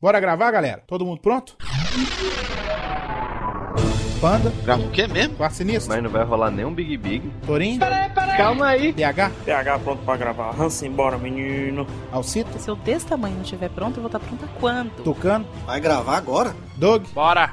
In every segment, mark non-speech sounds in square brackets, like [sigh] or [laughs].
Bora gravar, galera? Todo mundo pronto? Panda, Grava o quê mesmo? Sinistro, Mas não vai rolar nem um Big Big. Torinho, Calma aí. PH, PH pronto pra gravar. Hansen, bora, menino. Alcita, Se eu desse tamanho não estiver pronto, eu vou estar pronta quando? Tucano, Vai gravar agora? Doug, Bora!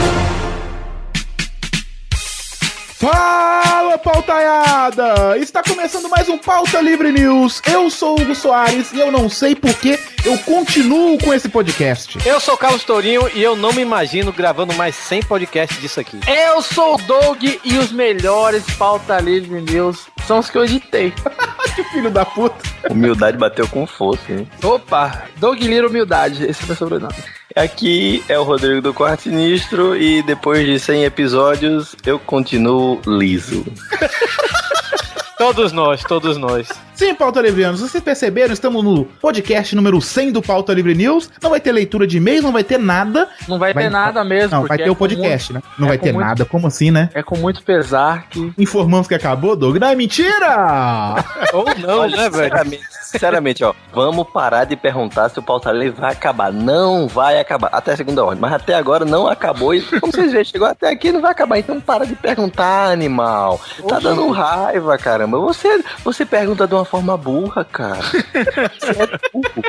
Fala, pautaiada! Está começando mais um Pauta Livre News. Eu sou o Hugo Soares e eu não sei por que eu continuo com esse podcast. Eu sou o Carlos Tourinho e eu não me imagino gravando mais 100 podcasts disso aqui. Eu sou o Doug e os melhores pauta livre news são os que eu editei. [laughs] Que filho da puta. Humildade bateu com força, hein? Opa, Doug Lira Humildade, esse é meu sobrenome. Aqui é o Rodrigo do Quarto Sinistro e depois de 100 episódios eu continuo liso. [laughs] Todos nós, todos nós. Sim, Pauta Livrianos, vocês perceberam? Estamos no podcast número 100 do Pauta Livre News. Não vai ter leitura de e-mails, não vai ter nada. Não vai, Vai- ter nada mesmo. Não, vai ter é o com muito- podcast, né? Não é vai ter muito- nada. Como assim, né? é com muito pesar que. Informamos que acabou, Doug. Não, é mentira! [laughs] Ou não, né, velho? Sinceramente, sinceramente, ó, vamos parar de perguntar se o pauta livre vai acabar. Não vai acabar. Até a segunda ordem. Mas até agora não acabou. E como vocês veem, chegou até aqui não vai acabar. Então para de perguntar, animal. Tá dando raiva, caramba. Você, você pergunta de uma forma burra, cara. Você é burro.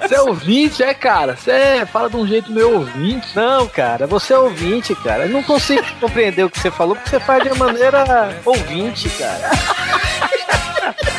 Você é ouvinte, é, cara? Você fala de um jeito meio ouvinte. Não, cara, você é ouvinte, cara. Eu não consigo compreender o que você falou, porque você faz de maneira ouvinte, cara. [laughs]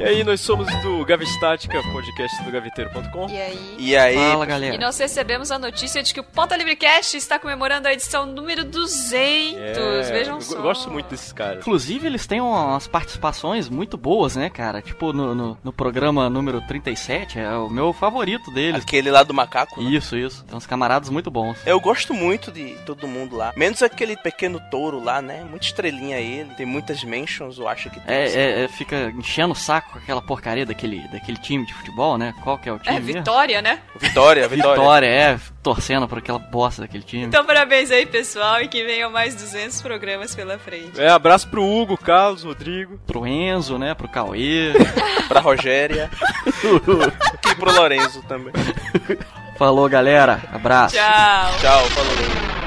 E aí, nós somos do Gavistática, podcast do gaveteiro.com. E aí? E aí? Fala, E galera. nós recebemos a notícia de que o Pauta Livrecast está comemorando a edição número 200. É, Vejam eu só. gosto muito desses caras. Inclusive, eles têm umas participações muito boas, né, cara? Tipo, no, no, no programa número 37, é o meu favorito deles. Aquele lá do macaco. né? Isso, isso. Tem uns camaradas muito bons. Eu gosto muito de todo mundo lá. Menos aquele pequeno touro lá, né? Muito estrelinha ele. Tem muitas mentions, eu acho que tem. É, é, é, fica enchendo o saco com aquela porcaria daquele, daquele time de futebol, né? Qual que é o time? É, mesmo? Vitória, né? Vitória, [laughs] Vitória. Vitória, é, torcendo por aquela bosta daquele time. Então, parabéns aí, pessoal, e que venham mais 200 programas pela frente. É, abraço pro Hugo, Carlos, Rodrigo. Pro Enzo, né? Pro Cauê. [laughs] Pra Rogéria. [laughs] e pro Lorenzo também. Falou, galera. Abraço. Tchau. Tchau, falou.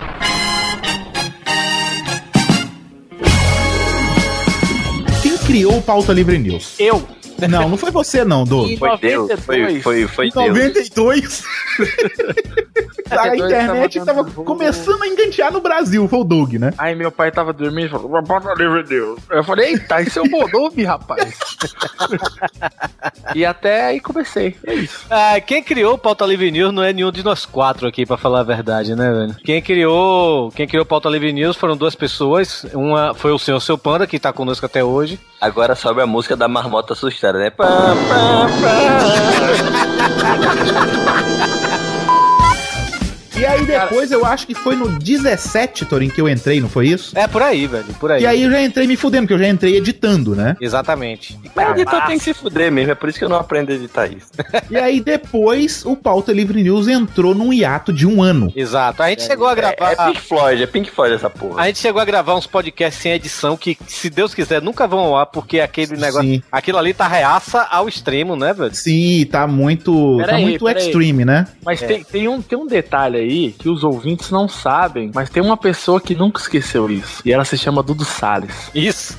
Criou o Pauta Livre News? Eu. Não, não foi você, não, Doug. Em Foi Deus. Foi, 92. foi, foi Em Deus. 92. [laughs] a 92 internet tava tava começando a engantear no Brasil, foi o Doug, né? Aí meu pai tava dormindo e falou, bota livre Deus. Eu falei, eita, isso é o Bodove, rapaz. [laughs] e até aí comecei. É isso. Ah, quem criou o Pauta Livre News não é nenhum de nós quatro aqui, pra falar a verdade, né, velho? Quem criou, quem criou o Pauta Livre News foram duas pessoas. Uma foi o senhor Seu Panda, que tá conosco até hoje. Agora sobe a música da marmota assustada, né? Pá, pá, [laughs] E aí depois eu acho que foi no 17, Torin, que eu entrei, não foi isso? É por aí, velho, por aí. E aí eu já entrei me fudendo, porque eu já entrei editando, né? Exatamente. Mas editor tem que se fuder mesmo, é por isso que eu não aprendo a editar isso. [laughs] E aí depois o Pauta Livre News entrou num hiato de um ano. Exato. A gente chegou a É, gravar. é Pink Floyd, é Pink Floyd essa porra. A gente chegou a gravar uns podcasts sem edição que, se Deus quiser, nunca vão ao ar, porque aquele negócio. Sim. Aquilo ali tá reaça ao extremo, né, velho? Sim, tá muito. tá Peraí, muito extreme, né? Mas tem, tem, um, tem um detalhe aí que os ouvintes não sabem, mas tem uma pessoa que nunca esqueceu isso. E ela se chama Dudu Salles. Isso.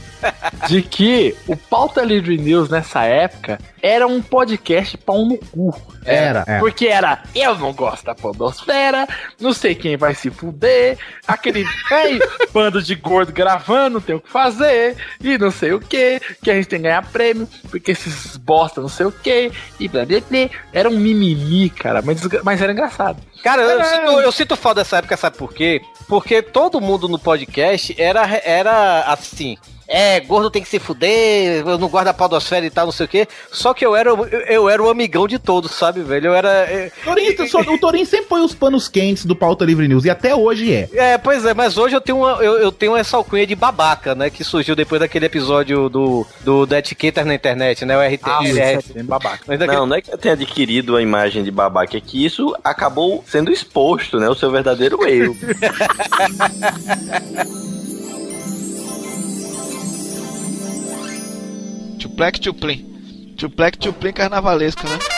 De que o Pauta Livre News nessa época era um podcast pau no cu. Era, é. Porque era eu não gosto da podosfera, não sei quem vai se fuder, aquele ei, bando de gordo gravando, não tem o que fazer, e não sei o que, que a gente tem que ganhar prêmio, porque esses bosta não sei o que, e blá blá blá. Era um mimimi, cara, mas, mas era engraçado. Cara, eu, sinto, eu sinto falta dessa época, sabe por quê? Porque todo mundo no podcast era, era assim. É, gordo tem que se fuder, eu não guardo a podosfera e tal, não sei o quê. Só que eu era, eu, eu era o amigão de todos, sabe, velho? Eu era. eu- Torinho, só- o Torinho sempre foi os panos quentes do Pauta Livre News e até hoje é. É, pois é, mas hoje eu tenho, uma, eu, eu tenho essa alcunha de babaca, né? Que surgiu depois daquele episódio do, do da etiqueta na internet, né? O RT. Ah, isso é, é babaca. mas daquele- Não, não é que eu tenha adquirido a imagem de babaca, é que isso acabou sendo exposto, né? O seu verdadeiro eu. [laughs] Tuplec Tuplin. Tuplec Tuplin carnavalesco, né?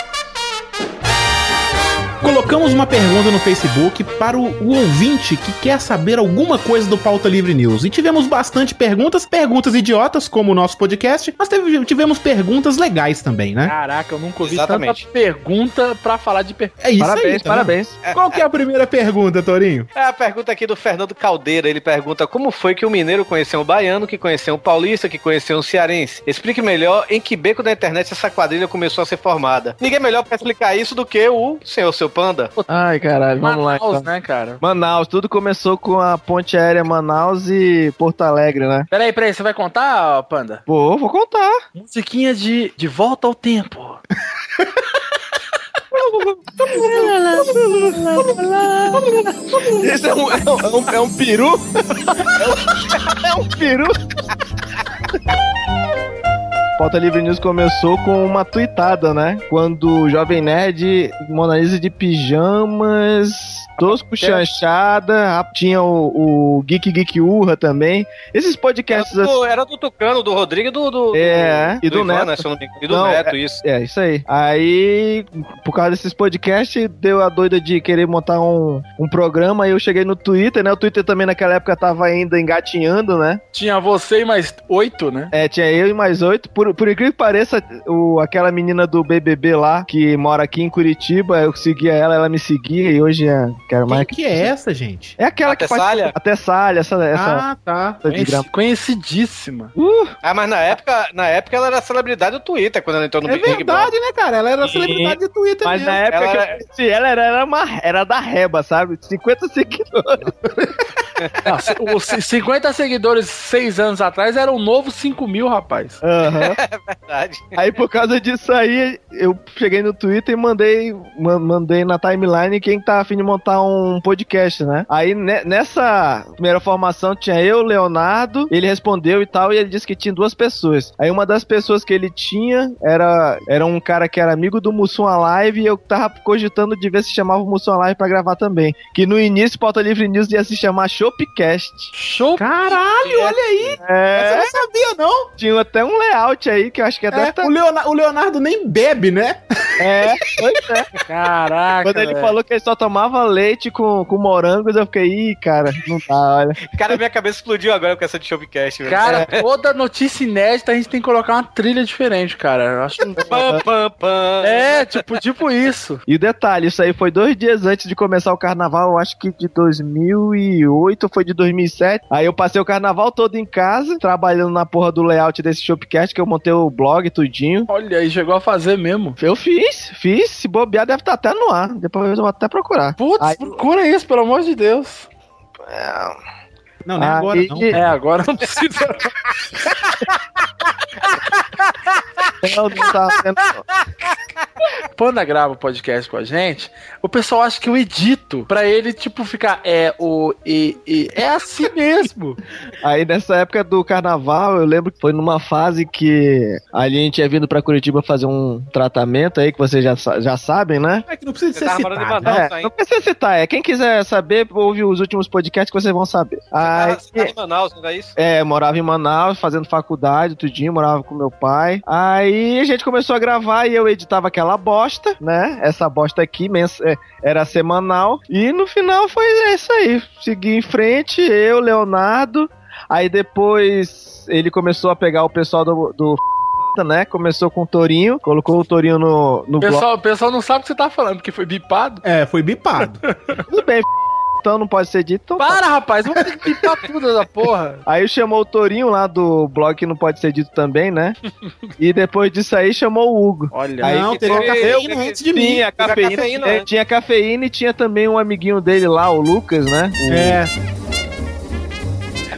Colocamos uma pergunta no Facebook para o, o ouvinte que quer saber alguma coisa do Pauta Livre News. E tivemos bastante perguntas, perguntas idiotas, como o nosso podcast, mas teve- tivemos perguntas legais também, né? Caraca, eu nunca ouvi Exatamente. tanta pergunta pra falar de pergunta. É isso parabéns, aí, tá parabéns. vendo? Qual que é a primeira pergunta, Torinho? É a pergunta aqui do Fernando Caldeira. Ele pergunta como foi que o mineiro conheceu um baiano, que conheceu um paulista, que conheceu um cearense. Explique melhor em que beco da internet essa quadrilha começou a ser formada. Ninguém melhor pra explicar isso do que o senhor seu panda. Ai, caralho, vamos lá. Manaus, então. né, cara? Manaus, tudo começou com a ponte aérea Manaus e Porto Alegre, né? Peraí, peraí, você vai contar, Panda? Pô, vou contar. Musiquinha de, de volta ao tempo. [laughs] Esse é um, é um, é um, é um peru? [laughs] é um peru? [laughs] Pauta Livre News começou com uma tuitada, né? Quando o Jovem Nerd, Mona Lisa de pijamas, tosco chanchada, tinha o, o Geek Geek Urra também. Esses podcasts Era assim. do, era do Tucano, do Rodrigo e do. do É, e do Ivan, Neto. né, se eu não me engano. E do Não, Neto, isso. É, isso aí. Aí, por causa desses podcasts, deu a doida de querer montar um, um programa. Aí eu cheguei no Twitter, né? O Twitter também naquela época tava ainda engatinhando, né? Tinha você e mais oito, né? É, tinha eu e mais oito. Por, por incrível que pareça, o, aquela menina do BBB lá, que mora aqui em Curitiba, eu seguia ela, ela me seguia e hoje é, quero mais. Quem que é essa, gente? É aquela A que faz. Tessália? A Tessália, essa. essa Ah, tá. essa de Conheci- grama. conhecidíssima. Ah, mas na época, na época ela era celebridade do Twitter quando ela entrou no É Big Brother. verdade, né, cara? Ela era Sim. celebridade de Twitter Mas mesmo. na época Ela que eu era- conheci ela, era, era, uma, era da Reba, sabe? 50 seguidores. Não, se- os 50 seguidores seis anos atrás era um novo 5 mil, rapaz. Aham. [laughs] Verdade. Aí por causa disso aí, eu cheguei no Twitter e mandei, ma- mandei na timeline quem tá afim de montar um podcast, né? Aí ne- nessa primeira formação tinha eu, Leonardo, ele respondeu e tal, e ele disse que tinha duas pessoas. Aí uma das pessoas que ele tinha era, era um cara que era amigo do Mussum Alive e eu tava cogitando de ver se chamava o Mussum Alive pra gravar também. Que no início, Pauta Livre News ia se chamar Shopcast. Show! Caralho, olha aí. Essa eu É, não sabia, não. tinha até um layout aí que eu acho que até É, o, Leonardo, o Leonardo nem bebe, né? É, pois é. Caraca. Quando ele velho. falou que ele só tomava leite com, com morangos, eu fiquei, ih, cara, não dá, olha. Cara, minha cabeça explodiu agora com essa de Showcast, velho. Cara, toda notícia inédita a gente tem que colocar uma trilha diferente, cara. Eu acho Pam, pam, pam. É, tipo, tipo isso. E o detalhe, isso aí foi dois dias antes de começar o carnaval, eu acho que de 2008 ou foi de 2007. Aí eu passei o carnaval todo em casa, trabalhando na porra do layout desse Shopcast, que eu montei o blog, tudinho. Olha aí, chegou a fazer mesmo. Eu fiz, fiz, se bobear deve estar até no ar, depois eu vou até procurar. Putz, procura isso, pelo amor de Deus. Não, nem Aí- agora, não. É, agora não precisa. Não, não tá vendo, não. Panda grava o podcast com a gente, o pessoal acha que eu edito pra ele, tipo, ficar é o e, e é assim mesmo. Aí nessa época do carnaval, eu lembro que foi numa fase que ali a gente tinha vindo pra Curitiba fazer um tratamento aí, que vocês já, já sabem, né? É que não precisa ser. Manaus, É, não precisa citar, é. Quem quiser saber, ouve os últimos podcasts que vocês vão saber. Aí, Ah, você tá em Manaus, não é isso? é, morava em Manaus, fazendo faculdade, tudinho, morava com meu pai. Aí a gente começou a gravar e eu editava aquela bosta, né? Essa bosta aqui mens- é, era semanal. E no final foi isso aí. Segui em frente, eu, Leonardo. Aí depois ele começou a pegar o pessoal do. do [laughs] né? Começou com o Torinho, colocou o Torinho no, no blog. pessoal, o pessoal não sabe o que você tá falando, porque foi bipado. É, foi bipado. [laughs] Tudo bem, então não pode ser dito. Então tá. Para, rapaz, vamos ter que bipar [laughs] tudo da porra. Aí chamou o Torinho lá do blog que não pode ser dito também, né? [laughs] e depois disso aí chamou o Hugo. Olha, Aí não, que teve foi- cafeína eu- antes de mim. Tinha cafeína, cafeína, é, né? tinha cafeína e tinha também um amiguinho dele lá, o Lucas, né? O- É.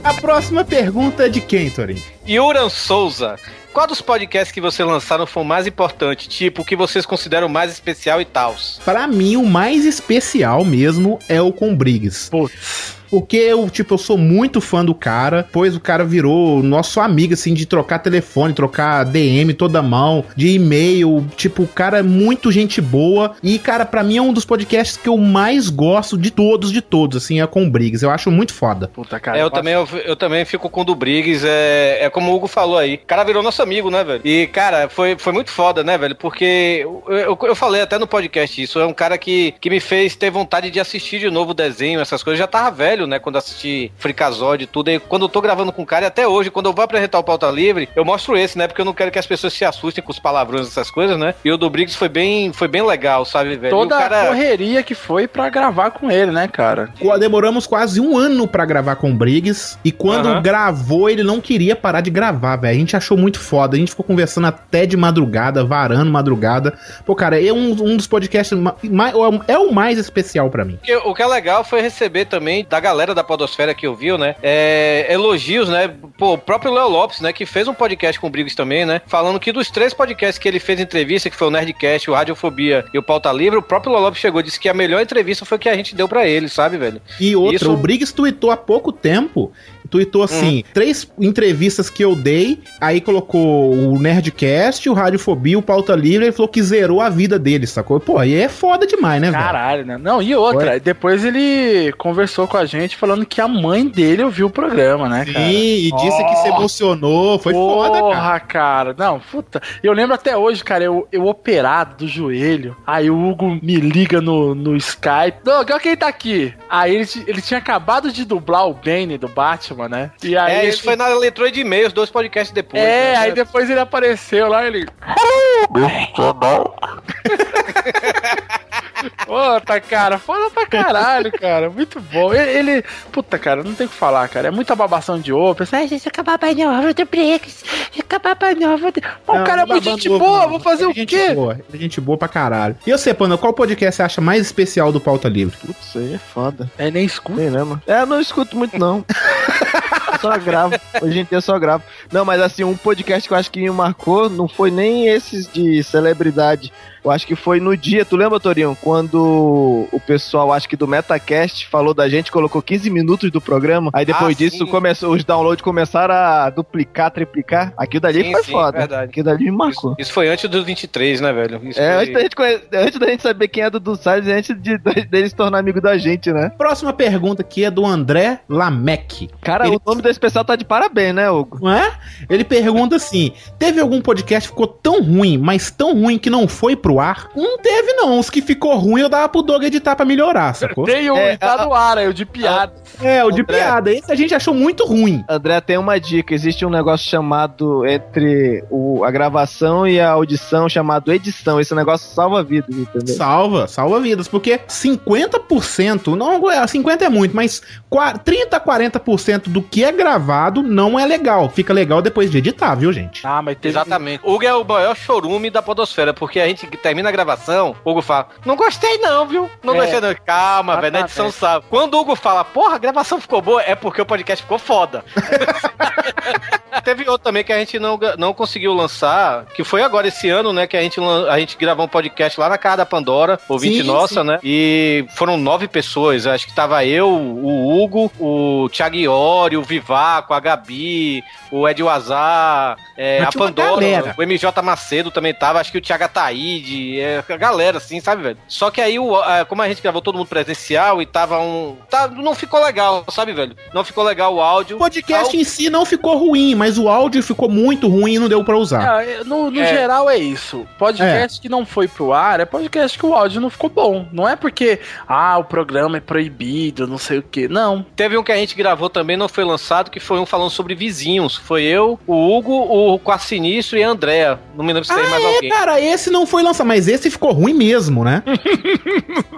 A próxima pergunta é de quem, Torinho? Yuran Souza. Qual dos podcasts que você lançaram foi o mais importante? Tipo, o que vocês consideram mais especial e tal? Pra mim, o mais especial mesmo é o com Briggs. Putz. Porque eu, tipo, eu sou muito fã do cara, pois o cara virou nosso amigo, assim, de trocar telefone, trocar DM toda mão, de e-mail. Tipo, o cara é muito gente boa. E, cara, pra mim é um dos podcasts que eu mais gosto de todos, de todos, assim, é com o Briggs. Eu acho muito foda. Puta, cara. É, eu, também, eu, eu também fico com o do Briggs. É, é como o Hugo falou aí. O cara virou nosso amigo, né, velho? E, cara, foi, foi muito foda, né, velho? Porque eu, eu, eu falei até no podcast isso. É um cara que, que me fez ter vontade de assistir de novo o desenho, essas coisas. Eu já tava velho, né, quando assisti Fricazode e tudo. E quando eu tô gravando com o cara, e até hoje, quando eu vou apresentar o Pauta Livre, eu mostro esse, né? Porque eu não quero que as pessoas se assustem com os palavrões essas coisas, né? E o do Briggs foi bem, foi bem legal, sabe, velho? Toda o cara... a correria que foi pra gravar com ele, né, cara? Demoramos quase um ano pra gravar com o Briggs. E quando gravou, ele não queria parar de gravar, velho. A gente achou muito foda. A gente ficou conversando até de madrugada, varando madrugada. Pô, cara, é um, um dos podcasts. ma- ma- é o mais especial pra mim. O que- O que é legal foi receber também da galera da Podosfera que ouviu, né? é, elogios, né? Pô, o próprio Léo Lopes, né? Que fez um podcast com o Briggs também, né? Falando que dos três podcasts que ele fez entrevista, que foi o Nerdcast, o Radiofobia e o Pauta Livre, o próprio Léo Lopes chegou e disse que a melhor entrevista foi que a gente deu pra ele, sabe, velho? E outra, Isso- o Briggs tweetou há pouco tempo. Tweetou assim: três entrevistas que eu dei. Aí colocou o Nerdcast, o Radiofobia, o Pauta Livre. Ele falou que zerou a vida dele, sacou? Pô, aí é foda demais, né, velho? Caralho, né? Não, e outra, depois ele conversou com a gente falando que a mãe dele ouviu o programa, né, Sim, cara? e disse que se emocionou. Foi foda, cara. Porra, cara. Não, puta. Eu lembro até hoje, cara, eu, eu operado do joelho. Aí o Hugo me liga no, no Skype. Não, olha quem tá aqui. Aí ele, ele tinha acabado de dublar o Bane do Batman, né? E aí é, ele- isso foi na leitura de e-mails, dois podcasts depois. É, né? aí depois ele apareceu lá, ele. [laughs] Puta, cara, foda pra caralho, cara. Muito bom. Ele, ele- puta, cara, não tem o que falar, cara. É muita babação de ovo. Pensa, "Ai, gente, acabar a nova do Briggs. Acabar a nova do... Pô, o cara é muito gente ovo, boa, vou fazer Ele o é gente quê? Boa, ele é gente boa pra caralho. E você, Panda, qual podcast você acha mais especial do Pauta Livre? Putz, isso aí é foda. É, nem escuta. Sei, né, mano? É, eu não escuto muito, não. Eu só gravo. Hoje em dia eu só gravo. Não, mas assim, um podcast que eu acho que me marcou não foi nem esses de celebridade. Eu acho que foi no dia, tu lembra, Torinho? Quando o pessoal, acho que do Metacast, falou da gente, colocou 15 minutos do programa. Aí depois Ah, disso, começou, os downloads começaram a duplicar, triplicar. Aquilo dali Sim, foi sim, foda. verdade. Aquilo dali me marcou. Isso foi antes dos 23, né, velho? Isso É, foi- antes da, gente conhe- antes da gente saber quem é do, do Salles, antes de, de- [laughs] dele se tornar amigo da gente, né? Próxima pergunta aqui é do André Lamec. Cara, Ele- o nome do especial tá de parabéns, né, Hugo? Não é? Ele pergunta assim: teve algum podcast que ficou tão ruim, mas tão ruim que não foi pro ar? Não teve, não. Os que ficou ruim eu dava pro Doug editar pra melhorar, sacou? Tem o É, tá a- no ar, aí, o de piada. É, o de André. piada. Esse a gente achou muito ruim. André, tem uma dica. Existe um negócio chamado entre o, a gravação e a audição chamado edição. Esse negócio salva vidas, entendeu? Salva, salva vidas, porque 50%, não, é, 50 é muito, mas qua- 30 a 40% do que é gravado não é legal. Fica legal depois de editar, viu, gente? Ah, mas teve. Exatamente. O Hugo é o maior chorume da podosfera, porque a gente termina a gravação, o Hugo fala, não gostei não, viu? Não É. gostei não. Calma, velho, na Exatamente. edição sabe. Quando o Hugo fala, porra, a gravação ficou boa, é porque o podcast ficou foda. [laughs] Teve outro também que a gente não, não conseguiu lançar, que foi agora esse ano, né, que a gente, a gente gravou um podcast lá na casa da Pandora, ouvinte Sim, nossa, sim. né? E foram nove pessoas, acho que tava eu, o Hugo, o Thiago Iori, o Vivaco, a Gabi, o Ed Wazar, é, a Pandora, o MJ Macedo também tava, acho que o Thiago Ataíde, é, a galera, assim, sabe, velho? Só que aí, o, a- como a gente gravou todo mundo presencial e tava um. Tá, não ficou legal, sabe, velho? Não ficou legal o áudio. O podcast em si não ficou ruim, mas o áudio ficou muito ruim e não deu pra usar. É, no no É. geral é isso. Podcast que não foi pro ar é podcast que o áudio não ficou bom. Não é porque, ah, o programa é proibido, não sei o que. Não. Teve um que a gente gravou também, não foi lançado, que foi um falando sobre vizinhos. Foi eu, o Hugo, o Quarto Sinistro e a Andrea. Não me lembro se tem Ah, mais é, alguém. cara, esse não foi lançado, mas esse ficou ruim mesmo, né? [laughs]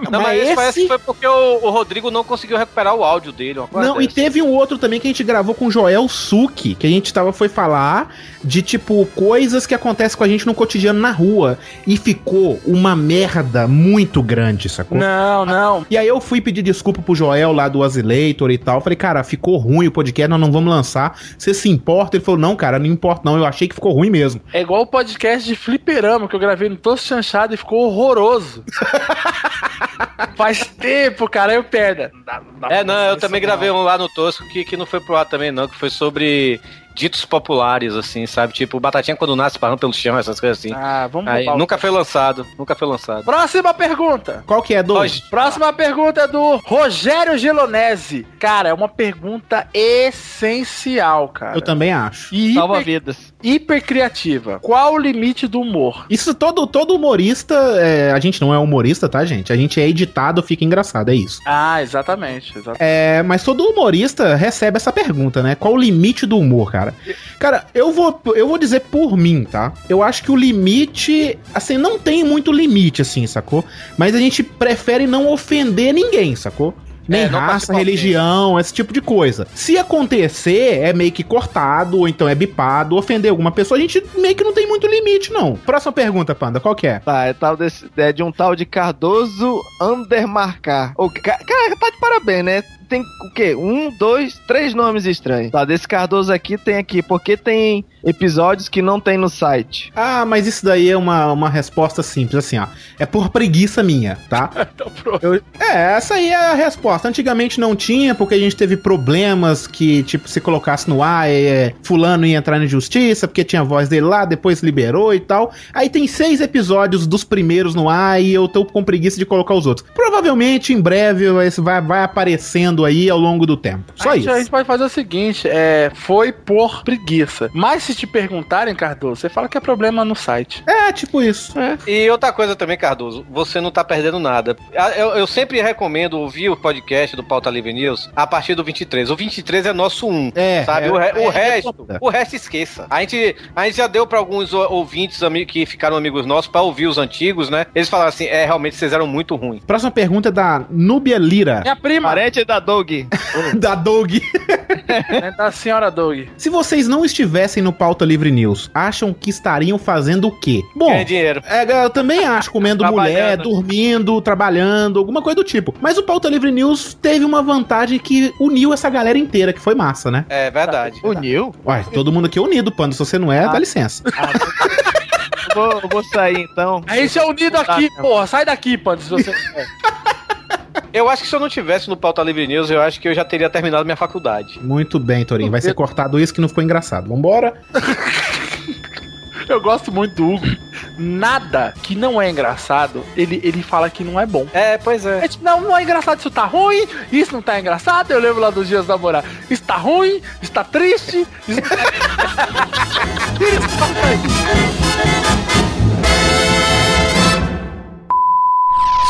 Não, mas esse parece que foi porque o, o Rodrigo não conseguiu recuperar o áudio dele, uma coisa Não, e dessa. teve um outro também que a gente gravou com o Joel Suki, que a gente tava, foi falar de, tipo, coisas que acontecem com a gente no cotidiano na rua. E ficou uma merda muito grande, sacou? Não, não. E aí eu fui pedir desculpa pro Joel lá do Azileitor e tal. Falei, cara, ficou ruim o podcast, nós não vamos lançar. Você se importa? Ele falou, não, cara, não importa não, eu achei que ficou ruim mesmo. É igual o podcast de Fliperama que eu gravei no Tosto Chanchado e ficou horroroso. [laughs] Faz tempo, cara, eu perda. É, não, eu também gravei um lá no Tosco que, que não foi pro ar também, não, que foi sobre ditos populares, assim, sabe? Tipo, batatinha quando nasce parando pelo chão, essas coisas assim. Ah, vamos Aí, nunca foi lançado, nunca foi lançado. Próxima pergunta. Qual que é, Doug? Próxima pergunta é do Rogério Gelonese. Cara, é uma pergunta essencial, cara. Eu também acho. E Salva hiper, vidas. hiper criativa. Qual o limite do humor? Isso todo, todo humorista. é, a gente não é humorista, tá, gente? A gente é editado, fica engraçado, é isso. Ah, exatamente. exatamente. É, mas todo humorista recebe essa pergunta, né? Qual o limite do humor, cara? Cara, eu vou, eu vou dizer por mim, tá? Eu acho que o limite, assim, não tem muito limite, assim, sacou? Mas a gente prefere não ofender ninguém, sacou? Nem É, raça, religião, esse tipo de coisa. Se acontecer, é meio que cortado, ou então é bipado, ofender alguma pessoa, a gente meio que não tem muito limite, não. Próxima pergunta, Panda, qual que é? Tá, é, tal desse, é de um tal de Cardoso Undermarcar. O ca- cara, tá de parabéns, né? Tem o quê? Um, dois, três nomes estranhos. Tá, desse Cardoso aqui tem aqui, porque tem episódios que não tem no site. Ah, mas isso daí é uma, uma resposta simples, assim, ó. É por preguiça minha, tá? [laughs] Eu- é, essa aí é a resposta. Antigamente não tinha, porque a gente teve problemas que, tipo, se colocasse no ar, é, fulano ia entrar na justiça, porque tinha a voz dele lá, depois liberou e tal. Aí tem seis episódios dos primeiros no ar e eu tô com preguiça de colocar os outros. Provavelmente, em breve, esse vai, vai aparecendo aí ao longo do tempo. Só a gente, isso. A gente pode fazer o seguinte: é, foi por preguiça. Mas se te perguntarem, Cardoso, você fala que é problema no site. É, tipo isso. E outra coisa também, Cardoso, você não tá perdendo nada. Eu, eu sempre recomendo ouvir o podcast do Pauta Livre News a partir do 23. O 23 é nosso 1. É, sabe? é- o, re- é- o é resto, foda. o resto esqueça. A gente, a gente já deu pra alguns ouvintes que ficaram amigos nossos pra ouvir os antigos, né? Eles falaram assim: é, realmente vocês eram muito ruins. Próxima pergunta é da Núbia Lira. Minha prima. Parente da Doug. [laughs] da Doug. É da senhora Doug. Se vocês não estivessem no Pauta Livre News, acham que estariam fazendo o quê? Bom, Ganha dinheiro. é, eu também acho, comendo mulher, dormindo, trabalhando, alguma coisa do tipo. Mas o Pauta Livre News teve uma vantagem que uniu essa galera inteira, que foi massa, né? É verdade. Uniu? Ué, todo mundo aqui é unido, Pando. Se você não é, dá licença. [laughs] Eu vou, eu vou sair então. A gente é unido aqui, porra. Sai daqui, Pando, se você. Eu acho que se eu não tivesse no Pauta Livre News, eu acho que eu já teria terminado minha faculdade. Muito bem, Torinho. Vai ser cortado isso que não ficou engraçado. Vambora. Eu gosto muito do Hugo. Nada que não é engraçado, ele, ele fala que não é bom. É, pois é. É tipo, não, não é engraçado, isso tá ruim, isso não tá engraçado. Eu lembro lá dos dias da morar. Isso tá ruim, isso tá triste. Isso [laughs]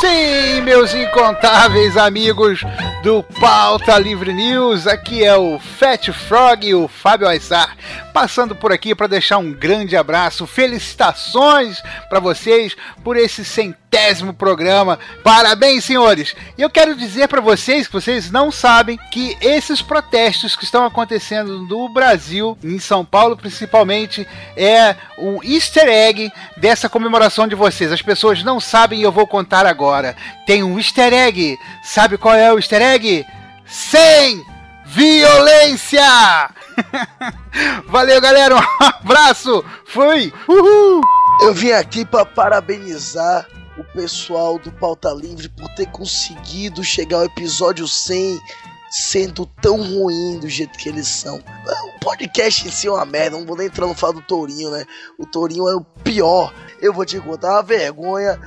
Sim, meus incontáveis amigos do Pauta Livre News, aqui é o Fat Frog e o Fábio Aissar, passando por aqui para deixar um grande abraço, felicitações para vocês por esse centésimo programa. Parabéns, senhores! E eu quero dizer para vocês que vocês não sabem que esses protestos que estão acontecendo no Brasil, em São Paulo principalmente, é um easter egg dessa comemoração de vocês. As pessoas não sabem e eu vou contar agora. Tem um easter egg. Sabe qual é o easter egg? Sem violência! [laughs] Valeu, galera. Um abraço. Fui. Uhul. Eu vim aqui para parabenizar o pessoal do Pauta Livre por ter conseguido chegar ao episódio 100 sendo tão ruim do jeito que eles são. O podcast em si é uma merda, não vou nem entrar no falar do Tourinho, né? O Tourinho é o pior. Eu vou te contar uma vergonha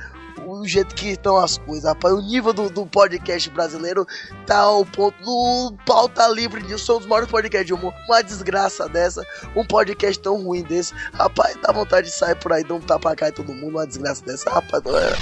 o jeito que estão as coisas, rapaz. O nível do, do podcast brasileiro tá ao ponto do pauta livre disso. São os maiores podcasts de humor. Uma desgraça dessa, um podcast tão ruim desse. Rapaz, dá vontade de sair por aí, dar um tapa cara de todo mundo. Uma desgraça dessa, rapaz. Não é.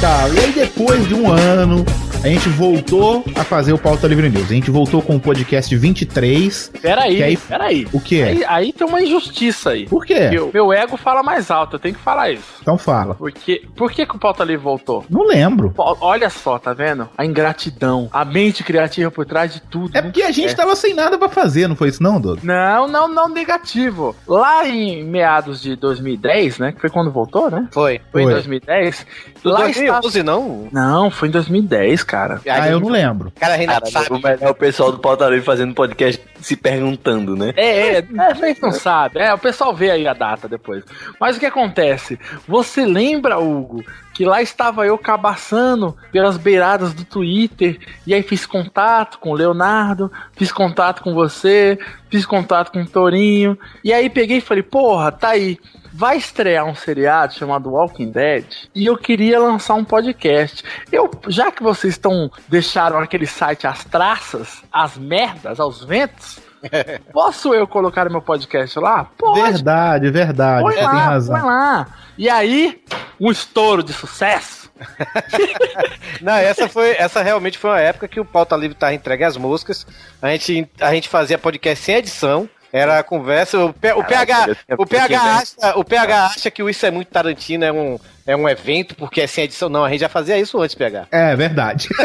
Tá, e aí depois de um ano A gente voltou a fazer o Pauta Livre News. A gente voltou com o podcast 23. Peraí, Que aí- peraí. O quê? Aí, aí tem uma injustiça aí. Por quê? Meu, meu ego fala mais alto, eu tenho que falar isso. Então fala. Porque, por que, que o Pauta Livre voltou? Não lembro. Pô, Olha só, tá vendo? A ingratidão, a mente criativa por trás de tudo. É porque a gente tava sem nada pra fazer, não foi isso não, Dodo? Não, não, não negativo. Lá em meados de 2010, né? Que foi quando voltou, né? Foi. Foi, em Foi. 2010. Lá Lá em estava... 2011, não? Não, foi em 2010, cara. Ah, eu não lembro. Cara, Renato Cara, sabe. o melhor é o pessoal do Pauta Livre fazendo podcast se perguntando, né? É, é, é, vocês não sabem. É, o pessoal vê aí a data depois. Mas o que acontece? Você lembra, Hugo, que lá estava eu cabaçando pelas beiradas do Twitter, e aí fiz contato com o Leonardo, fiz contato com você, fiz contato com o Torinho, e aí peguei e falei, porra, tá aí. Vai estrear um seriado chamado Walking Dead e eu queria lançar um podcast. Eu, já que vocês estão deixaram aquele site às traças, às merdas, aos ventos, [laughs] Posso eu colocar meu podcast lá? Pode. Verdade, verdade. Põe Você tem lá, razão. põe lá. E aí, um estouro de sucesso. [laughs] Não, essa foi, essa realmente foi uma época que o Pauta Livre tava entregue às moscas. A gente, a gente fazia podcast sem edição. Era a conversa. O, P- o PH, eu tinha- o eu PH, tinha- acha, o PH acha que o Isso é Muito Tarantino é um, é um evento porque é sem edição. Não, a gente já fazia isso antes, PH. É, verdade. [laughs]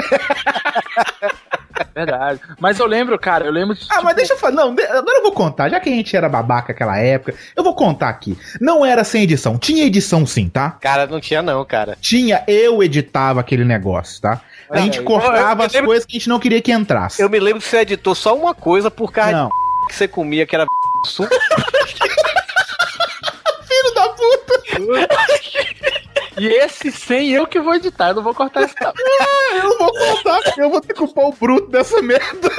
Verdade. Mas eu lembro, cara, eu lembro de. Ah, mas deixa eu falar. Não, agora eu vou contar. Já que a gente era babaca naquela época, eu vou contar aqui. Não era sem edição. Tinha edição sim, tá? Cara, não tinha não, cara. Tinha, eu editava aquele negócio, tá? A gente cortava Eu as lembro- coisas que a gente não queria que entrasse. Eu me lembro que você editou só uma coisa por causa Não. de que você comia, que era [laughs] suco. Filho da puta! [laughs] E esse sem eu que vou editar, eu não vou cortar esse não. [laughs] eu não vou contar, eu vou ter que culpar o bruto dessa merda.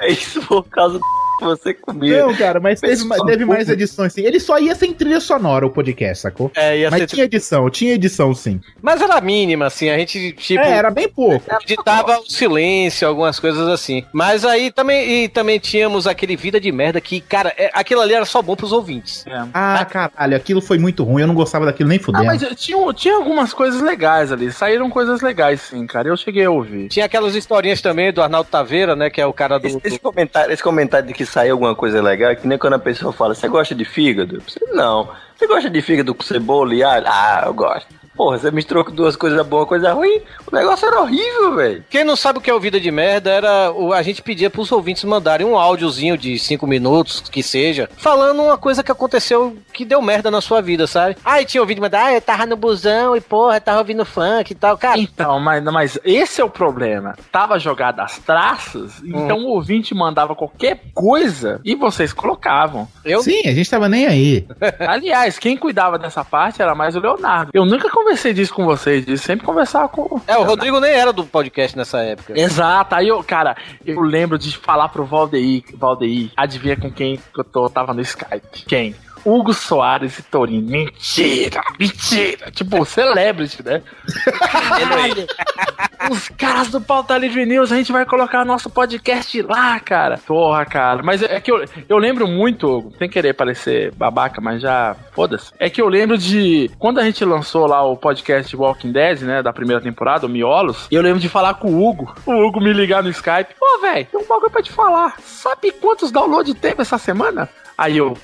É isso por causa do [laughs] que você comia. Não, cara, mas teve, teve mais edições sim. Ele só ia sem trilha sonora, o podcast, sacou? É, ia Mas ser- tinha edição, tinha edição sim. Mas era mínima, assim, a gente, tipo. É, era bem pouco. Editava o silêncio, algumas coisas assim. Mas aí também, e também tínhamos aquele Vida de Merda que, cara, é- aquilo ali era só bom pros ouvintes. Ah, caralho, aquilo foi muito ruim, eu não gostava daquilo nem Ah, fudendo. mas tinha, tinha algumas coisas legais ali. Saíram coisas legais, sim, cara. Eu cheguei a ouvir. Tinha aquelas historinhas também do Arnaldo Taveira, né, que é o cara do... Esse, esse comentário, esse comentário de que saiu alguma coisa legal, é que nem quando a pessoa fala, você gosta de fígado? Você, não. Você gosta de fígado com cebola e alho? Ah, eu gosto. Porra, você misturou com duas coisas boas, coisa ruim. O negócio era horrível, velho. Quem não sabe o que é o Vida de Merda, era o, a gente pedia pros ouvintes mandarem um áudiozinho de cinco minutos, que seja, falando uma coisa que aconteceu que deu merda na sua vida, sabe? Aí tinha ouvido mandar, ah, eu tava no busão e porra, tava ouvindo funk e tal. Cara, Então, mas, mas esse é o problema. Tava jogado as traças, então o ouvinte mandava qualquer coisa e vocês colocavam. Eu... Sim, a gente tava nem aí. [laughs] Aliás, quem cuidava dessa parte era mais o Leonardo. Eu nunca conversei disso com vocês, disso sempre conversava com. É, o Rodrigo nem era do podcast nessa época. Exato, aí eu, cara, eu lembro de falar pro Valdeir, Valdeir, adivinha com quem que eu tô, tava no Skype? Quem? Hugo Soares e Torinho. Mentira, mentira. Tipo, celebrity, né? [laughs] Os caras do Pauta Livre News, a gente vai colocar nosso podcast lá, cara. Porra, cara. Mas é que eu, eu lembro muito, Hugo, sem querer parecer babaca, mas já foda-se. É que eu lembro de quando a gente lançou lá o podcast Walking Dead, né, da primeira temporada, o Miolos, eu lembro de falar com o Hugo, o Hugo me ligar no Skype. Pô, velho, tem um bagulho pra te falar. Sabe quantos downloads teve essa semana? Aí eu.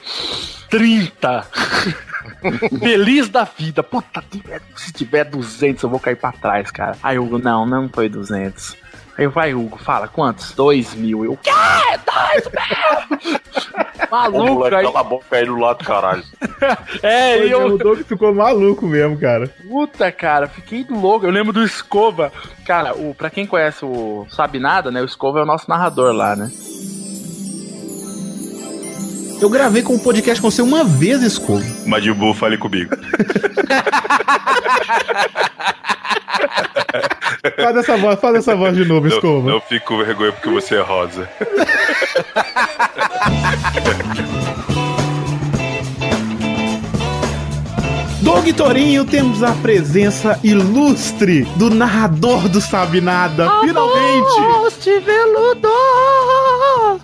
30! [laughs] Feliz da vida. Puta, se tiver 200 eu vou cair pra trás, cara. Aí o Hugo, não, não foi 200. Aí vai, Hugo, fala, quantos? 2 mil. Eu, quê? 2 mil? [laughs] Maluco, aí. Cala a boca aí do lado, caralho. [laughs] É, Foi e eu. O Doug ficou maluco mesmo, cara. Puta, cara, fiquei louco. Eu lembro do Escova. Cara, o, pra quem conhece o Sabe Nada, né? O Escova é o nosso narrador lá, né? Eu gravei com o podcast com você uma vez, Escova. Madibu, fale comigo. [laughs] Faz essa voz, faz essa voz de novo, Não, Escova. não fico com vergonha porque você é rosa. [laughs] Doug Torinho, temos a presença ilustre do narrador do Sabe Nada. Finalmente! Hoste veludo!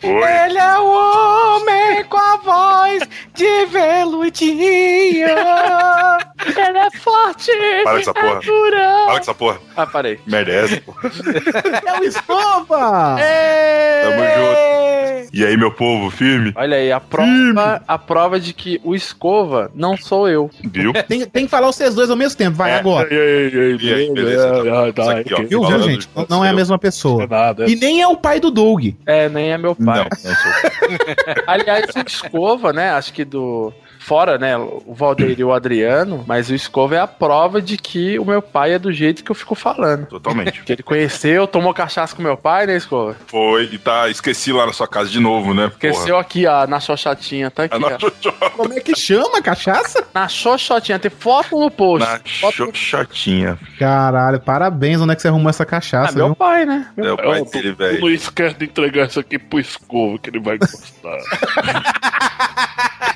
Ele é o homem com a voz de veludinho. [laughs] Ele é forte! Para com essa porra. É dura! Para com essa porra. Ah, parei. Merda é essa, porra. É o Escova! Tamo junto. E aí, meu povo, firme? Olha aí, a prova, a prova de que o Escova não sou eu. Viu? [laughs] Tem, tem que falar vocês dois ao mesmo tempo, vai É. agora. Viu, viu, gente? Não é a mesma pessoa. Nada. E nem é o pai do Doug. É, nem é meu pai. Não, não sou. [laughs] Aliás, o Escova, né? Acho que do. Fora, né? O Valdeir e o Adriano, mas o Escova é a prova de que o meu pai é do jeito que eu fico falando. Totalmente. Que ele conheceu, tomou cachaça com meu pai, né, Escova? Foi, e tá, esqueci lá na sua casa de novo, né? Esqueceu aqui, ó, na xoxotinha, tá aqui, Ah, na ó. Como é que chama a cachaça? Na xoxotinha, tem foto no post. Na xoxotinha. Caralho, parabéns. Onde é que você arrumou essa Ah, cachaça, meu viu? pai, né? É o pai dele, velho. Não esquece de entregar isso aqui pro Escova, que ele vai gostar. [laughs]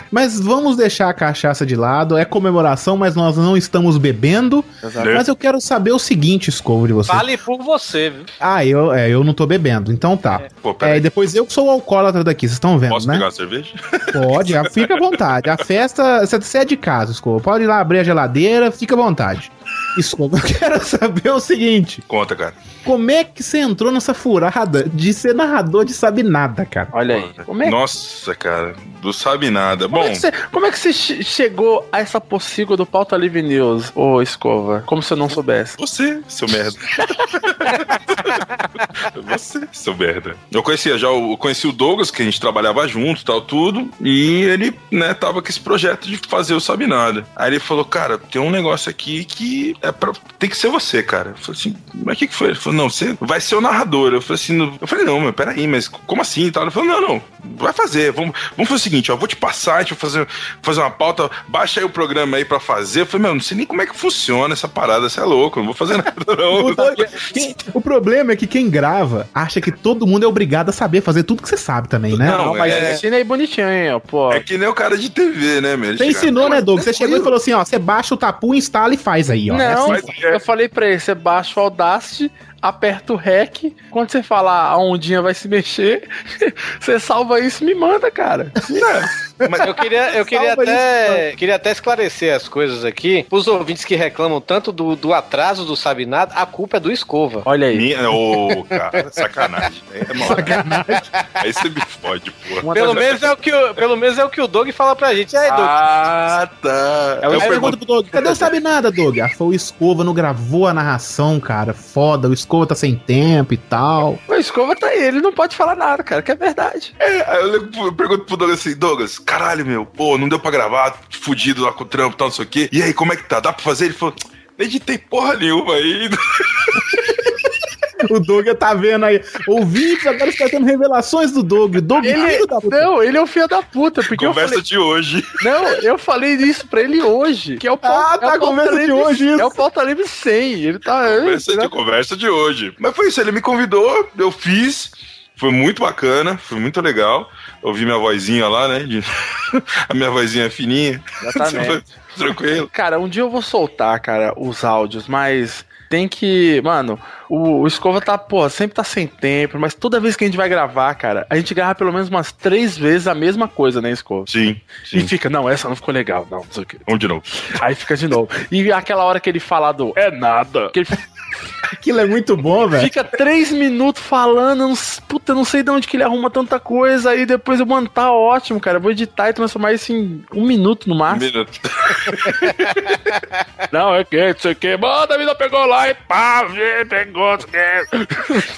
Mas vamos deixar a cachaça de lado. É comemoração, mas nós não estamos bebendo. Exato. Mas eu quero saber o seguinte, Escovo, de você. Fale por você, viu? Ah, eu, é, eu não tô bebendo. Então tá. Pô, É, peraí. e depois eu que sou o alcoólatra daqui, vocês estão vendo, Posso né? pegar uma cerveja? [laughs] Pode, ah, fica à vontade. A festa, você é de casa, Escova. Pode ir lá abrir a geladeira, fica à vontade. Escova, eu quero saber o seguinte: Conta, cara. como é que você entrou nessa furada de ser narrador de sabe nada, cara? Olha aí. Como é, Nossa, cara, não sabe nada. Como é que você, como é que você che- chegou a essa possível do Pauta Livre News, ô Escova? Como se eu não soubesse. você, seu merda. [laughs] você, seu merda. Eu conhecia já, o- eu conheci o Douglas, que a gente trabalhava junto e tal, tudo, e ele, né, tava com esse projeto de fazer o Sabe Nada. Aí ele falou, cara, tem um negócio aqui que é pra, tem que ser você, cara. Eu falei assim, mas o que que foi? Ele falou, não, você vai ser o narrador. Eu falei assim, não- eu falei, não, meu, peraí, mas como assim e tal? Ele falou, não, não, vai fazer, vamos, vamos fazer o seguinte, ó, vou te passar, a gente vai fazer, fazer uma pauta, baixa aí o programa aí pra fazer. Eu falei, meu, não sei nem como é que funciona essa parada, você é louco, não vou fazer nada, [laughs] não. O, doido- [laughs] quem- o problema é que quem grava acha que todo mundo é obrigado a saber fazer tudo que você sabe também, né? Não, Não, mas é- ensina aí bonitinho, ó, pô. É que nem o cara de TV, né, meu? Você ensinou, né, Doug? Você chegou e falou assim, ó, você baixa o tapu, instala e faz aí, ó. É Não, assim. mas é- eu falei pra ele, você baixa o Audacity, aperta o REC, quando você falar a ondinha vai se mexer, [laughs] você salva isso e me manda, cara. Mas eu queria, eu queria Salva até, queria até esclarecer as coisas aqui. Os ouvintes que reclamam tanto do, do atraso do Sabe Nada, a culpa é do Escova. Olha aí. Minha... Ô, cara, sacanagem. É sacanagem. Aí você me fode, porra. Pelo menos, é o que o, pelo menos é o que o Doug fala pra gente. Aí, Doug? Ah, tá. Aí Eu eu pergunto, pro Doug, cadê o Sabe Nada, Doug? Ah, foi o Escova, não gravou a narração, cara. Foda, o Escova tá sem tempo e tal. O Escova tá aí, ele não pode falar nada, cara, que é verdade. é, aí eu, eu pergunto pro Douglas assim, Douglas, caralho, meu, pô, não deu pra gravar, fudido lá com o trampo e tal, não sei o quê. E aí, como é que tá? Dá pra fazer? Ele falou, não editei porra nenhuma aí. [laughs] O Doug tá vendo aí. Ouvintes, agora está tendo revelações do Doug. O Doug, Ele, filho da puta. não, ele é o filho da puta, porque eu Conversa falei, de hoje. [laughs] não, eu falei isso pra ele hoje, que é o pau- Ah, é tá, o Pauta conversa de Livre- hoje isso. É o Pauta Livre 100, ele tá... Conversa de, conversa de hoje. Mas foi isso, ele me convidou, eu fiz. Foi muito bacana, foi muito legal. Ouvi minha vozinha lá, né? de- [laughs] A minha vozinha fininha. Exatamente. [laughs] Tranquilo. Cara, um dia eu vou soltar, cara, os áudios, mas tem que. Mano, o, o Escova tá, pô, sempre tá sem tempo, mas toda vez que a gente vai gravar, cara, a gente grava pelo menos umas três vezes a mesma coisa, né, Escova? Sim, E sim. fica, não, essa não ficou legal, não, não sei o quê. Vamos de novo. Aí fica de novo. E aquela hora que ele fala do é nada, que ele Aquilo é muito bom, velho. fica três minutos falando, não puta, eu não sei de onde que ele arruma tanta coisa, aí depois eu, mano, tá ótimo, cara, eu vou editar e transformar isso em um minuto no Um máximo. minuto. [laughs] Não, é que, não sei o que, manda, a vida pegou lá e pá, vê, pegou,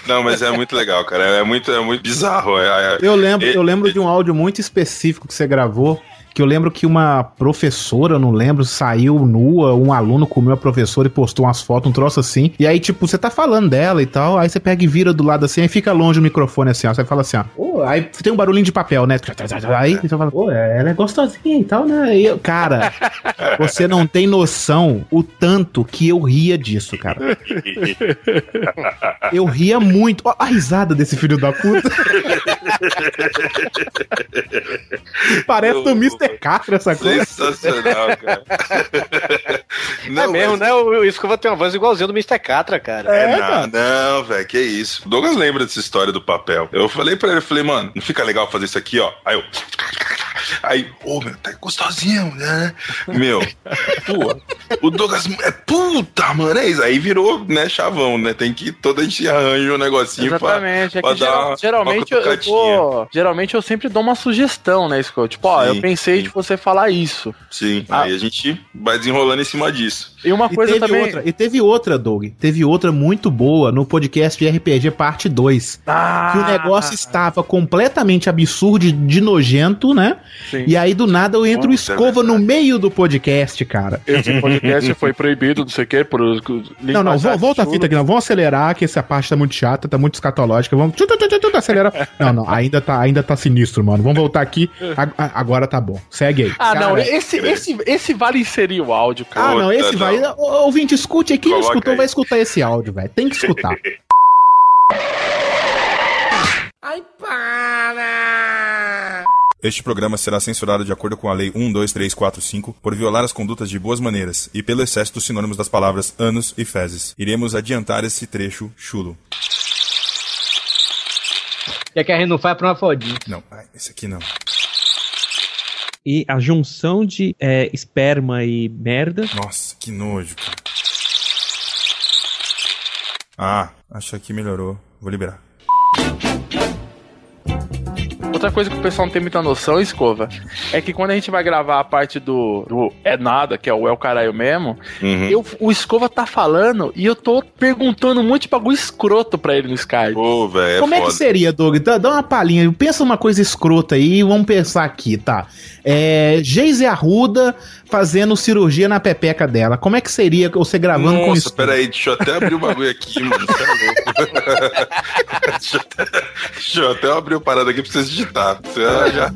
não mas é muito legal, cara. É muito, é muito bizarro. É, é- Eu lembro, E- eu lembro de um áudio muito específico que você gravou. Que eu lembro que uma professora, eu não lembro, saiu nua, um aluno comeu a professora e postou umas fotos, um troço assim. E aí, tipo, você tá falando dela e tal, aí você pega e vira do lado assim, aí fica longe o microfone assim, ó. Você fala assim, ó. "Ô", aí tem um barulhinho de papel, né? Aí você fala, pô, ela é gostosinha e tal, né? E eu, cara, [laughs] você não tem noção o tanto que eu ria disso, cara. [laughs] Eu ria muito. Ó, a risada desse filho da puta. [laughs] Parece do Mr. Catra essa coisa. Sensacional, cara. [laughs] é mesmo, né? O, Escova tem uma voz igualzinha do Mr. Catra, cara. É, não, não, velho, que isso. O Douglas lembra dessa história do papel. Eu falei pra ele, eu falei, mano, não fica legal fazer isso aqui, ó. Aí eu. Aí, ô, meu, tá gostosinha, né? Meu, pô, o Douglas é puta, mano, é isso. Aí virou, né, chavão, né? Tem que toda a gente arranja um negocinho Exatamente. pra, É pra geral- dar geralmente uma eu, eu geralmente eu sempre dou uma sugestão, né, Scott? Tipo, ó, eu Sim, pensei de você falar isso. Sim, Ah. aí a gente vai desenrolando em cima disso. E uma E coisa teve, também. outra, e teve outra, Doug. Teve outra muito boa no podcast de RPG Parte 2. Ah, Que o negócio estava completamente absurdo, de, de nojento, né? Sim. E aí do nada eu entro é escova no meio do podcast, cara. Esse podcast foi proibido, não sei o quê, por. Não, não, vo- volta a fita aqui, não. Vamos acelerar, que essa parte tá muito chata, tá muito escatológica. Vamos. Tchu, tchu, tchu, tchu, tchu, acelerar. Não, não, ainda tá, ainda tá sinistro, mano. Vamos voltar aqui. Agora tá bom. Segue aí. Ah, não, Cara, esse, esse, esse vale inserir o áudio, cara. Ah, não, esse vai. Ô, Ouvinte, escute aí. Quem não Coloca escutou aí. vai escutar esse áudio, velho. Tem que escutar. [laughs] Ai, para! Este programa será censurado de acordo com a Lei 12345 por violar as condutas de boas maneiras e pelo excesso dos sinônimos das palavras anos e fezes. Iremos adiantar esse trecho chulo. Quer que a gente não faz pra uma fodinha. Não, ai, esse aqui não. E a junção de é, esperma e merda. Nossa, que nojo, cara. Ah, acho que melhorou. Vou liberar. Outra coisa que o pessoal não tem muita noção, Escova, é que quando a gente vai gravar a parte do, do É Nada, que é o É o Caralho mesmo, Uhum. eu, o Escova tá falando e eu tô perguntando um monte de bagulho escroto pra ele no Skype. Ô, velho, Como é que seria, Doug? Dá, dá uma palhinha. Pensa uma coisa escrota aí vamos pensar aqui, tá? É. Geise Arruda fazendo cirurgia na pepeca dela. Como é que seria você gravando com Nossa, isso? peraí, deixa eu até abrir o bagulho aqui, mano. É louco. [laughs] deixa, eu até, deixa eu até abrir o parada aqui pra vocês. Você já...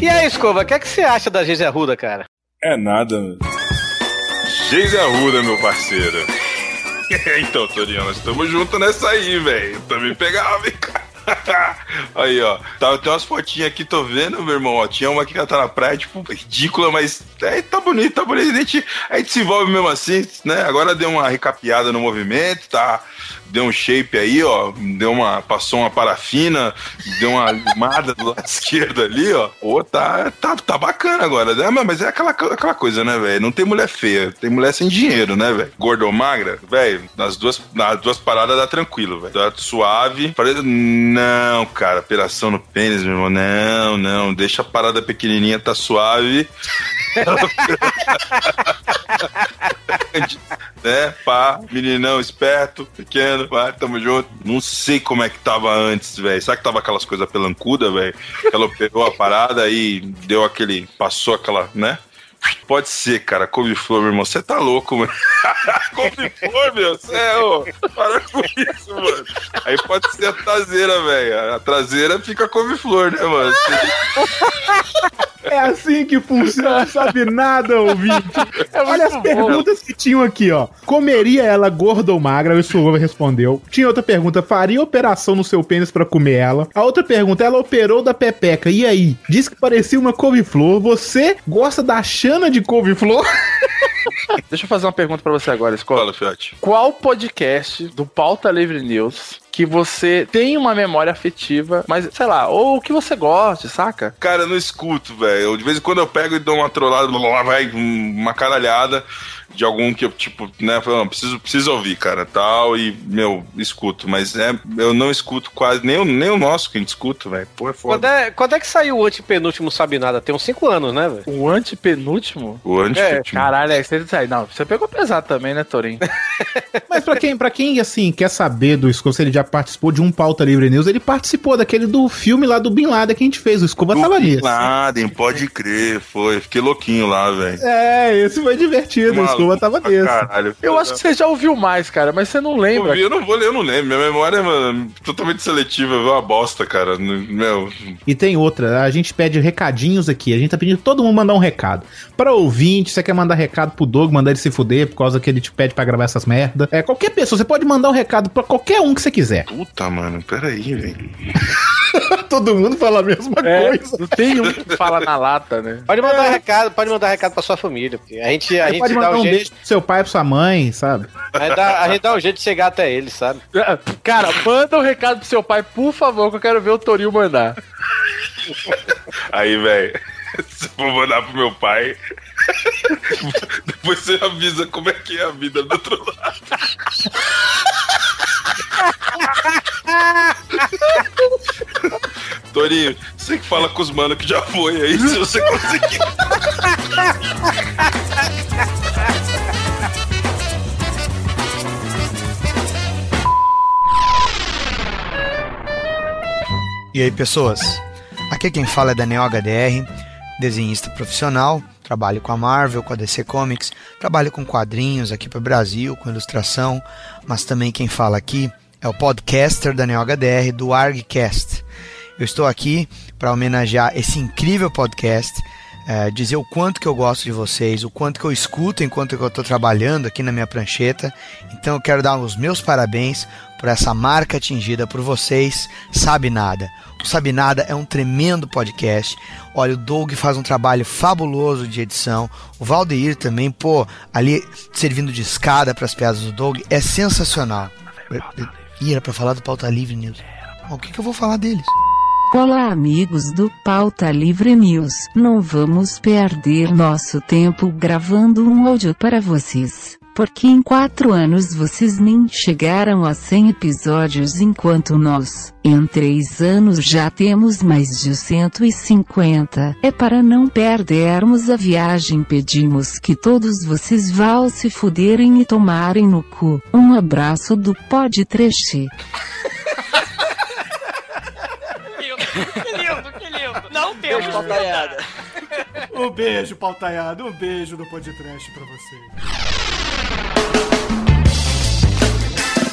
E aí, Escova, o que, é que você acha da Geise Arruda, cara? É nada. Geise Arruda, meu parceiro. [laughs] então, Torinho, nós estamos juntos nessa aí, velho. Também pegava, hein, cara. [laughs] Aí, ó. Tá, tem umas fotinhas aqui, tô vendo, meu irmão. Ó, tinha uma aqui que ela tá na praia, tipo, ridícula, mas é, tá bonito, tá bonito. A gente, a gente se envolve mesmo assim, né? Agora deu uma recapeada no movimento, tá? Deu um shape aí, ó. Deu uma. Passou uma parafina, deu uma limada do lado [laughs] esquerdo ali, ó. Pô, tá, tá, tá bacana agora, né? Mas é aquela, aquela coisa, né, velho? Não tem mulher feia, tem mulher sem dinheiro, né, velho? Gorda ou magra, velho, nas duas, nas duas paradas dá tranquilo, velho. Suave. Não, cara, operação no pênis, meu irmão. Não, não. Deixa a parada pequenininha, tá suave. [laughs] né? Pá, meninão esperto, pequeno, pá, tamo junto. Não sei como é que tava antes, velho. Será que tava aquelas coisas pelancuda, velho? Ela operou a parada e deu aquele. Passou aquela, né? Pode ser, cara. Couve-flor, meu irmão. Você tá louco, mano. [laughs] Couve-flor, meu. Você é, ô. Para com isso, mano. Aí pode ser a traseira, velho. A traseira fica couve-flor, né, mano? É assim que funciona, não sabe nada, ouvinte. Olha as perguntas que tinham aqui, ó. Comeria ela gorda ou magra? O Escova respondeu. Tinha outra pergunta: faria operação no seu pênis pra comer ela? A outra pergunta: ela operou da pepeca. E aí? Diz que parecia uma couve-flor. Você gosta da chana de couve-flor? [laughs] Deixa eu fazer uma pergunta pra você agora, Escola. Fala, Fiote. Qual podcast do Pauta Livre News que você tem uma memória afetiva, mas sei lá, ou que você goste, saca? Cara, eu não escuto, velho. De vez em quando eu pego e dou uma trollada, blá, blá, blá, vai uma caralhada de algum que eu, tipo, né, falo, não, preciso, preciso ouvir, cara, tal, e, meu, escuto. Mas é, eu não escuto quase, nem o, nem o nosso que a gente escuta, velho. Pô, é Quando foda. é, quando é que saiu o antepenúltimo Sabe Nada? Tem uns 5 anos, né, velho? O antepenúltimo? O antepenúltimo. É, caralho, é, você, não, você pegou pesado também, né, Torinho? [laughs] Mas pra quem, pra quem, assim, quer saber do Escova, se ele já participou de um Pauta Livre News, ele participou daquele do filme lá do Bin Laden que a gente fez. O Escova tava Bin nisso. Laden, pode crer, foi. Fiquei louquinho lá, velho. É, esse foi divertido. O Tava. Caralho. Eu acho que você já ouviu mais, cara, mas você não lembra. Eu, vi, eu não vou ler, eu não lembro. Minha memória é totalmente seletiva, é uma bosta, cara. Meu, E tem outra, a gente pede recadinhos aqui. A gente tá pedindo todo mundo mandar um recado. Pra ouvinte, você quer mandar recado pro Doug, mandar ele se fuder por causa que ele te pede pra gravar essas merda. É, qualquer pessoa, você pode mandar um recado pra qualquer um que você quiser. puta, mano, peraí, velho. [laughs] Todo mundo fala a mesma É, coisa. não tem um que fala na lata, né? Pode mandar recado, pode mandar recado pra sua família. Porque a gente, a Você gente pode dá mandar um um jeito. beijo pro seu pai, pra sua mãe, sabe? A gente, dá, a gente dá um jeito de chegar até eles, sabe? É, Cara, manda um recado pro seu pai, por favor, que eu quero ver o Torinho mandar. Aí, velho, se eu for mandar pro meu pai, depois você avisa como é que é a vida do outro lado. [laughs] Torinho, você que fala com os manos que já foi aí, se você conseguir. E aí, pessoas? Aqui quem fala é Daniel HDR, desenhista profissional, trabalho com a Marvel, com a DC Comics, trabalho com quadrinhos aqui para o Brasil, com ilustração, mas também quem fala aqui é o podcaster Daniel HDR do ArgCast. Eu estou aqui para homenagear esse incrível podcast, eh, dizer o quanto que eu gosto de vocês, o quanto que eu escuto enquanto eu estou trabalhando aqui na minha prancheta. Então eu quero dar os meus parabéns por essa marca atingida por vocês, Sabe Nada. O Sabe Nada é um tremendo podcast. Olha, o Doug faz um trabalho fabuloso de edição. O Valdeir também, pô, ali servindo de escada para as piadas do Doug, é sensacional. Ih, era para falar do Pauta Livre News. Bom, o que, que eu vou falar deles? Olá, amigos do Pauta Livre News. Não vamos perder nosso tempo gravando um áudio para vocês. Porque em quatro anos vocês nem chegaram a 100 episódios, enquanto nós, em três anos, já temos mais de 150. É para não perdermos a viagem, pedimos que todos vocês vão se fuderem e tomarem no cu. Um abraço do Pod Trash. Que lindo, que lindo. Não temos Beijo, pautaiada. [laughs] Um beijo, pautaiado. Um beijo do podcast pra você.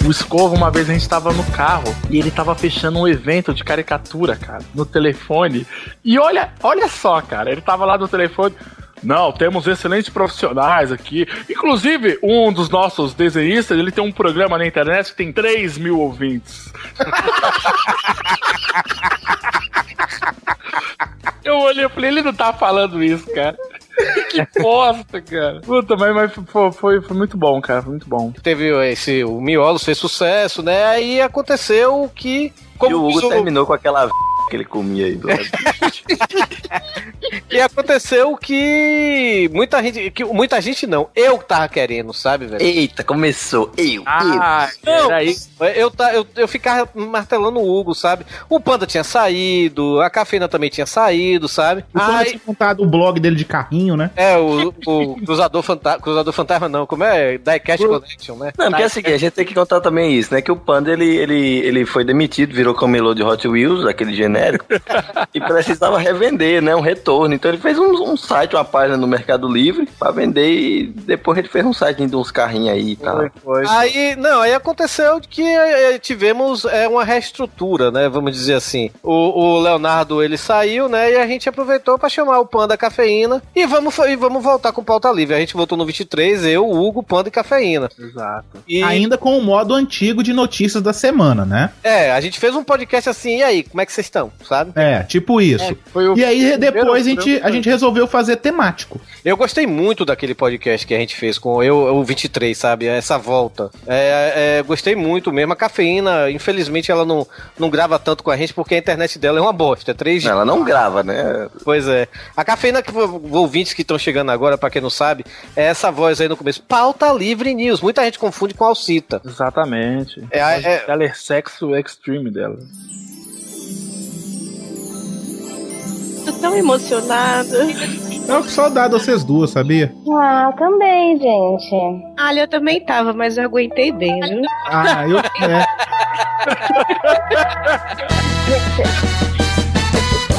O Escova, uma vez a gente tava no carro e ele tava fechando um evento de caricatura, cara, no telefone. E olha, olha só, cara, ele tava lá no telefone. Não, temos excelentes profissionais aqui. Inclusive, um dos nossos desenhistas, ele tem um programa na internet que tem 3 mil ouvintes. [laughs] Eu olhei e falei, ele não tá falando isso, cara. [laughs] Que bosta, cara. Puta, mas, mas foi, foi, foi muito bom, cara. Foi muito bom. Teve esse. O Miolos fez sucesso, né? Aí aconteceu o que. e o Hugo terminou com aquela v... que ele comia aí do lado. [laughs] E aconteceu que muita gente. Que muita gente não. Eu tava querendo, sabe, velho? Eita, começou. Eu, Ah, eu. não, eu, tá, eu, eu ficava martelando o Hugo, sabe? O Panda tinha saído, a Cafeína também tinha saído, sabe? O Panda tinha contado o blog dele de carrinho, né? É, o, o Cruzador, Fanta Cruzador Fantasma não, como é? Diecast Connection, né? Não, porque é o seguinte, a gente tem que contar também isso, né? Que o Panda, ele, ele, ele foi demitido, virou camelô de Hot Wheels, aquele genérico, [laughs] e precisava revender, né? Um retorno. Então ele fez um, um site, uma página no Mercado Livre pra vender e depois ele fez um site de uns carrinhos aí e tal. Aí, não, aí aconteceu que eh, tivemos é, uma reestrutura, né? Vamos dizer assim. O, o Leonardo ele saiu, né? E a gente aproveitou pra chamar o Panda Cafeína e vamos, e vamos voltar com pauta livre. A gente voltou no 23, eu, Hugo, Panda e Cafeína. Exato. E- Ainda com o modo antigo de notícias da semana, né? É, a gente fez um podcast assim, e aí, como é que vocês estão, sabe? É, tipo isso. É, foi o e aí primeiro depois a gente, a gente resolveu fazer temático. Eu gostei muito daquele podcast que a gente fez com eu, o 23, sabe? Essa volta. É, é, gostei muito mesmo. A cafeína, infelizmente, ela não, não grava tanto com a gente porque a internet dela é uma bosta. É 3 Ela não grava, né? Pois é. A cafeína que ouvintes que estão chegando agora, pra quem não sabe, é essa voz aí no começo. Pauta Livre News. Muita gente confunde com Alcita. Exatamente. É, é- Ela é sexo extreme dela. Tô tão emocionada. Eu que saudade de vocês duas, sabia? Ah, também, gente. Ah, eu também tava, mas eu aguentei bem, viu? Ah, eu. [laughs] É.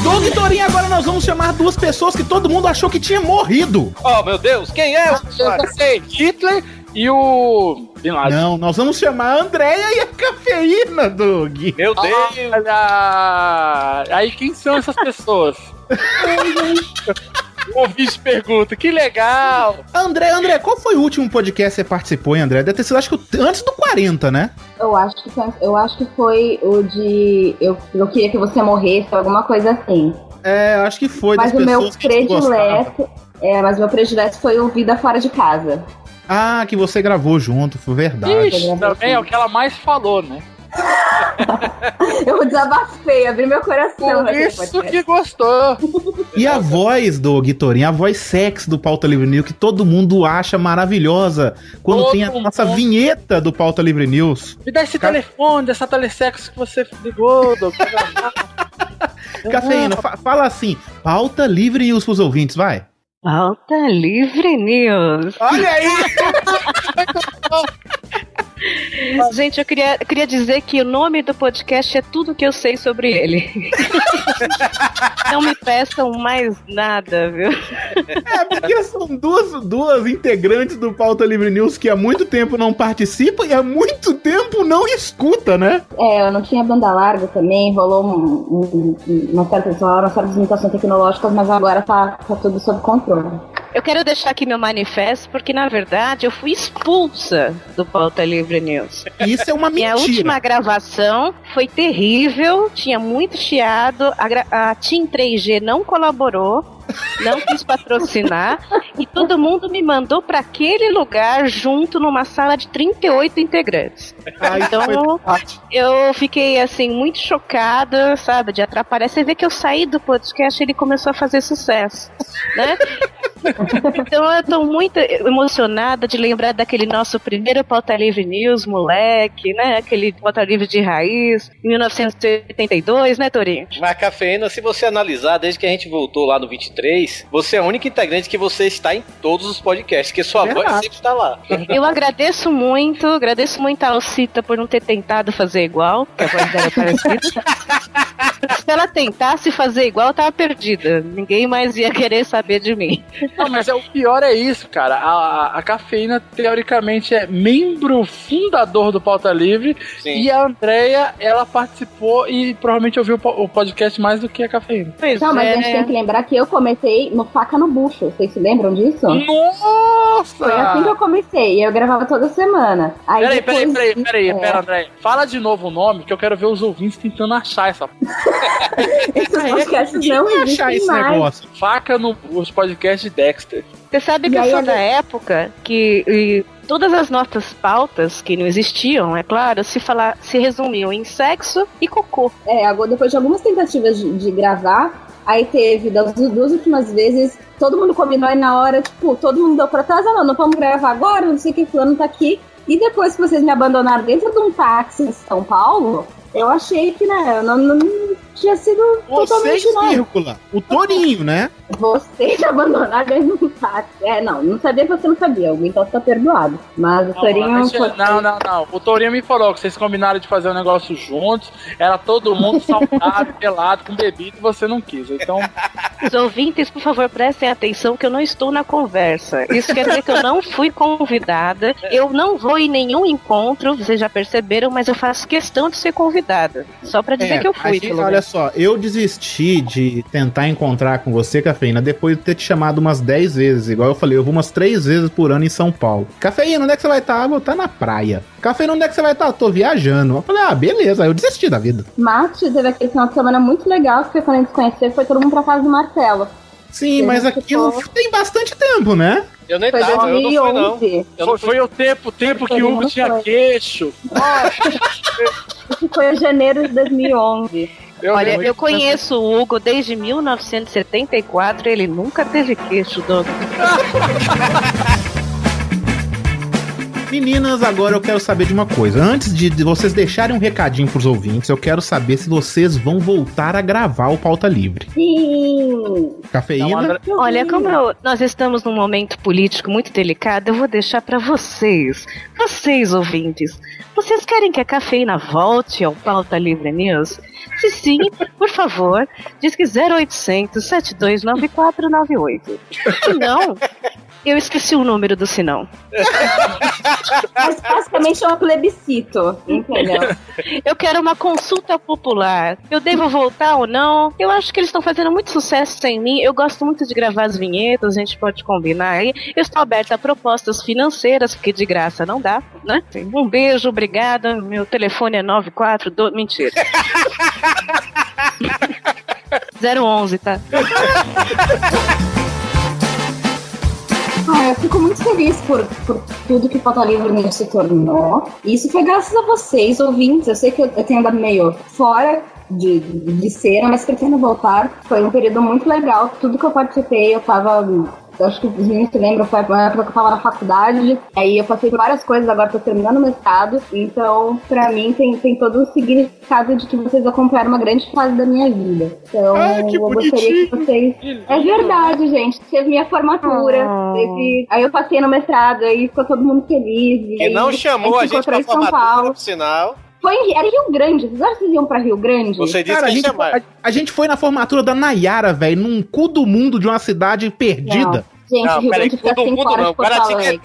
Doug e Torinho, agora nós vamos chamar duas pessoas que todo mundo achou que tinha morrido. Oh, meu Deus, quem é? Eu sei, Hitler e o. Bin Laden. Não, nós vamos chamar a Andréia e a cafeína, Doug. Meu Olha! Aí quem são essas pessoas? [laughs] O ouvinte pergunta, que legal! André, André, qual foi o último podcast que você participou, hein, André? Deve ter sido, acho que o- antes do 40, né? Eu acho que foi, eu acho que foi o de eu, eu queria que você morresse, alguma coisa assim. É, eu acho que foi mas das o meu predileto, é, mas meu predileto foi o Vida Fora de Casa. Ah, que você gravou junto, foi verdade. Ixi, também é o que ela mais falou, né? [laughs] Eu desabafei, abri meu coração. Por isso que gostou. E a voz do Guitorinho, a voz sexy do Pauta Livre News, que todo mundo acha maravilhosa quando Todo tem a nossa mundo. vinheta do Pauta Livre News. Me dá esse telefone dessa telesex que você ligou, Doug. [laughs] Cafeína, fa- fala assim, Pauta Livre News pros ouvintes, vai. Pauta Livre News. Olha aí! [laughs] Gente, eu queria, queria dizer que o nome do podcast é tudo que eu sei sobre ele. [laughs] Não me peçam mais nada, viu? É, porque são duas, duas integrantes do Pauta Livre News que há muito tempo não participam e há muito tempo não escuta, né? É, eu não tinha banda larga também, rolou um, um, uma certa, uma certas limitações tecnológicas, mas agora tá, tá tudo sob controle. Eu quero deixar aqui meu manifesto, porque na verdade eu fui expulsa do Pauta Livre News. Isso é uma Minha mentira. última gravação foi terrível, tinha muito chiado, a, a Team 3G não colaborou. Não quis patrocinar [laughs] e todo mundo me mandou para aquele lugar junto numa sala de 38 integrantes. então eu fiquei assim muito chocada, sabe, de atrapalhar. Você vê que eu saí do podcast e ele começou a fazer sucesso, né? [laughs] Então eu tô muito emocionada de lembrar daquele nosso primeiro Pauta Livre News, moleque, né? Aquele Pauta Livre de raiz, em 1982, né, Torinho? Mas, Cafeína, se você analisar, desde que a gente voltou lá no 23, você é a única integrante que você está em todos os podcasts, que sua voz sempre está lá. [laughs] Eu agradeço muito, agradeço muito a Alcita por não ter tentado fazer igual, que a voz dela é parecida. [laughs] Se ela tentasse fazer igual, eu tava perdida. Ninguém mais ia querer saber de mim. Não, mas é, o pior é isso, cara. A, a- a cafeína, teoricamente, é membro fundador do Pauta Livre. E a Andrea, ela participou e provavelmente ouviu o po- o podcast mais do que a cafeína. Não, mas a gente tem que lembrar que eu comecei no Faca no Bucho. Vocês se lembram disso? Nossa! Foi assim que eu comecei. E eu gravava toda semana. Aí Peraí, peraí, depois peraí, disso- peraí, é, pera, André. Fala de novo o nome que eu quero ver os ouvintes tentando achar essa. [laughs] Esses podcasts não achar existem esse mais. negócio. Faca no os podcasts Dexter. Você sabe que eu sou da época que e, todas as nossas pautas, que não existiam, é claro, se, falar, se resumiam em sexo e cocô. É, agora, depois de algumas tentativas de, de gravar, aí teve, das du- duas últimas vezes, todo mundo combinou e na hora, tipo, todo mundo deu pra trás, ah, não, não vamos gravar agora, não sei o que, fulano tá aqui. E depois que vocês me abandonaram dentro de um táxi em São Paulo, eu achei que, né, eu não, não tinha sido totalmente Vocês, não. vírgula. O Torinho, né? Vocês me abandonaram um táxi. É, não, não sabia que você não sabia, então tá perdoado. Mas o Não, Torinho gente- foi... não, não, não. O Tourinho me falou que vocês combinaram de fazer um negócio juntos. Era todo mundo [laughs] saudável, pelado, com bebida e você não quis. Então, Os ouvintes, por favor, prestem atenção que eu não estou na conversa. Isso quer dizer que eu não fui convidada. Eu não vou em nenhum encontro, vocês já perceberam, mas eu faço questão de ser convidada. Só pra dizer É, que eu fui, gente- pelo olha só, eu desisti de tentar encontrar com você, Cafeína, depois de ter te chamado umas 10 vezes. Igual eu falei, eu vou umas 3 vezes por ano em São Paulo. Cafeína, onde é que você vai estar? Ah, vou estar na praia. Cafeína, onde é que você vai estar? Tô viajando. Eu falei, ah, beleza. Aí eu desisti da vida. Mate teve aquele final de semana muito legal, que foi quando a gente se conheceu, foi todo mundo pra casa do Marcelo. Sim, mas aquilo tem bastante tempo, né? Eu nem Foi tava, eu não fui não. 2011. foi, foi o tempo, o tempo que o Hugo Não tinha foi. queixo. Isso foi em janeiro de 2011. Olha, lembro eu conheço o Hugo desde 1974 ele nunca teve queixo, Doug. [laughs] Meninas, agora eu quero saber de uma coisa. Antes de vocês deixarem um recadinho pros ouvintes, eu quero saber se vocês vão voltar a gravar o Pauta Livre. Sim! Cafeína? Olha, como eu- nós estamos num momento político muito delicado, eu vou deixar pra vocês, vocês ouvintes. Vocês querem que a cafeína volte ao Pauta Livre News? Se sim, por favor, diz que 0800 729498. Se não, Eu esqueci o número do sinão. [laughs] Mas basicamente é um plebiscito, entendeu? Eu quero uma consulta popular. Eu devo voltar ou não? Eu acho que eles estão fazendo muito sucesso sem mim. Eu gosto muito de gravar as vinhetas, a gente pode combinar aí. Eu estou aberta a propostas financeiras, porque de graça não dá, né? Um beijo, obrigada. Meu telefone é 94. Mentira. [laughs] 011, tá? [laughs] Ah, eu fico muito feliz por, por tudo que Pauta Livre News se tornou. Isso foi graças a vocês, ouvintes. Eu sei que eu, eu tenho andado meio fora de, de, cena, mas pretendo voltar. Foi um período muito legal. Tudo que eu participei, eu tava eu acho que os meninos se lembram, foi a época que eu tava na faculdade, aí eu passei por várias coisas, agora tô terminando o mestrado, então pra mim tem, tem todo o significado de que vocês acompanharam uma grande fase da minha vida. Então Ah, que eu gostaria que vocês. É verdade, gente. Teve minha formatura, Ah. teve... aí eu passei no mestrado, aí ficou todo mundo feliz. e Que aí não chamou a gente encontrou pra em São formatura, Paulo. por sinal. Foi em, era em Rio Grande. Vocês acham que vocês iam pra Rio Grande? Cara, a, gente, a, a gente foi na formatura da Nayara, velho, num cu do mundo de uma cidade perdida. Gente, Não, Rio peraí, Grande fica cu do 5 mundo horas não, de Porto Alegre.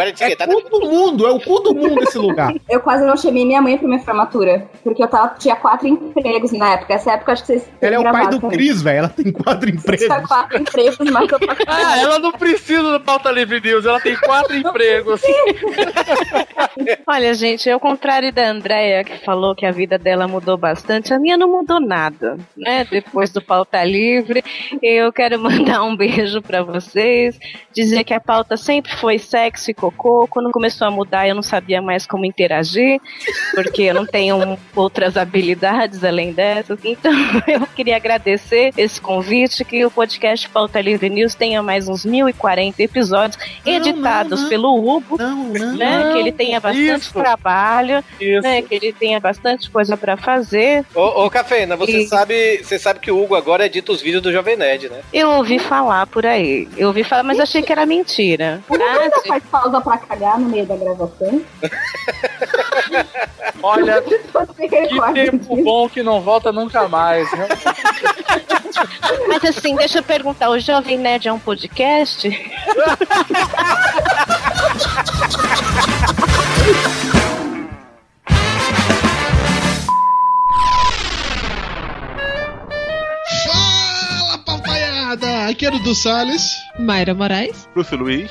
Guaratinguetá É cu do mundo, é o cu do mundo esse lugar. [laughs] Eu quase não chamei minha mãe pra minha formatura, porque eu tava, tinha quatro empregos na época. Essa época acho que vocês. Ela é o pai do também. Cris, velho. Ela tem quatro empregos. Tinha quatro empregos, mas eu [laughs] Ah, ela não precisa do Pauta Livre News, ela tem quatro empregos. Olha, gente, ao contrário da Andrea, que falou que a vida dela mudou bastante, a minha não mudou nada, né? Depois do Pauta Livre, eu quero [laughs] mandar um beijo pra vocês, dizer que a pauta sempre foi sexo e cocô. Quando começou a mudar, eu não sabia mais como interagir, porque eu não tenho outras habilidades além dessas. Então, [laughs] eu queria agradecer esse convite, que o podcast Pauta Livre News tenha mais uns 1040 episódios editados pelo Hugo, né? Que ele tenha bastante Isso. trabalho, né? Que ele tenha bastante coisa pra fazer. Ô, ô Cafena, você E- sabe, você sabe que o Hugo agora edita os vídeos do Jovem Nerd, né? Eu ouvi falar por aí. Eu ouvi falar, mas achei que era mentira. O Hugo ainda faz pausa pra cagar no meio da gravação. [laughs] Olha, [laughs] que tempo bom que não volta nunca mais. né? Mas assim, deixa eu perguntar, o Jovem Nerd é um podcast? [laughs] papai! Aqui é Dudu Salles. Mayra Moraes. Lúcio Luiz.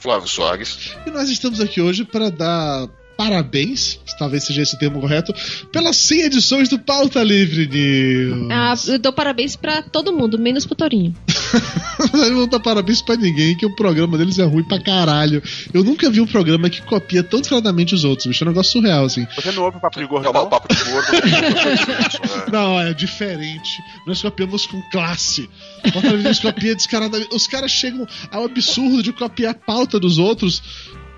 Flávio Soares. E nós estamos aqui hoje para dar parabéns, talvez seja esse o termo correto, pelas 100 edições do Pauta Livre News. Ah, eu dou parabéns pra todo mundo, menos pro Torinho. [laughs] [laughs] Não vou dar parabéns pra ninguém, que o programa deles é ruim pra caralho. Eu nunca vi um programa que copia tão claramente os outros, bicho. É um negócio surreal, assim. Você não ouve o papo de gordo, não? o papo de gordo. [laughs] Não, é diferente. Nós copiamos com classe. News copia descaradamente. Os caras chegam ao absurdo de copiar a pauta dos outros.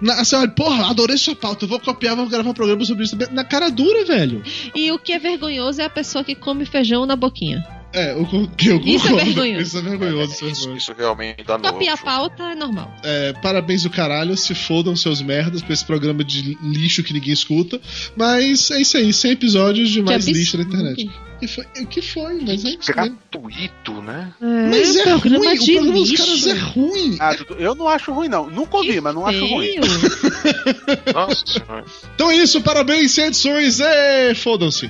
Na, assim, olha, porra, adorei sua pauta. Eu vou copiar, vou gravar um programa sobre isso. Na cara dura, velho. E o que é vergonhoso é a pessoa que come feijão na boquinha. É, o que eu Isso é concordo. vergonhoso. Isso é vergonhoso. Isso é vergonhoso. Isso realmente dá nojo. Copiar a pauta é normal. É, parabéns do caralho, se fodam seus merdas pra esse programa de lixo que ninguém escuta. Mas é isso aí, 100 episódios de mais lixo na internet. E foi, o que foi? Mas é isso. Gratuito, né? Mas é programa ruim, de o programa dos lixo. caras é ruim. Ah, eu não acho ruim, não. Nunca ouvi, mas não acho ruim. Nossa senhora. Então é isso, parabéns, 100 edições, e fodam-se.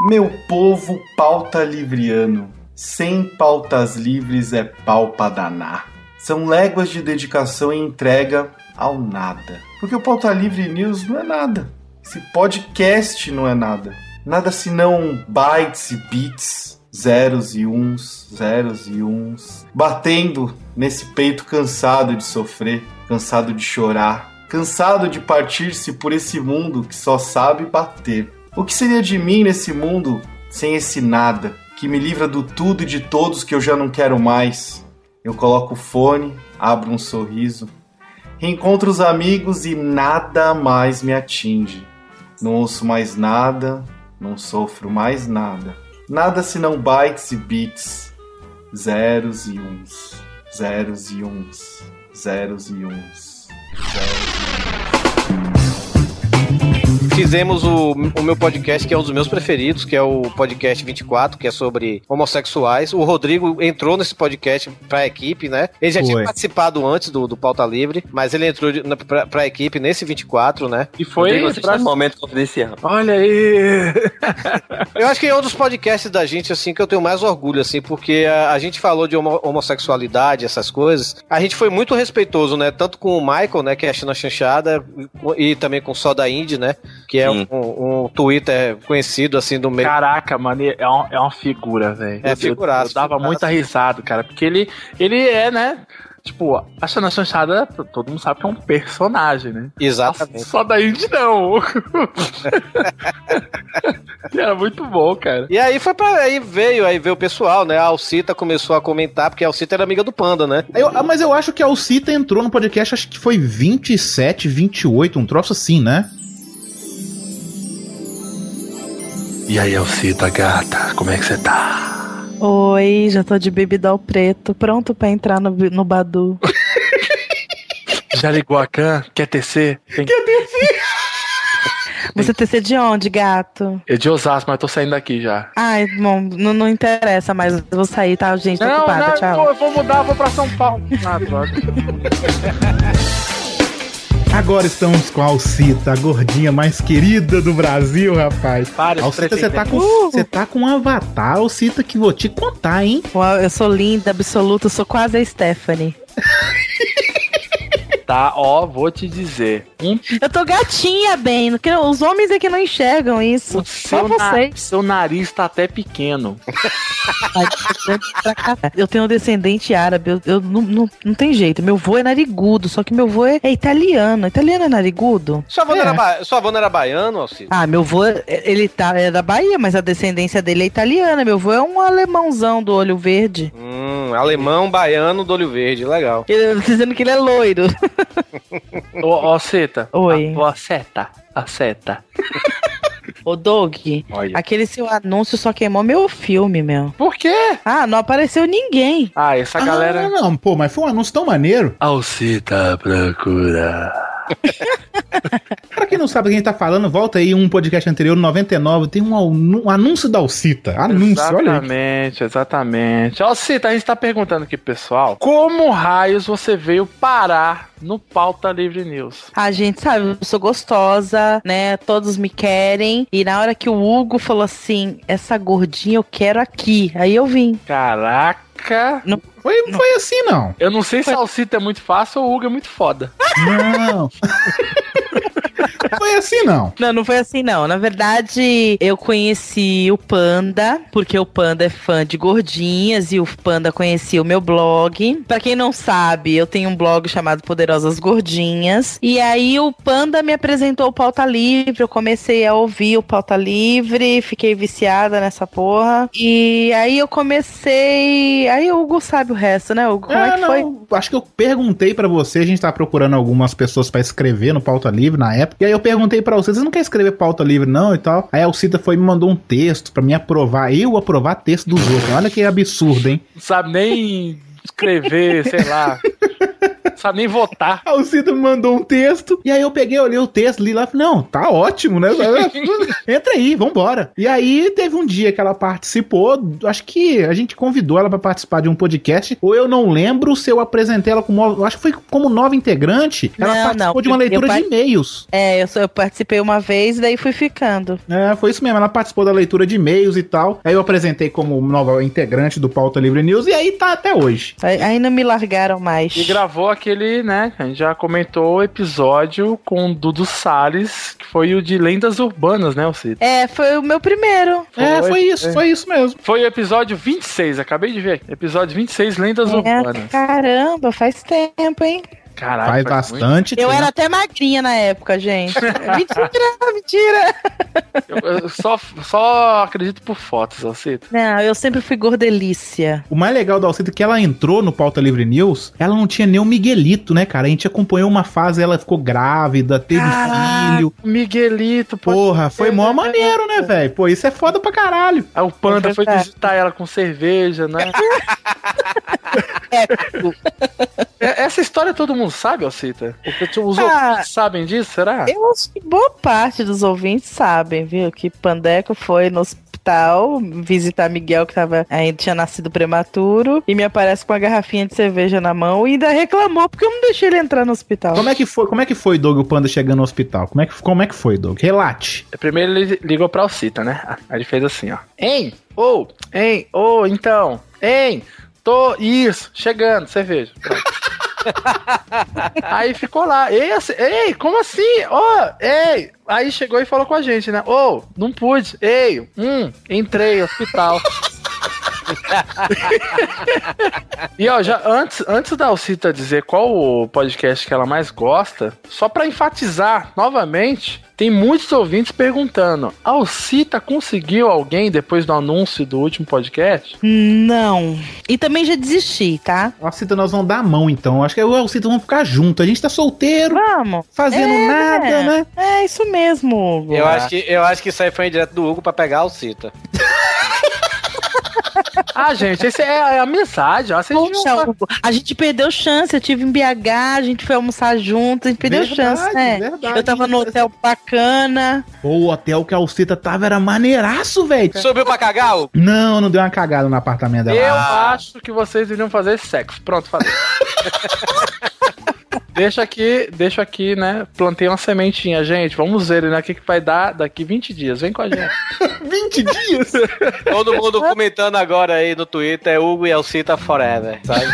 Meu povo pauta livriano, sem pautas livres é pau pra. São léguas de dedicação e entrega ao nada. Porque o Pauta Livre News não é nada. Esse podcast não é nada. Nada senão bytes e bits, zeros e uns, zeros e uns, batendo nesse peito cansado de sofrer, cansado de chorar, cansado de partir-se por esse mundo que só sabe bater. O que seria de mim nesse mundo sem esse nada, que me livra do tudo e de todos que eu já não quero mais? Eu coloco o fone, abro um sorriso, reencontro os amigos e nada mais me atinge. Não ouço mais nada, não sofro mais nada. Nada senão bytes e bits, zeros e uns, zeros e uns, zeros e uns, zeros e uns. Fizemos o, o meu podcast, que é um dos meus preferidos, que é o podcast 24, que é sobre homossexuais. O Rodrigo entrou nesse podcast pra equipe, né? Ele já tinha Foi. participado antes do, do Pauta Livre, mas ele entrou de- na- pra, pra equipe nesse 24, né? E foi Rodrigo, assiste pra- um momento confidencial. Olha aí. Eu acho que é um dos podcasts da gente, assim, que eu tenho mais orgulho, assim, porque a, a gente falou de homo- homossexualidade, essas coisas. A gente foi muito respeitoso, né? Tanto com o Michael, né, que é a China Chanchada, e também com o Soda Indie, né? Que é um, um Twitter conhecido, assim, do meio. Caraca, mano, é uma, é uma figura, velho. É Eu- figuraço, Eu, dava figuraço. muita risada, cara, porque ele, ele é, né? Tipo, a Xana Chanchada, todo mundo sabe que é um personagem, né? Exatamente. Só da Indy não. [laughs] Era muito bom, cara. E aí foi pra. Aí veio, aí veio o pessoal, né? A Alcita começou a comentar, porque a Alcita era amiga do Panda, né? Eu- mas eu acho que a Alcita entrou no podcast, acho que foi 27, 28, um troço assim, né? E aí, Alcita, gata, como é que você tá? Oi, já tô de bebidol preto, pronto pra entrar no, no Badu. [laughs] Já ligou a can? Quer tecer? Tem... Quer tecer? [laughs] Você TC de onde, gato? É de Osasco, mas tô saindo daqui já. Ai, bom, não, não interessa, mas eu vou sair, tá, gente? Tô não, ocupada, não, tchau. eu vou mudar, eu vou pra São Paulo. Ah, droga. [laughs] Agora estamos com a Alcita, a gordinha mais querida do Brasil, rapaz. Para, Alcita, você tá, com, você tá com um avatar, Alcita, que vou te contar, hein? Uau, Eu sou linda, absoluta, eu sou quase a Stephanie. [laughs] Tá, ó, vou te dizer. Um Eu tô gatinha, bem. porque Os homens é que não enxergam isso. Só seu, na- vocês. seu nariz tá até pequeno. [laughs] Eu tenho um descendente árabe, eu, eu não, não, não tem jeito. Meu vô é narigudo, só que meu vô é, é italiano. Italiano é narigudo? Sua avó, não era ba... Sua avó não era baiano, Alcita? Ah, meu vô, ele tá, é da Bahia, mas a descendência dele é italiana. Meu vô é um alemãozão do olho verde. Hum, alemão, baiano, do olho verde, legal. Ele, dizendo que ele é loiro. [laughs] Ô, ó, Seta. Oi. Ó, seta. A seta. Ô, Doug, Olha. aquele seu anúncio só queimou meu filme, meu. Por quê? Ah, não apareceu ninguém. Ah, essa galera. Ah, não, pô, mas foi um anúncio tão maneiro. Alcita procura. Pra quem não sabe quem tá falando, volta aí um podcast anterior, 99, tem um, um anúncio da Alcita. Anúncio, olha aí. Exatamente, exatamente. Ó, Cita, a gente tá perguntando aqui, pessoal, como raios você veio parar no Pauta Livre News? A gente sabe, eu sou gostosa, né? Todos me querem. E na hora que o Hugo falou assim: essa gordinha eu quero aqui. Aí eu vim. Caraca. Não, foi, não foi assim, não. Eu não sei se a Alcita é muito fácil ou o Hugo é muito foda. Não. [laughs] foi assim, não. Não, não foi assim, não. Na verdade, eu conheci o Panda, porque o Panda é fã de gordinhas e o Panda conhecia o meu blog. Pra quem não sabe, eu tenho um blog chamado Poderosas Gordinhas. E aí o Panda me apresentou o Pauta Livre. Eu comecei a ouvir o Pauta Livre, fiquei viciada nessa porra. E aí eu comecei. Aí o Hugo sabe o resto, né, Hugo? Como é, que não, foi? Acho que eu perguntei pra você, a gente tá procurando algumas pessoas pra escrever no Pauta Livre na época. E aí eu perguntei pra você, você não quer escrever Pauta Livre não e tal? Aí a Alcita foi e me mandou um texto pra me aprovar, eu aprovar texto dos outros. Olha que absurdo, hein? Não sabe nem escrever, sei lá. [laughs] Não sabe nem votar. [laughs] A Alcita me mandou um texto, e aí eu peguei, olhei o texto, li lá e falei, não, tá ótimo, né? [laughs] Entra aí, vambora. E aí teve um dia que ela participou, acho que a gente convidou ela pra participar de um podcast, ou eu não lembro se eu apresentei ela como, acho que foi como nova integrante, ela Não, participou não, de uma eu- leitura eu de par- e-mails. É, eu, só, eu participei uma vez e daí fui ficando. É, foi isso mesmo, ela participou da leitura de e-mails e tal, aí eu apresentei como nova integrante do Pauta Livre News, e aí tá até hoje. Aí, aí não me largaram mais. E gravou aquele, né? A gente já comentou o episódio com o Dudu Salles, que foi o de Lendas Urbanas, né, Alcita? É, foi o meu primeiro. É, foi isso, foi isso mesmo. Foi o episódio 26, acabei de ver. Episódio 26, Lendas É, Urbanas. caramba, faz tempo, hein? Caralho, Faz faz bastante Eu tempo. era até magrinha na época, gente. [laughs] mentira, mentira. Eu, eu só, só acredito por fotos, Alcita. Não, eu sempre fui gordelícia. O mais legal da Alcita é que ela entrou no Pauta Livre News, ela não tinha nem o Miguelito, né, cara? A gente acompanhou uma fase, ela ficou grávida, teve filho. Miguelito. Porra, foi mó maneiro, né, velho? Pô, isso é foda pra caralho. Aí o Panda É foi visitar ela com cerveja, né? [laughs] [laughs] É- Essa história todo mundo sabe, Alcita? Porque tipo, os Ah, ouvintes sabem disso, será? Eu acho que boa parte dos ouvintes sabem, viu? Que Pandeco foi no hospital visitar Miguel, que tava, ainda tinha nascido prematuro, e me aparece com uma garrafinha de cerveja na mão e ainda reclamou porque eu não deixei ele entrar no hospital. Como é que foi, como é que foi, Doug, o Panda chegando no hospital? Como é que, como é que foi, Doug? Relate. Primeiro ele ligou pra Alcita, né? Aí ele fez assim, ó. Hein? Ô, hein? Ô, então. Hein? Tô. Isso, chegando, cerveja. Aí ficou lá. Ei, assim- ei, como assim? Ô, ei. Aí chegou e falou com a gente, né? Ô, não pude. Ei, hum, entrei, hospital. E ó, já antes, antes da Alcita dizer qual o podcast que ela mais gosta, só pra enfatizar novamente, tem muitos ouvintes perguntando: a Alcita conseguiu alguém depois do anúncio do último podcast? Não. E também já desisti, tá? Alcita, nós vamos dar a mão então. Acho que eu e a Alcita vamos ficar juntos. A gente tá solteiro. Vamos. Fazendo É, nada, né? É isso mesmo, Hugo. Eu acho, que, eu acho que isso aí foi direto do Hugo pra pegar a Alcita. [laughs] Ah, gente, esse é a amizade, ó. Poxa, não- Hugo, a gente perdeu chance. Eu tive em BH, a gente foi almoçar junto, a gente perdeu Verdade, chance, né? verdade. Eu tava no hotel bacana. Pô, o hotel que a Alcita tava era maneiraço, velho. Subiu pra cagar? Não, não deu uma cagada no apartamento dela. Eu acho que vocês iriam fazer sexo. Pronto, falei. [laughs] deixa aqui, deixa aqui, né? Plantei uma sementinha, gente. Vamos ver, né? O que, que vai dar daqui 20 dias. Vem com a gente. [laughs] 20 dias? Todo mundo comentando agora aí no Twitter é Hugo e Alcita Forever, sabe?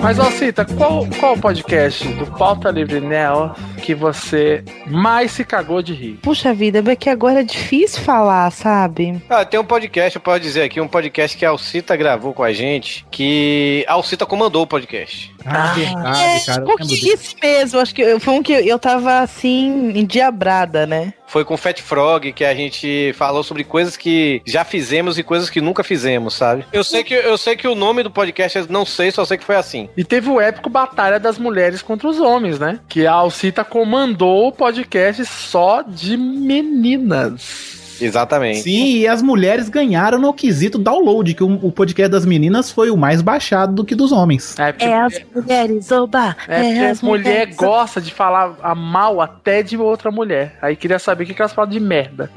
Mas, Alcita, qual, qual podcast do Pauta Livre Neo que você mais se cagou de rir? Puxa vida, é que agora é difícil falar, sabe? Ah, tem um podcast, eu posso dizer aqui, um podcast que a Alcita gravou com a gente, que a Alcita comandou o podcast. Ah, verdade, é, cara. que esse mesmo? Acho que foi um que eu tava assim, endiabrada, né? Foi com o Fat Frog que a gente falou sobre coisas que já fizemos e coisas que nunca fizemos, sabe? Eu sei que, eu sei que o nome do podcast eu não sei, só sei que foi assim. E teve o épico Batalha das Mulheres contra os Homens, né? Que a Alcita comandou o podcast só de meninas. Exatamente. Sim, e as mulheres ganharam no quesito download, que o, o podcast das meninas foi o mais baixado do que dos homens. É, porque, É as mulheres, oba! é porque as a mulher mulheres. gosta de falar a mal até de outra mulher. Aí queria saber o que, que elas falam de merda.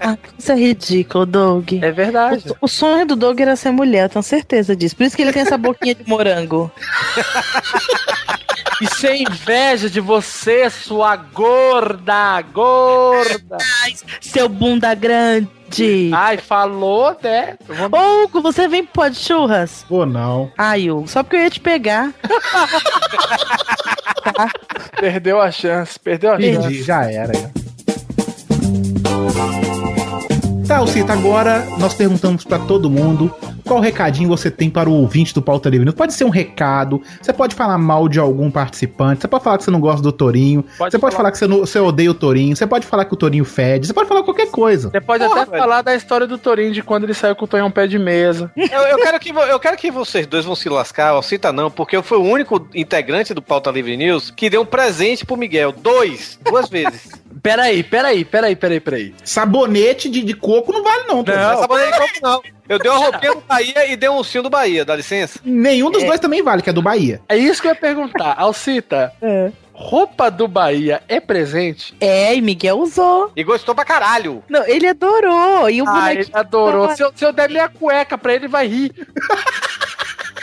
Ah, isso é ridículo, Doug. É verdade. O, o sonho do Doug era ser mulher, eu tenho certeza disso. Por isso que ele tem essa boquinha de morango. [laughs] E sem inveja de você, sua gorda, gorda. Ai, seu bunda grande. Ai, falou, né? Ô, Hugo, você vem pro pó de churras? Pô, não. Ai, Hugo, só porque eu ia te pegar. [laughs] Perdeu a chance, perdeu a Perdi, chance. já era. Tá, Alcita, agora nós perguntamos pra todo mundo qual recadinho você tem para o ouvinte do Pauta Livre News. Pode ser um recado, você pode falar mal de algum participante, você pode falar que você não gosta do Torinho, Pode você pode falar- falar que você, não- você odeia o Torinho, você pode falar que o Torinho fede, você pode falar qualquer coisa. Você pode Porra, até velho. falar da história do Torinho de quando ele saiu com o Tonhão pé de mesa. Eu, eu quero que, eu quero que vocês dois vão se lascar, Alcita não, porque eu fui o único integrante do Pauta Livre News que deu um presente pro Miguel. Dois, duas vezes. [laughs] Peraí, peraí, peraí, peraí, peraí. Sabonete de, de coco não vale não. Não, essa bandeira de copo não. Eu dei uma roupinha do Bahia e dei um ursinho do Bahia, dá licença? Nenhum dos dois também vale, que é do Bahia. É isso que eu ia perguntar. Alcita, roupa do Bahia é presente? É, e Miguel usou. E gostou pra caralho. Não, ele adorou. E o Ah, bonequinho. ele adorou. Se eu, se eu der minha cueca pra ele, vai rir.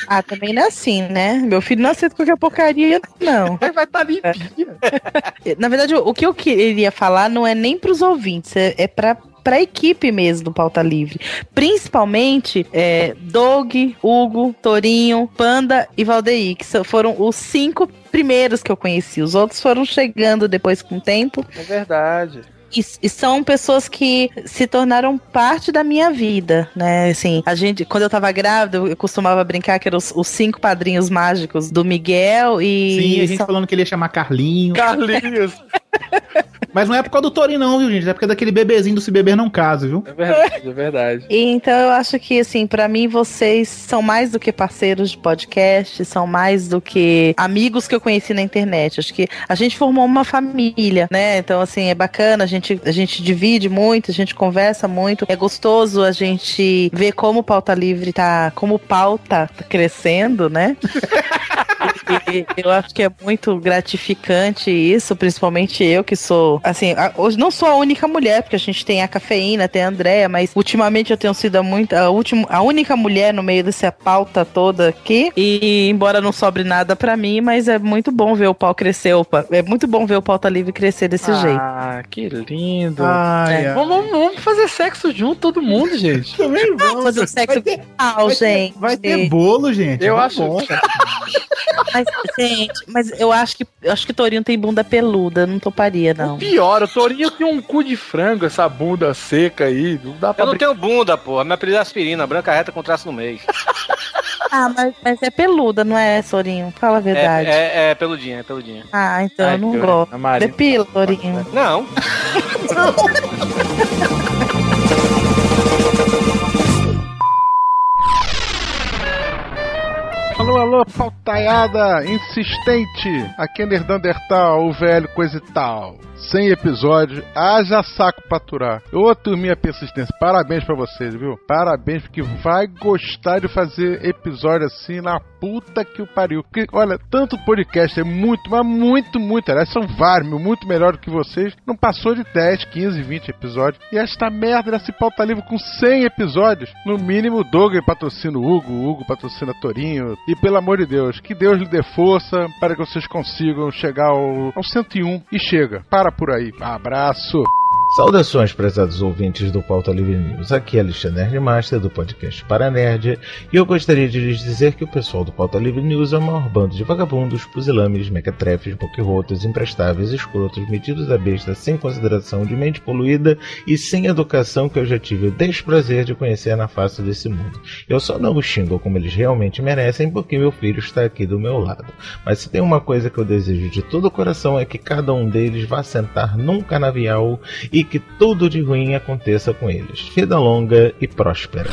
Ah, também não é assim, né? Meu filho não aceita qualquer porcaria, não. Ele vai estar tá limpinha. [laughs] Na verdade, o que eu queria falar não é nem pros ouvintes, é, é pra pra equipe mesmo do Pauta Livre. Principalmente é, Doug, Hugo, Torinho, Panda e Valdeir, que foram os cinco primeiros que eu conheci. Os outros foram chegando depois com o tempo. É verdade. E, e são pessoas que se tornaram parte da minha vida, né? Assim, a gente, quando eu tava grávida, eu costumava brincar que eram os, os cinco padrinhos mágicos do Miguel e. Sim, a gente são- falando que ele ia chamar Carlinho. Carlinhos. [laughs] Mas não é por causa do Torinho, não, viu, gente? É porque é daquele bebezinho do Se Beber Não Caso, viu? É verdade, é verdade. E Então eu acho que, assim, pra mim vocês são mais do que parceiros de podcast, são mais do que amigos que eu conheci na internet. Acho que a gente formou uma família, né? Então, assim, é bacana, a gente, a gente divide muito, a gente conversa muito. É gostoso a gente ver como o pauta livre tá, como o pauta tá crescendo, né? [laughs] E eu acho que é muito gratificante isso, principalmente eu que sou, assim, a- hoje não sou a única mulher, porque a gente tem a cafeína, tem a Andréia, mas ultimamente eu tenho sido a, muito, a, última, a única mulher no meio dessa pauta toda aqui. E embora não sobre nada pra mim, mas é muito bom ver o pau crescer, opa, é muito bom ver o pauta livre crescer desse jeito. Ah, que lindo. Ai, É, ai. Vamos, vamos fazer sexo junto, todo mundo, gente. Também vamos. Fazer sexo virtual, gente. Vai ter bolo, gente. Eu Vai acho- bom. [laughs] Mas, gente, mas eu acho que eu acho que Torinho tem bunda peluda, não toparia, não. Pior, o Torinho tem um cu de frango, essa bunda seca aí. Não dá pra Eu não tenho bunda, pô. Minha apelido é aspirina, branca reta com traço no meio. [laughs] Ah, mas, mas é peluda, não é, Torinho? Fala a É, verdade. é, é peludinha, é peludinha. Ah, então Ai, eu não gosto. Depila, Torinho. Não. [laughs] [laughs] Alô, alô, pautaiada insistente. Aqui é Nerdandertal, o velho coisa e tal. 100 episódios, haja saco pra aturar. Ô, turminha persistência, parabéns pra vocês, viu? Parabéns, porque vai gostar de fazer episódio assim na puta que o pariu. Porque, olha, tanto podcast é muito, mas muito, muito, aliás, são vários, muito melhor do que vocês. Não passou de 10, 15, 20 episódios. E esta merda desse pauta livre com 100 episódios. No mínimo, o Doug patrocina o Hugo, o Hugo patrocina Torinho. E pelo amor de Deus, que Deus lhe dê força para que vocês consigam chegar ao, ao 101 e chega. Para por aí. Abraço. Saudações, prezados ouvintes do Pauta Livre News. Aqui é Alexandre Nerdmaster, do podcast Para Nerd, e eu gostaria de lhes dizer que o pessoal do Pauta Livre News é o maior bando de vagabundos, pusilames, mequetrefes, boquirrotos, imprestáveis, escrotos, metidos a besta, sem consideração, de mente poluída e sem educação que eu já tive o desprazer de conhecer na face desse mundo. Eu só não os xingo como eles realmente merecem porque meu filho está aqui do meu lado. Mas se tem uma coisa que eu desejo de todo o coração é que cada um deles vá sentar num canavial e que tudo de ruim aconteça com eles. Vida longa e próspera.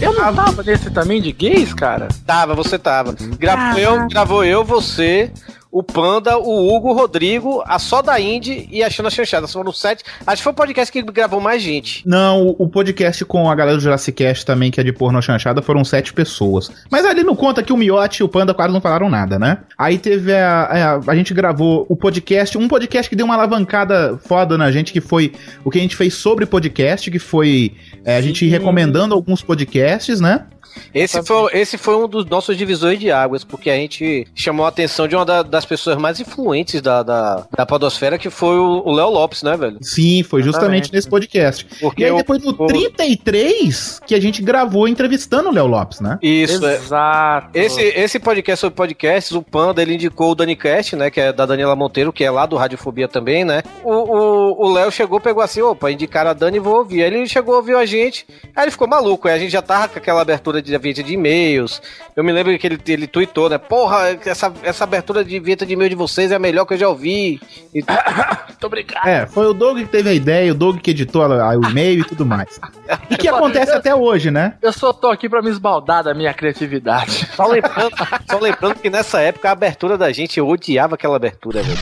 Eu não tava nesse também de gays, cara? Tava, você tava. Gravou eu, gravou eu, você, o Panda, o Hugo, o Rodrigo, a Soda Indy e a Xana Chanchada. Foram sete. Acho que foi o podcast que gravou mais gente. Não, o, podcast com a galera do Jurassic Cast também, que é de porno chanchada, foram sete pessoas. Mas ali não conta que o Miotti e o Panda quase não falaram nada, né? Aí teve a, a. A gente gravou o podcast, um podcast que deu uma alavancada foda na gente, que foi o que a gente fez sobre podcast, que foi é, a gente recomendando alguns podcasts, né? Esse foi, esse foi um dos nossos divisores de águas, porque a gente chamou a atenção de uma da- das pessoas mais influentes da, da, da podosfera, que foi o Léo Lopes, né, velho? Sim, foi justamente Exatamente. nesse podcast. Porque e aí depois no o- 33 que a gente gravou entrevistando o Léo Lopes, né? Isso, é. Exato. Esse, esse podcast sobre podcasts, o Panda, ele indicou o DaniCast, né? Que é da Daniela Monteiro, que é lá do Radiofobia também, né? O o- o Léo chegou, pegou assim, opa, indicaram a Dani, vou ouvir. Aí ele chegou, ouviu a gente, aí ele ficou maluco. Aí a gente já tava com aquela abertura de vinheta de e-mails. Eu me lembro que ele, ele tweetou, né? Porra, essa, essa abertura de vinheta de e-mail de vocês é a melhor que eu já ouvi. E... [coughs] Muito obrigado. É, foi o Doug que teve a ideia, o Doug que editou a- a- o e-mail e tudo mais. [laughs] E que acontece até hoje, né? Eu só tô aqui pra me esbaldar da minha criatividade. Só lembrando, só lembrando que nessa época a abertura da gente, eu odiava aquela abertura, velho.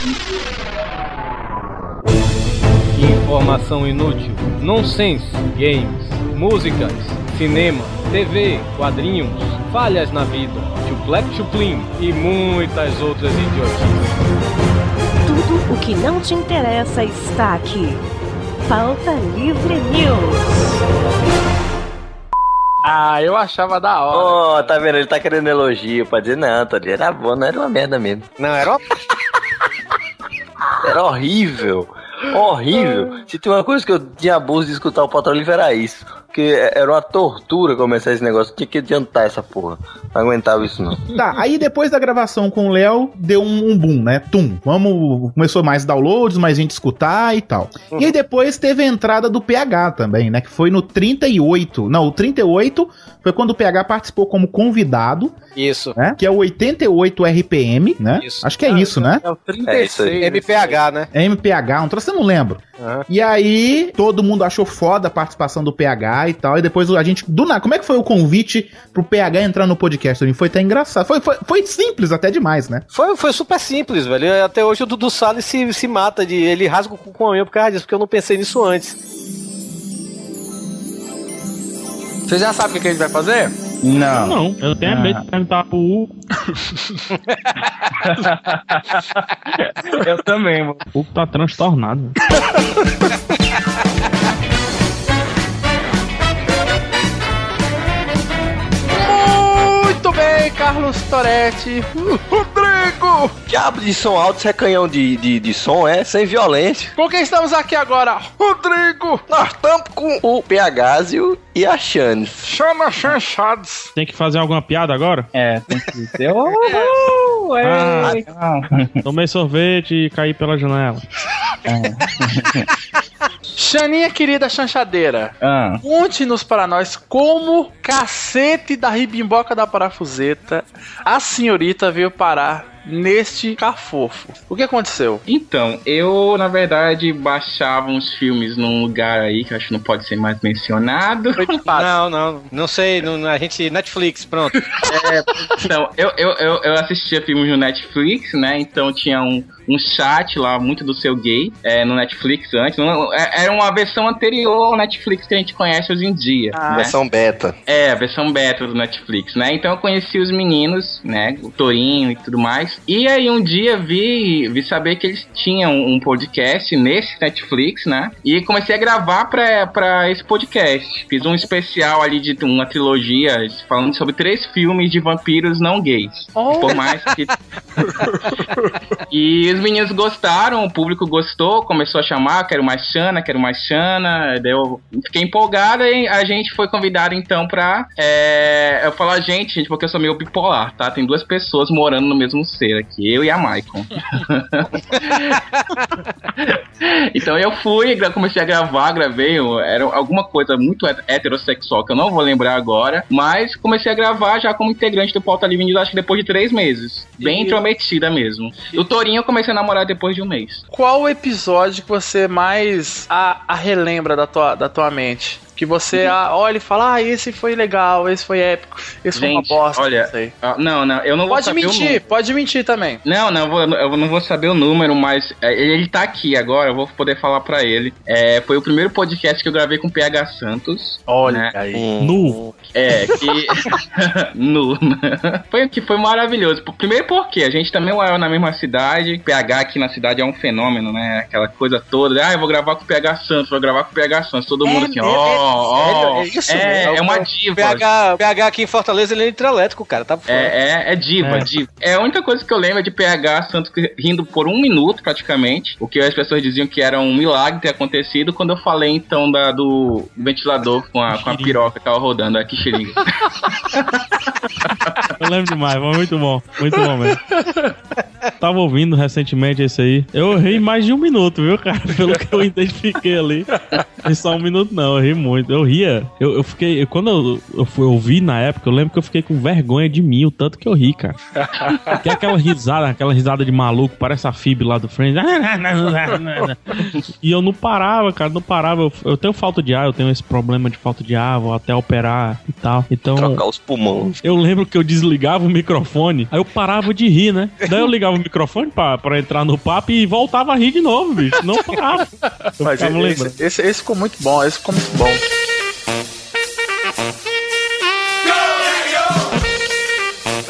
Informação inútil, nonsense, games, músicas, cinema, TV, quadrinhos, falhas na vida, chuplec chuplim e muitas outras idiotices. Tudo o que não te interessa está aqui. Pauta Livre News. Ah, eu achava da hora. Ó, tá vendo? Ele tá querendo elogio pra dizer, não, Tony, era bom, não era uma merda mesmo. Não, era uma... Era horrível. horrível. Se tem uma coisa que eu tinha abuso de escutar o Livre era isso. Porque era uma tortura começar esse negócio. Tinha que adiantar essa porra. Não aguentava isso, não. Tá, aí depois da gravação com o Léo, deu um, um boom, né? Tum. Vamos. Começou mais downloads, mais gente escutar e tal. E aí depois teve a entrada do PH também, né? Que foi no 38. Não, o 38 foi quando o PH participou como convidado. Isso. Né? Que é o 88 RPM, né? Isso. Acho que é isso, né? É o 36. MPH, né? É MPH, um troço eu não lembro. E aí, todo mundo achou foda a participação do PH e tal. E depois a gente. Do nada, como é que foi o convite pro PH entrar no podcast? Foi até engraçado. Foi, foi, foi simples até demais, né? Foi, foi super simples, velho. Até hoje o Dudu Salles se, se mata de. Ele rasga o cu com a minha por causa disso, porque eu não pensei nisso antes. Você já sabe o que, a gente vai fazer? Não. Não, eu tenho Ah. medo de perguntar pro Hugo. [laughs] Eu também, mano. O Hugo tá transtornado. [laughs] Carlos Toretti. Rodrigo! Diabo de som alto, isso é canhão de, de, de som, é? Sem violência. Com quem estamos aqui agora? Rodrigo! Nós estamos com o PHzio e a Chanes. Chama chanchados. Tem que fazer alguma piada agora? É, tem que ter. [laughs] Oh, é, Ah. Tomei sorvete e caí pela janela. Xaninha querida chanchadeira, Ah. conte-nos para nós como cacete da ribimboca da parafuseta a senhorita veio parar neste cafofo. O que aconteceu? Então, eu, na verdade, baixava uns filmes num lugar aí que eu acho que não pode ser mais mencionado. Não, não, não sei, não, a gente. Netflix, pronto. [laughs] É, então, eu, eu, eu, eu assistia filmes no Netflix, né? Então tinha um, um chat lá, muito do seu gay, é, no Netflix antes. Não, é- Era uma versão anterior ao Netflix que a gente conhece hoje em dia. né? Versão beta. É, a versão beta do Netflix, né? Então eu conheci os meninos, né? O Torinho e tudo mais. E aí um dia vi, vi saber que eles tinham um podcast nesse Netflix, né? E comecei a gravar pra, pra esse podcast. Fiz um especial ali de uma trilogia falando sobre três filmes de vampiros não gays. Por mais que [laughs] e os meninos gostaram, o público gostou, começou a chamar, quero mais Xana, quero mais Xana. Daí eu fiquei empolgada e a gente foi convidado então pra. É, eu falo a gente, gente, porque eu sou meio bipolar, tá? Tem duas pessoas morando no mesmo ser aqui, eu e a Maicon. [laughs] então eu fui, comecei a gravar, gravei, era alguma coisa muito het- heterossexual que eu não vou lembrar agora, mas comecei a gravar já como integrante do Pauta Livre acho que depois de três meses. Bem E- intrometida mesmo. E o Torinho eu comecei a namorar depois de um mês. Qual o episódio que você mais a, a relembra da tua, da tua mente? Que você a- olha e fala, ah, esse foi legal, esse foi épico, esse foi uma Gente, bosta. olha, não sei. ah, não, não, eu não vou Pode saber o mentir, número. pode mentir também. Não, não, eu, vou- eu não vou saber o número, mas é, ele tá aqui agora, eu vou poder falar pra ele. É, foi o primeiro podcast que eu gravei com o PH Santos. Olha né? aí. Nu. É, que. [laughs] [laughs] nu. [laughs] foi que foi maravilhoso. Primeiro porque a gente também mora na mesma cidade. PH aqui na cidade é um fenômeno, né? Aquela coisa toda. Ah, eu vou gravar com o PH Santos, vou gravar com o PH Santos. Todo mundo assim, ó, ó. É isso É, mesmo. é uma diva. PH, PH aqui em Fortaleza, ele é hidrelétrico, cara. Tá. É, é, é diva, É. diva. É a única coisa que eu lembro é de PH Santos rindo por um minuto, praticamente. O que as pessoas diziam que era um milagre ter acontecido. Quando eu falei, então, da, do ventilador com a, com a piroca que tava rodando aqui, xiringa. [laughs] Eu lembro demais, foi muito bom. Muito bom mesmo. Tava ouvindo recentemente esse aí. Eu ri mais de um minuto, viu, cara? [laughs] Pelo que eu identifiquei ali. Foi só um minuto, não. Eu ri muito. Eu ria. Eu, eu fiquei. Quando eu, eu fui ouvir na época, eu lembro que eu fiquei com vergonha de mim, o tanto que eu ri, cara. [laughs] Que é aquela risada, aquela risada de maluco, parece a Fib lá do Friends. E eu não parava, cara, não parava. Eu, eu tenho falta de ar, eu tenho esse problema de falta de ar, vou até operar e tal. Então. Trocar os pulmões. Eu lembro que eu desligava o microfone, aí eu parava de rir, né? Daí eu ligava o microfone pra, pra entrar no papo e voltava a rir de novo, bicho. Não parava. Eu Mas esse, esse, esse ficou muito bom, esse ficou muito bom.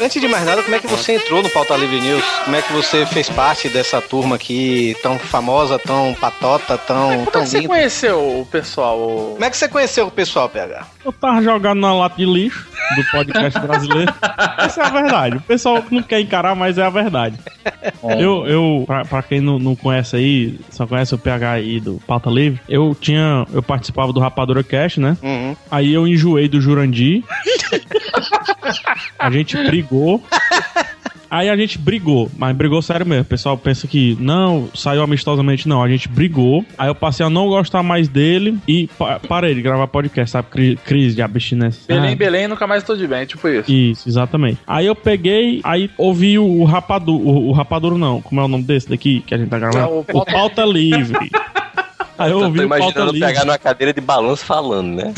Antes de mais nada, como é que você entrou no Pauta Livre News? Como é que você fez parte dessa turma aqui tão famosa, tão patota, tão, Como é que você linda? conheceu o pessoal? Como é que você conheceu o pessoal, PH? Eu tava jogando na lata de lixo. do podcast [laughs] brasileiro. Essa é a verdade. O pessoal não quer encarar, mas é a verdade. Eu, eu pra, pra quem não, não conhece aí, só conhece o PH aí do Pauta Livre, eu tinha. Eu participava do Rapadura Cast, né? Uhum. Aí eu enjoei do Jurandir. [laughs] A gente brigou. Aí a gente brigou, mas brigou sério mesmo. O pessoal pensa que não, saiu amistosamente, não. A gente brigou. Aí eu passei a não gostar mais dele e pa- parei de gravar podcast, sabe? Cri- Crise de abstinência. Belém, Ah, Belém, nunca mais tô de bem, tipo isso. Isso, exatamente. Aí eu peguei, aí ouvi o, Rapaduro, o, o Rapaduro não, como é o nome desse daqui que a gente tá gravando? É, o o, Pauta Livre. [laughs] Aí eu Eu ouvi tô imaginando pegar numa cadeira de balanço falando, né?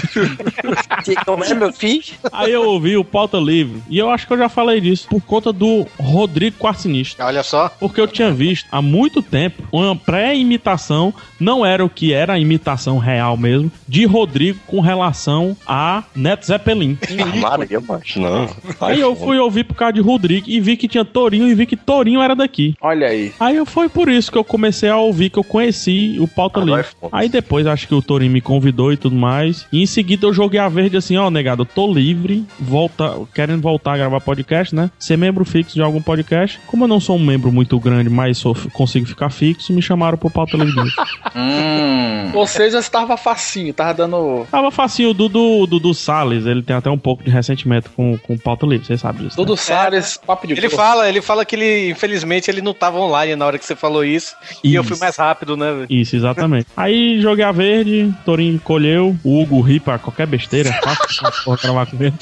Como [laughs] é, meu filho? Aí eu ouvi o Pauta Livre. E eu acho que eu já falei disso. Por conta do Rodrigo Quarcinista. Olha só. Porque eu tinha visto há muito tempo uma pré-imitação, não era o que era a imitação real mesmo, de Rodrigo com relação a Neto Zeppelin. Maria, macho, não. Aí eu fui ouvir por causa de Rodrigo e vi que tinha Torinho e vi que Torinho era daqui. Olha aí. Aí eu- foi por isso que eu comecei a ouvir, que eu conheci o Pauta Livre. Aí depois acho que o Torinho me convidou e tudo mais. E em seguida eu joguei a verde assim, ó, negado, eu tô livre, volta, querendo voltar a gravar podcast, né? Ser membro fixo de algum podcast. Como eu não sou um membro muito grande, mas sou- consigo ficar fixo, me chamaram pro Pauta Livre. [laughs] Hum. Ou seja, estava facinho, tava dando. Tava facinho, o Dudu, Dudu Salles, ele tem até um pouco de ressentimento com, com o Pauta Livre, você sabe disso. né? Dudu Salles, papo de Ele fala, ele fala que ele, infelizmente, ele não tava online na hora que você falou isso. E eu fui mais rápido, né? velho? Isso, exatamente. Aí joguei a verde, Torinho colheu, o Hugo ri pra qualquer besteira, [laughs] fácil gravar com ele.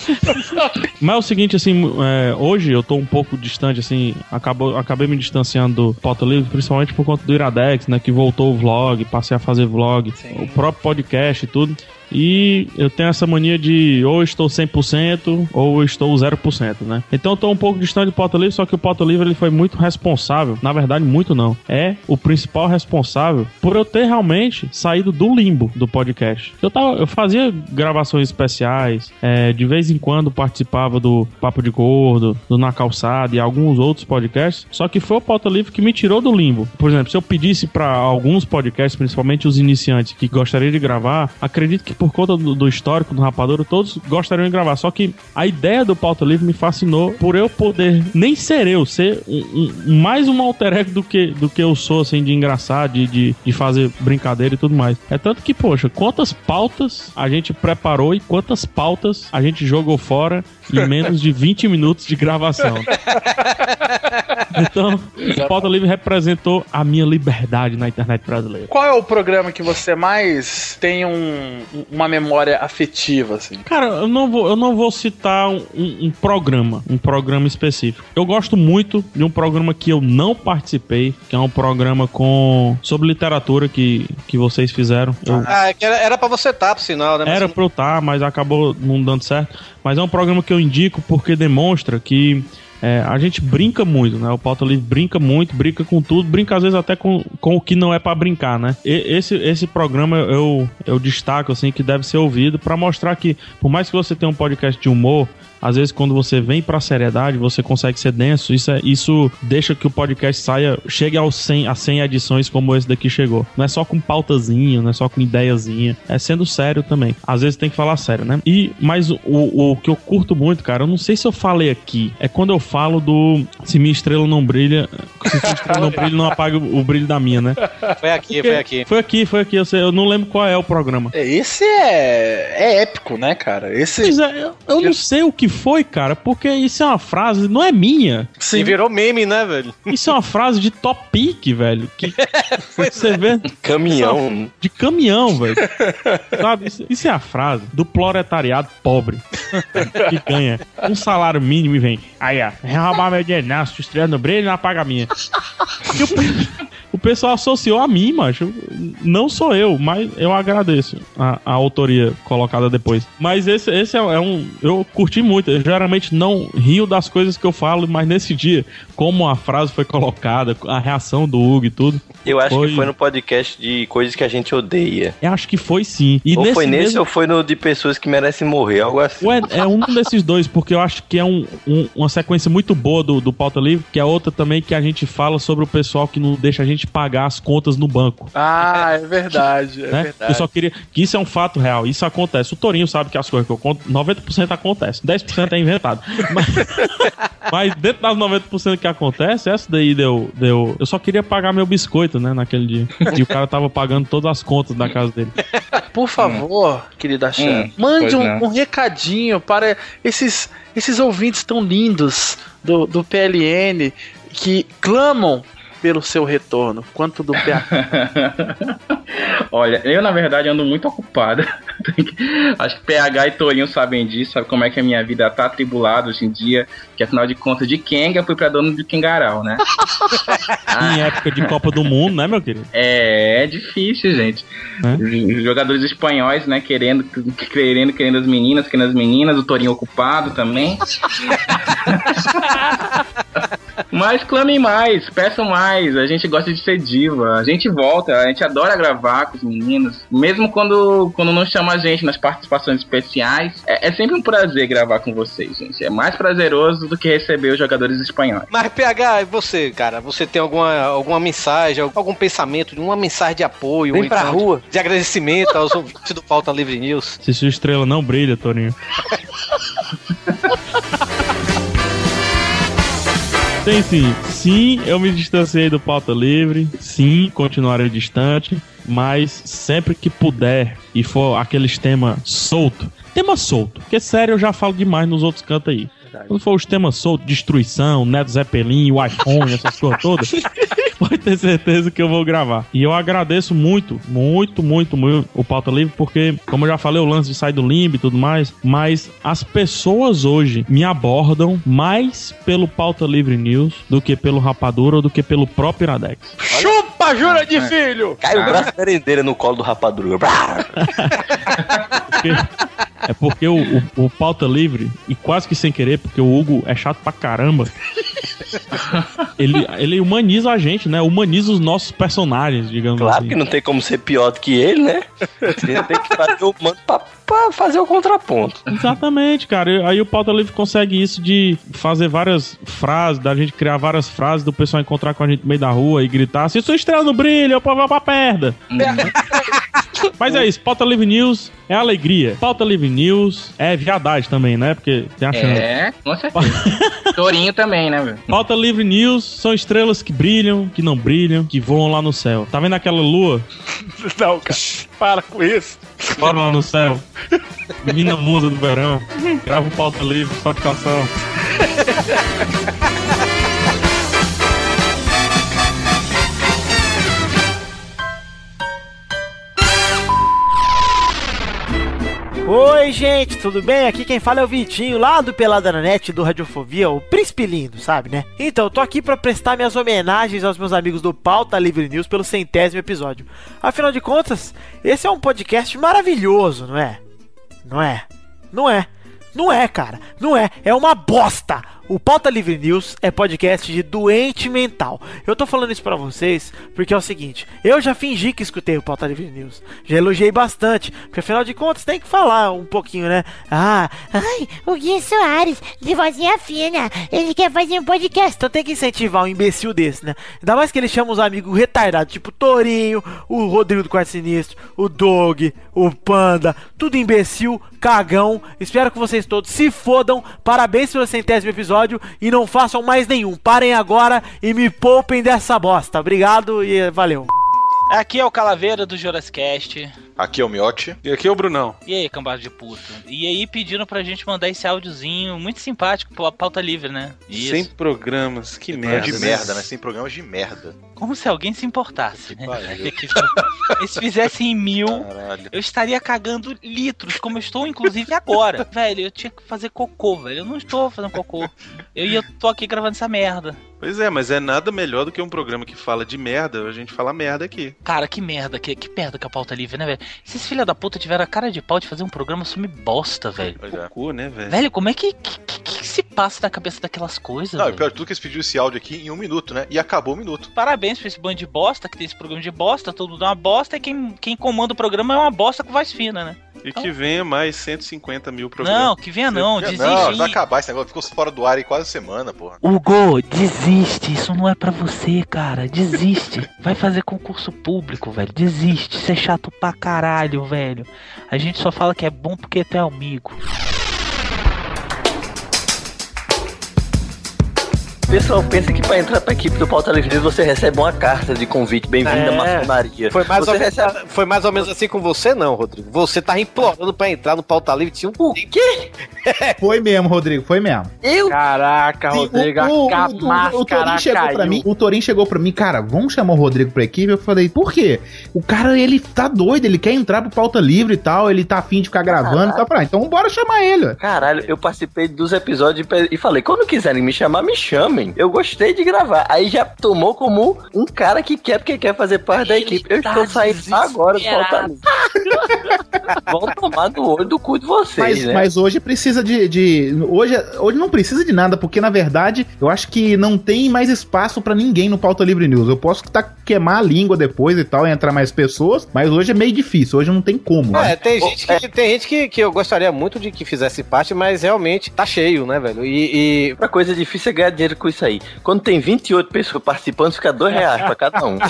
Mas é o seguinte, assim, é, hoje eu tô um pouco distante, assim, acabou, acabei me distanciando do Pauta Livre, principalmente por conta do Iradex, né, que voltou o vlog, passei a fazer vlog, o próprio podcast e tudo. E eu tenho essa mania de ou estou 100% ou estou 0%, né? Então eu tô um pouco distante do Pauta Livre, só que o Pauta Livre ele foi muito responsável, na verdade muito não, é o principal responsável por eu ter realmente saído do limbo do podcast. Eu, tava, eu fazia gravações especiais, é, de vez em quando participava do Papo de Gordo, do Na Calçada e alguns outros podcasts, só que foi o Pauta Livre que me tirou do limbo. Por exemplo, se eu pedisse para alguns podcasts, principalmente os iniciantes que gostariam de gravar, acredito que por conta do, do histórico do Rapadura, todos gostariam de gravar. Só que a ideia do Pauta Livre me fascinou por eu poder nem ser eu, ser um- um- mais um alter ego do que, do que eu sou, assim, de engraçar, de, de, de fazer brincadeira e tudo mais. É tanto que, poxa, quantas pautas a gente preparou e quantas pautas a gente jogou fora em menos de 20 minutos de gravação. Então, o Pauta Livre representou a minha liberdade na internet brasileira. Qual é o programa que você mais tem um- uma memória afetiva, assim? Cara, eu não vou, eu não vou citar um, um- programa, um programa específico. Eu gosto muito de um programa que eu não participei, que é um programa com sobre literatura que, que vocês fizeram. Eu- Ah, é que era, era pra você estar, por sinal, né? Mas era pra eu estar, mas acabou não dando certo. Mas é um programa que eu indico porque demonstra que é, a gente brinca muito, né? O Pauta Livre brinca muito, brinca com tudo, brinca às vezes até com, com o que não é pra brincar, né? E- esse, esse programa eu, eu destaco, assim, que deve ser ouvido pra mostrar que, por mais que você tenha um podcast de humor, às vezes quando você vem pra seriedade, você consegue ser denso, isso, é, isso deixa que o podcast saia, chegue aos 100, a 100 edições como esse daqui chegou. Não é só com pautazinha, não é só com ideiazinha, é sendo sério também. Às vezes tem que falar sério, né? E, mas o, o que eu curto muito, cara, eu não sei se eu falei aqui, é quando eu falo do se minha estrela não brilha, se minha estrela não brilha, não apaga o, o brilho da minha, né? Foi aqui, Porque- foi aqui. Foi aqui, foi aqui, eu, sei, eu não lembro qual é o programa. Esse é, é épico, né, cara? Esse. Pois é, eu, eu não sei o que foi, cara, porque isso é uma frase, não é minha. E virou meme, né, velho? Isso é uma frase de topic, velho. Que [laughs] você vê. Caminhão. De caminhão, velho. Sabe? Isso, isso é a frase do proletariado pobre [laughs] que ganha um salário mínimo e vem. Aí, ó, vem roubar meu dinheiro, não, se estreia no brilho, não apaga a minha. E o pessoal associou a mim, macho. Não sou eu, mas eu agradeço a, a autoria colocada depois. Mas esse, esse é, é um. Eu curti muito. Eu geralmente não rio das coisas que eu falo, mas nesse dia, como a frase foi colocada, a reação do Hugo e tudo. Eu acho que foi no podcast de coisas que a gente odeia. Eu acho que foi sim. E ou foi nesse mesmo- ou foi no de pessoas que merecem morrer, algo assim. Ué, é um [laughs] desses dois, porque eu acho que é um, um- uma sequência muito boa do, do Pauta Livre, que é outra também que a gente fala sobre o pessoal que não deixa a gente pagar as contas no banco. Ah, é verdade, é né? verdade. Eu só queria. Que isso é um fato real. Isso acontece. O Torinho sabe que as coisas que eu conto, 90% acontece. 10% é inventado. Mas, [laughs] mas dentro das 90% que acontece, essa daí deu, deu. Eu só queria pagar meu biscoito, né? Naquele dia. E o cara tava pagando todas as contas da casa dele. Por favor, querida Xan, Hum, mande um, um recadinho para esses, esses ouvintes tão lindos do, do PLN que clamam pelo seu retorno. Quanto do PA. [laughs] Olha, eu na verdade ando muito ocupado. [laughs] Acho que PH e Torinho sabem disso, sabe como é que a minha vida tá atribulada hoje em dia. Que afinal de contas, de Kenga fui pra dono de Kengarau, né? [laughs] Em época de Copa do Mundo, né, meu querido? É, é difícil, gente. Os Jogadores espanhóis, né, querendo, querendo, querendo as meninas, querendo as meninas, o Torinho ocupado também. Mas clamem mais, peçam mais. A gente gosta de ser diva. A gente volta, a gente adora gravar com os meninos. Mesmo quando, quando não chama a gente nas participações especiais. É, é sempre um prazer gravar com vocês, gente. É mais prazeroso do que receber os jogadores espanhóis. Mas, PH, e você, cara? Você tem alguma, alguma mensagem, algum pensamento, uma mensagem de apoio? Vem pra então rua. De agradecimento aos ouvintes do Pauta Livre News? Se sua estrela não brilha, Torinho. [laughs] Tem sim. Sim, eu me distanciei do pauta livre. Sim, continuarei distante. Mas sempre que puder e for aqueles temas solto, tema solto, porque sério eu já falo demais nos outros cantos aí. Quando for os temas soltos, destruição, Neto Zeppelin, o iPhone, essas coisas todas, [laughs] pode ter certeza que eu vou gravar. E eu agradeço muito, muito, muito, muito o Pauta Livre, porque, como eu já falei, o lance de sair do limbo e tudo mais, mas as pessoas hoje me abordam mais pelo Pauta Livre News do que pelo Rapadura ou do que pelo próprio Iradex. Chupa, jura de filho! Cai o braço da merendeira no colo do rapadura. É porque o, o, o Pauta Livre, e quase que sem querer, porque o Hugo é chato pra caramba, [laughs] ele, ele humaniza a gente, né? Humaniza os nossos personagens, digamos Claro assim. que não tem como ser pior do que ele, né? [laughs] Você tem que fazer o mano pra, pra fazer o contraponto. Exatamente, cara. E Aí o Pauta Livre consegue isso de fazer várias frases, da gente criar várias frases, do pessoal encontrar com a gente no meio da rua e gritar: se sua estrela não brilha, o povo vai pra perda. [laughs] Mas é isso, Pauta Livre News é alegria. Pauta Livre News é viadagem também, né? Porque tem a chance. É, com certeza. [laughs] Torinho também, né, velho? Pauta Livre News são estrelas que brilham, que não brilham, que voam lá no céu. Tá vendo aquela lua? [laughs] Não, cara. Para com isso. Bora lá no céu. Menina musa do verão. Grava o Pauta Livre, só de calção. Oi, gente, tudo bem? Aqui quem fala é o Vitinho, lá do Pelada na Net, do Radiofobia, o príncipe lindo, sabe, né? Então, tô aqui pra prestar minhas homenagens aos meus amigos do Pauta Livre News pelo centésimo episódio. Afinal de contas, esse é um podcast maravilhoso, não é? Não é? Não é? Não é, cara. Não é. É uma bosta. O Pauta Livre News é podcast de doente mental. Eu tô falando isso pra vocês porque é o seguinte: eu já fingi que escutei o Pauta Livre News. Já elogiei bastante, porque afinal de contas tem que falar um pouquinho, né? Ah, ai, o Gui Soares, de vozinha fina, ele quer fazer um podcast. Então tem que incentivar um imbecil desse, né? Ainda mais que ele chama os amigos retardados, tipo o Torinho, o Rodrigo do Quarto Sinistro, o Dog, o Panda, tudo imbecil, cagão. Espero que vocês todos se fodam. Parabéns pelo centésimo episódio e não façam mais nenhum. Parem agora e me poupem dessa bosta. Obrigado e valeu. Aqui é o Calaveira do Jurascast. Aqui é o Miotti. E aqui é o Brunão. E aí, cambada de puto? E aí pedindo pra gente mandar esse áudiozinho muito simpático pra pauta livre, né? Isso. Sem programas, que merda. de merda, né? Sem programas de merda. Como se alguém se importasse, né? [laughs] se fizessem mil, Caralho. eu estaria cagando litros, como eu estou, inclusive, agora. [laughs] velho, eu tinha que fazer cocô, velho. Eu não estou fazendo cocô. Eu ia tô aqui gravando essa merda. Pois é, mas é nada melhor do que um programa que fala de merda, a gente fala merda aqui. Cara, que merda, que, que merda que a pauta livre, né, velho? Esses filha da puta tiveram a cara de pau de fazer um programa sobre bosta, velho. Cocô, né, velho? Velho, como é que, que, que- que se passa na cabeça daquelas coisas, Não, velho? pior de tudo que eles pediram esse áudio aqui em um minuto, né? E acabou o minuto. Parabéns pra esse bando de bosta que tem esse programa de bosta, todo mundo é uma bosta, e quem, quem comanda o programa é uma bosta com voz fina, né? E que venha mais 150 mil programas. Não, que venha não, Não, desiste. vai acabar esse negócio. Ficou fora do ar aí quase semana, porra. Hugo, desiste. Isso não é pra você, cara. Desiste. [laughs] Vai fazer concurso público, velho. Desiste. Isso é chato pra caralho, velho. A gente só fala que é bom porque tu é amigo. Pessoal pensa que pra entrar pra equipe do Pauta Livre você recebe uma carta de convite, bem-vindo à É. maçonaria. Foi mais, você ou menos, recebe... foi mais ou menos assim com você, não, Rodrigo. Você tava implorando pra entrar no pauta livre, tinha um. quê? [laughs] Foi mesmo, Rodrigo, foi mesmo. Eu? Caraca, Sim, Rodrigo, o, o, a o, o, o Torinho chegou pra mim, o Torinho chegou pra mim, cara, vamos chamar o Rodrigo pra equipe? Eu falei, por quê? O cara, ele tá doido, ele quer entrar pro pauta livre e tal, ele tá afim de ficar gravando e tal. Pra, então bora chamar ele. Caralho, eu participei dos episódios e falei, quando quiserem me chamar, me chamem. Eu gostei de gravar. Aí já tomou como um cara que quer porque quer fazer parte da equipe. Eu estou saindo agora do Pauta Livre. [laughs] Vão tomar no olho do cu de vocês, Mas, né? mas hoje precisa de, de- hoje, hoje não precisa de nada, porque na verdade eu acho que não tem mais espaço pra ninguém no Pauta Livre News. Eu posso tá, queimar a língua depois e tal, e entrar mais pessoas, mas hoje é meio difícil, hoje não tem como. É, né? tem gente, que, tem gente que, que eu gostaria muito de que fizesse parte, mas realmente tá cheio, né, velho? E. e... Outra coisa difícil é ganhar dinheiro com isso aí. Quando tem 28 pessoas participando, fica dois reais pra cada um. [laughs]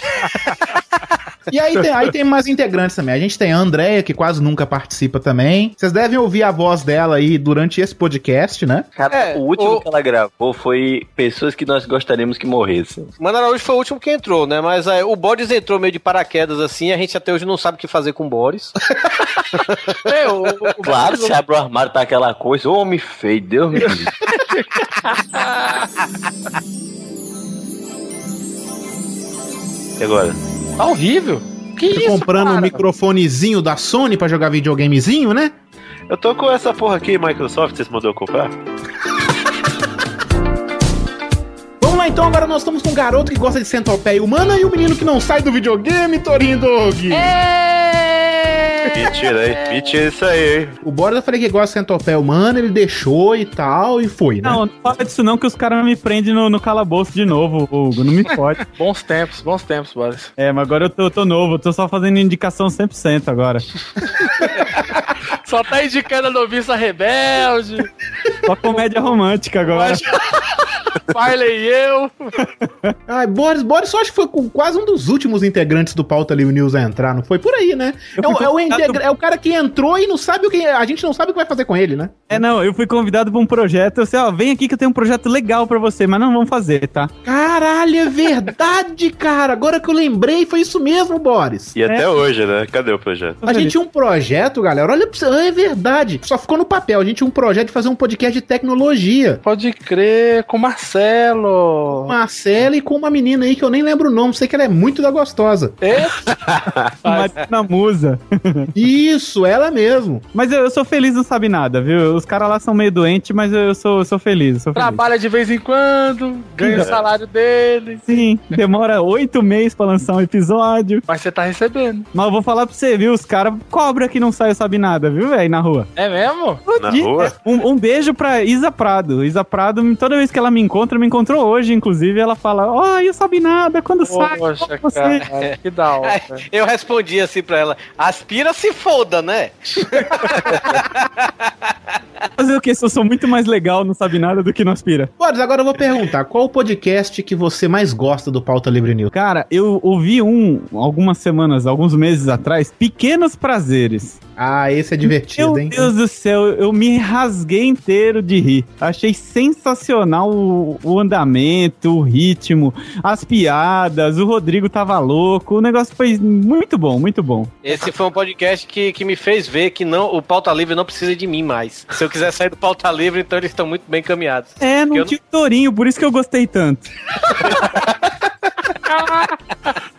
E aí tem, aí tem mais integrantes também. A gente tem a Andrea, que quase nunca participa também. Vocês devem ouvir a voz dela aí durante esse podcast, né? Cara, o último que ela gravou foi pessoas que nós gostaríamos que morressem. Mano Araújo foi o último que entrou, né? Mas é, o Boris entrou meio de paraquedas assim, a gente até hoje não sabe o que fazer com o Boris. [laughs] É, o, o- Claro, se abre o armário tá aquela coisa, ô homem feio, Deus me livre. [laughs] E agora? Tá horrível. Que isso, comprando um cara? microfonezinho da Sony pra jogar videogamezinho, né? Eu tô com essa porra aqui, Microsoft, vocês mandou eu comprar? Vamos lá então, agora nós estamos com um garoto que gosta de centopeia humana e um menino que não sai do videogame, Torinho Dog. Mentira aí, mentira isso aí, hein? O Boris eu falei que gosta de centopeia humana, ele deixou e tal, e foi, né? Não, não fala disso não, que os caras me prendem no, no calabouço de novo, Hugo. Não me [laughs] pode. Bons tempos, bons tempos, Boris. É, mas agora eu tô, eu tô novo, eu tô só fazendo indicação 100% agora. [laughs] Só tá indicando a noviça rebelde. Só comédia romântica agora. Farley e eu. Ai, Boris, Boris eu acho que foi com- quase um dos últimos integrantes do Pauta Livre News a entrar, não foi? Por aí, né? É o, é o integra- é o cara que entrou e não sabe o que. A gente não sabe o que vai fazer com ele, né? É, não, eu fui convidado pra um projeto, eu sei, ó, vem aqui que eu tenho um projeto legal pra você, mas não vamos fazer, tá? Caralho, é verdade, cara. Agora que eu lembrei, foi isso mesmo, Boris. E até hoje, né? Cadê o projeto? A gente tinha um projeto, galera. Olha pra você. É verdade. Só ficou no papel. A gente tinha um projeto de fazer um podcast de tecnologia. Pode crer, com o Marcelo. Marcela e com uma menina aí que eu nem lembro o nome. Sei que ela é muito da gostosa. [laughs] Marina Musa. Isso, ela mesmo. Mas eu, eu sou feliz, não sabe nada, viu? Os caras lá são meio doentes, mas eu sou, eu sou feliz, eu sou feliz. Trabalha de vez em quando, ganha o É. salário dele. Sim, demora oito meses pra lançar um episódio. Mas você tá recebendo. Mas eu vou falar pra você, viu? Os caras cobram que não sai sabe nada, viu, velho, na rua. É mesmo? Na rua? Um, um beijo pra Isa Prado. Isa Prado, toda vez que ela me encontra, me encontrou hoje, inclusive, ela fala: Ó, eu sabe nada, quando sai, Poxa, você. cara, que da hora. Eu respondi assim pra ela: aspira se foda, né? [laughs] Fazer o quê? Se eu sou muito mais legal, não sabe nada do que não aspira. Boris, agora eu vou perguntar: qual o podcast que você mais gosta do Pauta Livre News? Cara, eu ouvi um algumas semanas, alguns meses atrás, Pequenos Prazeres. Ah, esse é divertido, Meu hein? Deus do céu, eu me rasguei inteiro de rir. Achei sensacional o, o andamento, o ritmo, as piadas, o Rodrigo tava louco, o negócio foi muito bom, muito bom. Esse foi um podcast que, que me fez ver que não, o Pauta Livre não precisa de mim mais. Se eu quiser sair do Pauta Livre, então eles estão muito bem caminhados. É, não tinha o Torinho, por isso que eu gostei tanto. [laughs]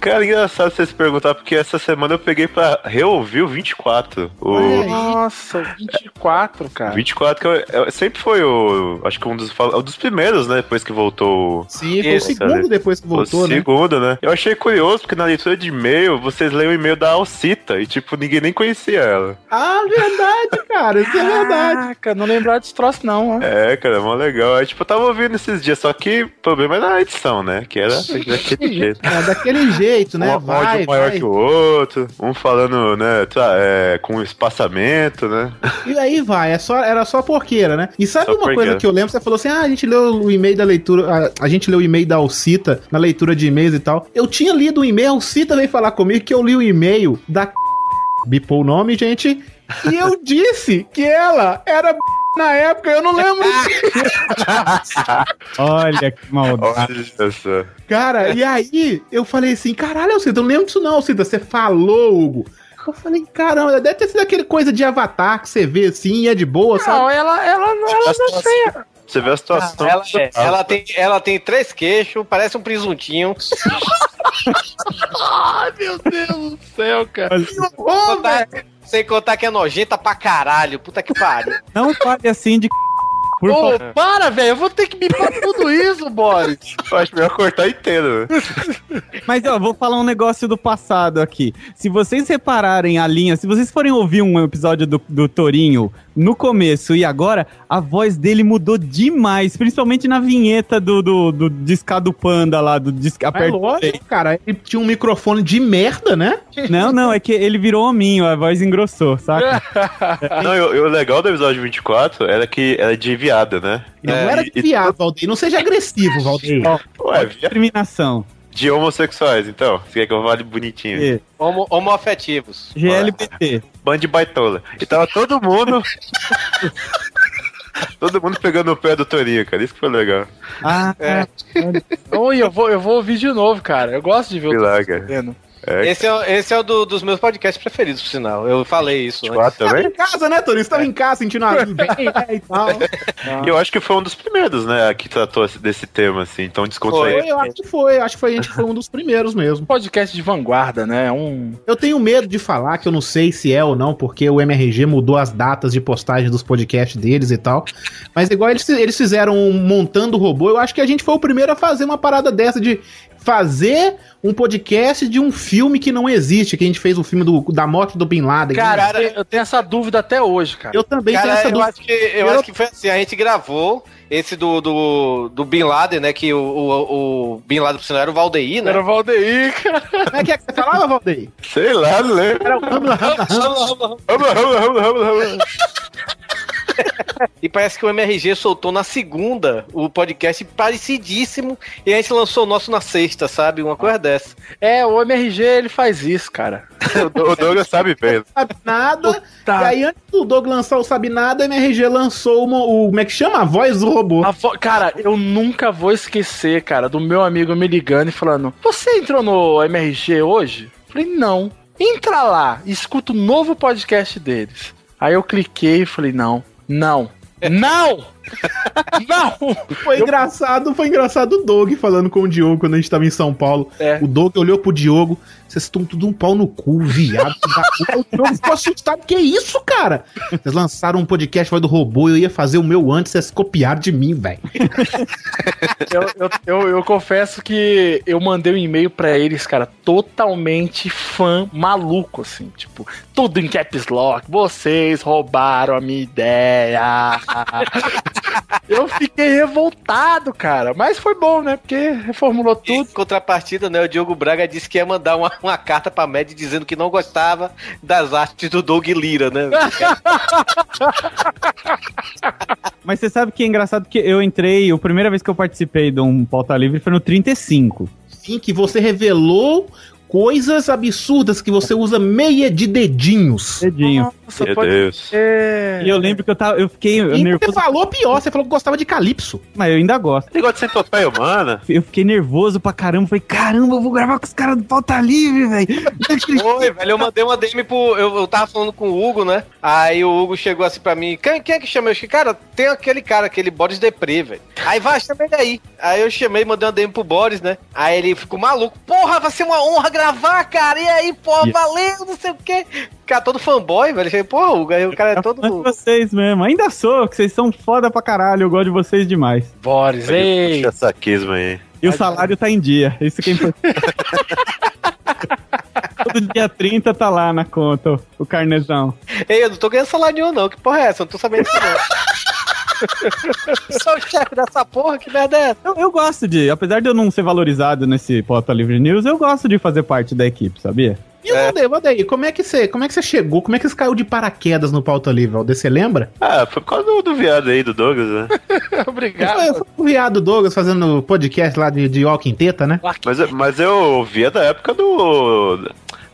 Cara, engraçado você se perguntar, porque essa semana eu peguei pra reouvir o 24. O Nossa, 24, cara. 24 que eu- eu- sempre foi o. Acho que um dos, fa- um dos primeiros, né? Depois que voltou. Sim, foi o Esse, segundo depois que voltou, o né? segundo, né? Eu achei curioso, porque na leitura de e-mail, vocês leem o e-mail da Alcita e, tipo, ninguém nem conhecia ela. Ah, verdade, cara. Isso é verdade. Caraca, não lembrar desse troço, não. ó. É, cara, mó legal. Aí, tipo, eu tava ouvindo esses dias, só que o problema é na edição, né? Que era daquele jeito. É, da- daquele jeito, né? Um Vai, áudio maior vai. que o outro, um falando, né, tá, é, com espaçamento, né? E aí vai, é só, era só porqueira, né? E sabe Só uma coisa que eu lembro? Você falou assim: ah, a gente leu o e-mail da leitura, a, a gente leu o e-mail da Alcita na leitura de e-mails e tal. Eu tinha lido o e-mail, a Alcita veio falar comigo que eu li o e-mail da. Bipou o nome, gente. E eu disse que ela era na época, eu não lembro. [laughs] Olha que maldade. Olha. Cara, e aí eu falei assim: caralho, Alcita, eu não lembro disso não, Alcita. Você falou, Hugo. Eu falei, caramba, deve ter sido aquele coisa de avatar que você vê assim e é de boa, sabe? Não, ela, ela, não- ela não sei. Você vê a situação. Ela, é, ela tem, ela tem três queixos, parece um presuntinho. [laughs] Ai, meu Deus do céu, cara. Sem contar, sem contar que é nojenta pra caralho. Puta que pariu. [laughs] Não fale assim de. [laughs] Por Ô, favor. para, velho. Eu vou ter que bipar tudo isso, Boris. Eu acho melhor cortar inteiro. [laughs] Mas ó, vou falar um negócio do passado aqui. Se vocês repararem a linha, se vocês forem ouvir um episódio do, do Torinho no começo e agora, a voz dele mudou demais, principalmente na vinheta do, do, do Discado Panda lá, do Disca É lógico, cara. Ele tinha um microfone de merda, né? Não, não, é que ele virou hominho, a voz engrossou, saca? [laughs] Não, e o, e legal do episódio 24 era que era de viada, né? Não É, era e- de viado, Valdeir. Não seja agressivo, Valdeir. Ué, discriminação. De homossexuais, então. Você quer que eu fale bonitinho? É. Homo, homoafetivos. GLBT. Band de baitola. E tava todo mundo. [laughs] todo mundo pegando o pé do Torinho, cara. Isso que foi legal. Ah, É. Oi, eu vou, eu vou ouvir de novo, cara. Eu gosto de ver o lá, que cara. vendo. É, Esse é, esse é o do- dos meus podcasts preferidos, por sinal. Eu falei isso. antes. quatro Tava também? em casa, né, Torinho? Você tava em casa sentindo a bem, né, e tal. [laughs] Eu acho que foi um dos primeiros, né, que tratou esse- desse tema, assim. Então desconto Foi, aí. eu acho que foi. Acho que foi, a gente foi um dos primeiros mesmo. Podcast de vanguarda, né? Um. Eu tenho medo de falar que eu não sei se é ou não, porque o MRG mudou as datas de postagem dos podcasts deles e tal. Mas igual eles, eles fizeram um montando o robô, eu acho que a gente foi o primeiro a fazer uma parada dessa de fazer um podcast de um filme que não existe, que a gente fez o filme do, da morte do Bin Laden. Cara, eu tenho essa dúvida até hoje, cara. eu também Cara, tenho essa eu dúvida. acho que, eu acho que foi assim, a gente gravou esse do, do, do Bin Laden, né? Que o, o, o Bin Laden, por sinal, era o Valdeir, né? Era o Valdeir, cara. Como é que é que você falava, Valdeir? Sei lá, não lembro. Era o [laughs] E parece que o MRG soltou na segunda o podcast parecidíssimo e a gente lançou o nosso na sexta, sabe? Uma coisa dessa. É, o MRG ele faz isso, cara. O Douglas sabe bem. sabe nada. Tá. E aí, antes do Doug lançar o Sabe Nada, a MRG lançou uma- o. Como é que chama? A voz do robô. A vo- Cara, eu nunca vou esquecer, cara, do meu amigo me ligando e falando: Você entrou no MRG hoje? Falei, não. Entra lá, escuta o novo podcast deles. Aí eu cliquei e falei, não, não, não! [laughs] não! Foi engraçado, foi engraçado o Doug falando com o Diogo quando a gente tava em São Paulo. É. O Doug olhou pro Diogo, vocês estão tudo um pau no cu, viado. filho da puta." o Diogo ficou assustado, que isso, cara? Vocês lançaram um podcast voz do robô, eu ia fazer o meu antes, vocês copiaram de mim, velho. Eu, eu, eu, eu confesso que eu mandei um e-mail pra eles, cara, totalmente fã maluco, assim, tipo, tudo em caps lock, vocês roubaram a minha ideia. Eu fiquei revoltado, cara, mas foi bom, né? Porque reformulou Em tudo. contrapartida, né? O Diogo Braga disse que ia mandar uma, uma carta pra Mad dizendo que não gostava das artes do Doug Lira, né? [laughs] Mas você sabe que é engraçado que eu entrei, a primeira vez que eu participei de um pauta livre foi no 35. Sim, que você revelou coisas absurdas que você usa meia de dedinhos. Dedinho. Nossa, Meu pode Deus. ser. E eu lembro que eu tava, eu fiquei E você nervoso, falou pior, você falou que gostava de Calypso. mas eu ainda gosto. Você gosta de centopeia humana? Eu fiquei nervoso pra caramba, falei, caramba, eu vou gravar com os caras do pauta livre, velho. [laughs] Oi, velho, eu mandei uma DM pro. Eu, eu tava falando com o Hugo, né? Aí o Hugo chegou assim pra mim. Quem, quem é que chama? Eu disse, cara, tem aquele cara, aquele Boris Deprê, velho. Aí vai, chama ele aí. Aí eu chamei, mandei uma DM pro Boris, né? Aí ele ficou maluco. Porra, vai ser uma honra gravar, cara. E aí, pô, Yeah. valeu, não sei o quê. Cara, todo fanboy, velho. Eu falei, Pô, o cara é todo. vocês mesmo, ainda sou, que vocês são foda pra caralho, eu gosto de vocês demais. Boris, ei. Puxa saquismo aí. E o salário tá em dia, isso que é importante. [laughs] Todo dia 30 tá lá na conta, o, o carnezão. Ei, eu não tô ganhando salário nenhum, não. Que porra é essa? Eu não tô sabendo disso, não. [laughs] Sou o chefe dessa porra, que merda é essa? Eu, eu gosto de, apesar de eu não ser valorizado nesse Pauta Livre News, eu gosto de fazer parte da equipe, sabia? E o Valdeir, Valdeir, como é que você, como é que você chegou? Como é que você caiu de paraquedas no pauta livre, Valdeir? Você lembra? Ah, foi por causa do, do viado aí, do Douglas, né? [laughs] Obrigado. Foi, foi o viado Douglas fazendo podcast lá de, de Walking Teta, né? Mas, eu- mas eu via da época do.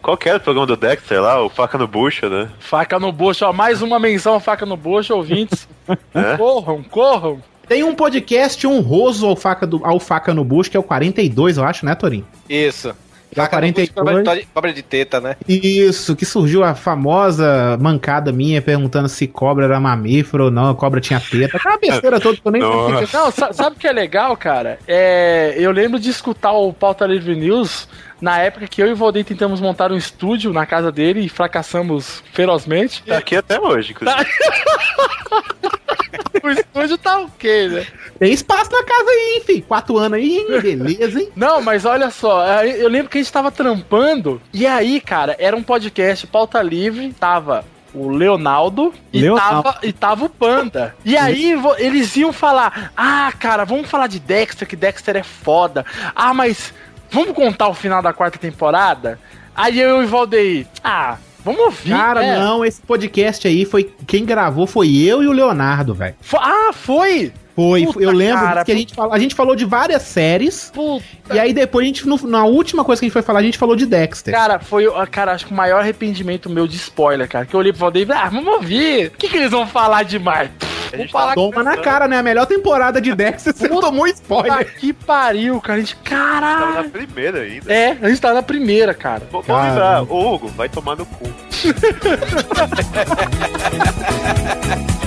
Qual que era o programa do Dexter lá? O Faca no Bucha, né? Faca no bucho, ó. Mais uma menção a faca no bucho, ouvintes. [laughs] É? Corram, corram. Tem um podcast honroso ao faca, do, ao faca no bucho, que é o 42, eu acho, né, Torinho? Isso. Já Faca no bucho, 42. Cobra de, teta, né? Isso, que surgiu a famosa mancada minha perguntando se cobra era mamífero ou não, a cobra tinha teta. Aquela besteira toda que eu nem Não, sa- sabe o que é legal, cara? É, eu lembro de escutar o Pauta Livre News na época que eu e o Valdir tentamos montar um estúdio na casa dele e fracassamos ferozmente. Tá aqui até hoje, inclusive. [laughs] [laughs] o estúdio tá ok, né? Tem espaço na casa aí, filho? Quatro anos aí, hein? [laughs] Beleza, hein? Não, mas olha só, eu lembro que a gente tava trampando, e aí, cara, era um podcast pauta livre, tava o Leonardo e, Leonardo. Tava, e tava o Panda. E aí eles iam falar: Ah, cara, vamos falar de Dexter, que Dexter é foda. Ah, mas vamos contar o final da quarta temporada? Aí eu e o Valdeir, ah, vamos ouvir. Cara, né? não, esse podcast aí foi. Quem gravou foi eu e o Leonardo, velho. Ah, foi? Foi, Puta, eu lembro cara, que a gente, falou, a gente falou de várias séries. Puta. E aí depois a gente, no- na última coisa que a gente foi falar, a gente falou de Dexter. Cara, foi, o- cara, acho que o maior arrependimento meu de spoiler, cara. Que eu olhei pro Valdeir e falei, ah, vamos ouvir. O que, que eles vão falar demais? Vamos falar Toma na cara, né? A melhor temporada de Dexter, você tomou um spoiler. Que pariu, cara. A gente, Tava caralho. na primeira ainda. É, a gente tá na primeira, cara. Vou vou lembrar, ô Hugo, vai tomar no cu. [laughs]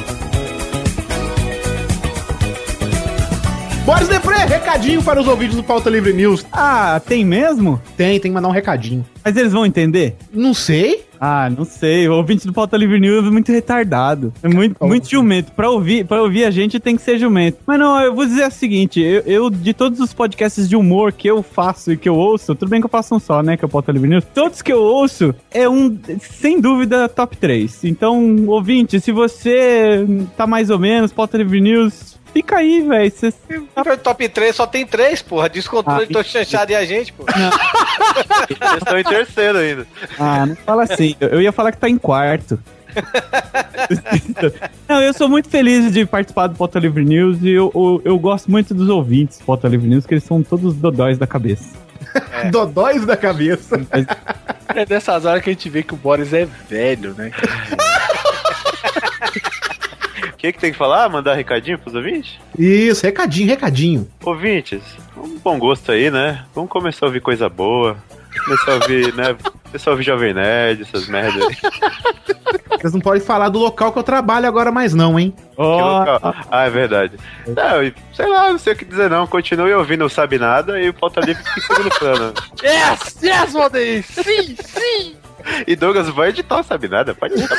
Boris Depré, recadinho para os ouvintes do Pauta Livre News. Ah, tem mesmo? Tem, tem que mandar um recadinho. Mas eles vão entender? Não sei. Ah, não sei. O ouvinte do Pauta Livre News é muito retardado. É muito, muito jumento. Pra ouvir, pra ouvir a gente tem que ser jumento. Mas não, eu vou dizer o seguinte: eu, eu, de todos os podcasts de humor que eu faço e que eu ouço, tudo bem que eu faço um só, né? Que é o Pauta Livre News. Todos que eu ouço é um, sem dúvida, top 3. Então, ouvinte, se você tá mais ou menos, Pauta Livre News, fica aí, velho. Você No top 3 só tem 3, porra. Descontrole, Ah, tô chanchado e a gente, porra. Vocês estão em terceiro ainda. Ah, não fala assim. Eu ia falar que tá em quarto. [laughs] não, eu sou muito feliz de participar do Pauta Livre News e eu, eu, eu gosto muito dos ouvintes do Pauta Livre News, que eles são todos dodóis da cabeça. [laughs] Dodóis da cabeça. É dessas horas que a gente vê que o Boris é velho, né? O [laughs] que, que tem que falar? Mandar recadinho pros ouvintes? Isso, recadinho, recadinho. Ouvintes, um bom gosto aí, né? Vamos começar a ouvir coisa boa. Começar a ouvir, né? Começar a ouvir Jovem Nerd, essas merdas aí. Vocês não podem falar do local que eu trabalho agora mais não, hein? Que local? Ah, é verdade. Não, sei lá, não sei o que dizer não. Continue ouvindo o Sabe Nada e o Pauta Livre fica em segundo plano. Yes, yes, Valdeir! Sim, sim! E Douglas vai editar o Sabe Nada, pode editar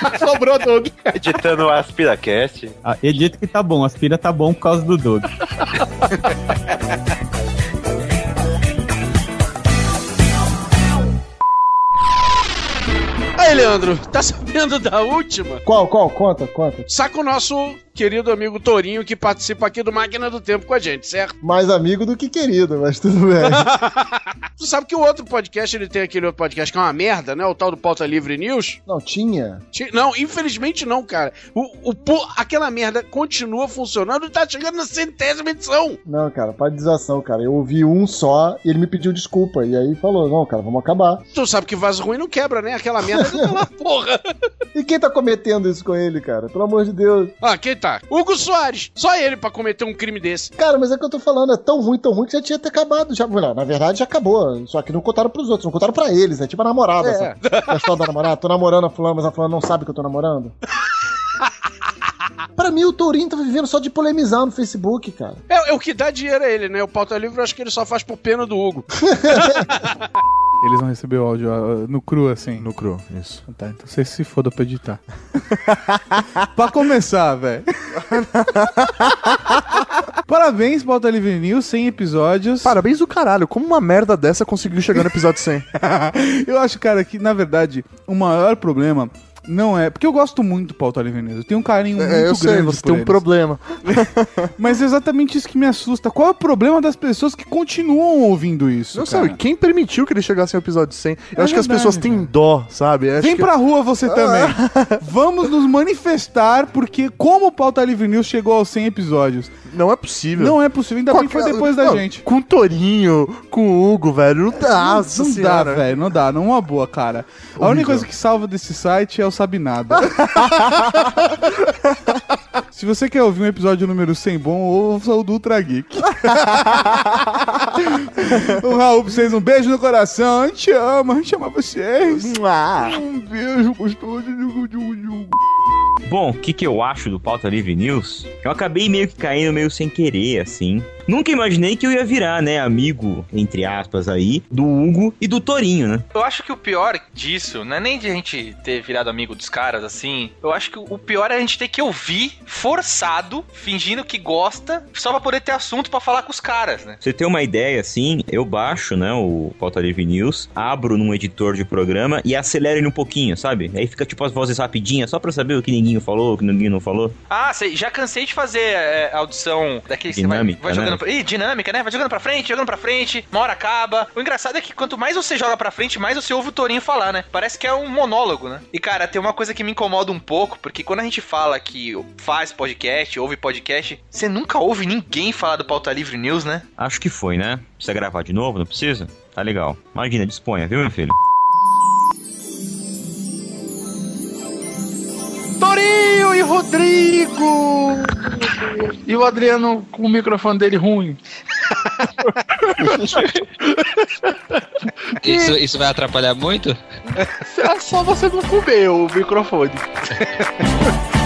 Pauta Sobrou Doug. Editando o AspiraCast. Ah, edito que tá bom, aspira tá bom por causa do Doug. [laughs] Aí, Leandro, tá sabendo da última? Qual, qual? Conta, conta. Saca o nosso querido amigo Torinho que participa aqui do Máquina do Tempo com a gente, certo? Mais amigo do que querido, mas tudo bem. [laughs] Tu sabe que o outro podcast, ele tem aquele outro podcast que é uma merda, né? O tal do Pauta Livre News. Não, tinha. Ti- Não, infelizmente não, cara. O, o, aquela merda continua funcionando e tá chegando na centésima edição. Não, cara, padronização, cara. Eu ouvi um só e ele me pediu desculpa. E aí falou: não, cara, vamos acabar. Tu sabe que vaso ruim não quebra, né? Aquela merda tá [laughs] porra. E quem tá cometendo isso com ele, cara? Pelo amor de Deus. Ah, quem tá? Hugo Soares. Só ele pra cometer um crime desse. Cara, mas é que eu tô falando, é tão ruim, tão ruim que já tinha até acabado. Já, não, na verdade, já acabou. Só que não contaram pros outros, não contaram pra eles, né? Tipo a namorada, É. sabe? A história da namorada. Tô namorando a fulana, mas a fulana não sabe que eu tô namorando. [laughs] pra mim, o Tourinho tá vivendo só de polemizar no Facebook, cara. É, é o que dá dinheiro a ele, né? O Pauta Livre eu acho que ele só faz por pena do Hugo. [laughs] Eles vão receber o áudio ah, no cru, assim? No cru, isso. Tá, então você se foda pra editar. [laughs] pra começar, velho. [laughs] Parabéns, Pauta Livre News, 100 episódios. Parabéns o caralho, como uma merda dessa conseguiu chegar no episódio 100? Eu acho, cara, que na verdade o maior problema Não é, porque eu gosto muito do Pauta Livre News. Eu tenho um carinho É, muito eu sei, grande você tem um eles. problema. [laughs] Mas é exatamente isso que me assusta. Qual é o problema das pessoas que continuam ouvindo isso? Não cara? sei, quem permitiu que ele chegasse ao episódio 100? Eu É acho que as verdade, pessoas têm dó, sabe? Eu Vem que- pra rua você também. [laughs] Vamos nos manifestar, porque como o Pauta Livre News chegou aos 100 episódios? Não é possível. Não é possível, ainda bem que foi Qualquer- depois da não, gente. Com o Torinho, com o Hugo, velho. Não dá, Não, não dá, velho, não dá, não é uma boa, cara. A única coisa que salva desse site é o Sabe Nada. [laughs] Se você quer ouvir um episódio número 100 bom, ouça o do Ultra Geek. [laughs] o Raul, pra vocês, um beijo no coração. A gente ama, a gente ama vocês. Um beijo gostoso. Bom, o que, que eu acho do Pauta Livre News? Eu acabei meio que caindo meio sem querer, assim. Nunca imaginei que eu ia virar, né, amigo, entre aspas, aí, do Hugo e do Torinho, né? Eu acho que o pior disso não é nem de a gente ter virado amigo dos caras assim. Eu acho que o pior é a gente ter que ouvir forçado, fingindo que gosta, só pra poder ter assunto pra falar com os caras, né? Você ter uma ideia, assim, eu baixo, né, o Pauta Livre News, abro num editor de programa e acelero ele um pouquinho, sabe? Aí fica tipo as vozes rapidinhas, só pra saber o que ninguém falou, o que ninguém não falou. Ah, sei, já cansei de fazer é, audição daquele que você vai, vai né? Jogando. Ih, dinâmica, né? Vai jogando pra frente, jogando pra frente, uma hora acaba. O engraçado é que quanto mais você joga pra frente, mais você ouve o Torinho falar, né? Parece que é um monólogo, né? E cara, tem uma coisa que me incomoda um pouco, porque quando a gente fala que faz podcast, ouve podcast, você nunca ouve ninguém falar do Pauta Livre News, né? Acho que foi, né? Precisa gravar de novo? Não precisa? Tá legal. Imagina, disponha, viu, meu filho? Torinho e Rodrigo! E o Adriano com o microfone dele ruim. [laughs] Isso, isso vai atrapalhar muito? É só você não comer o microfone. [laughs]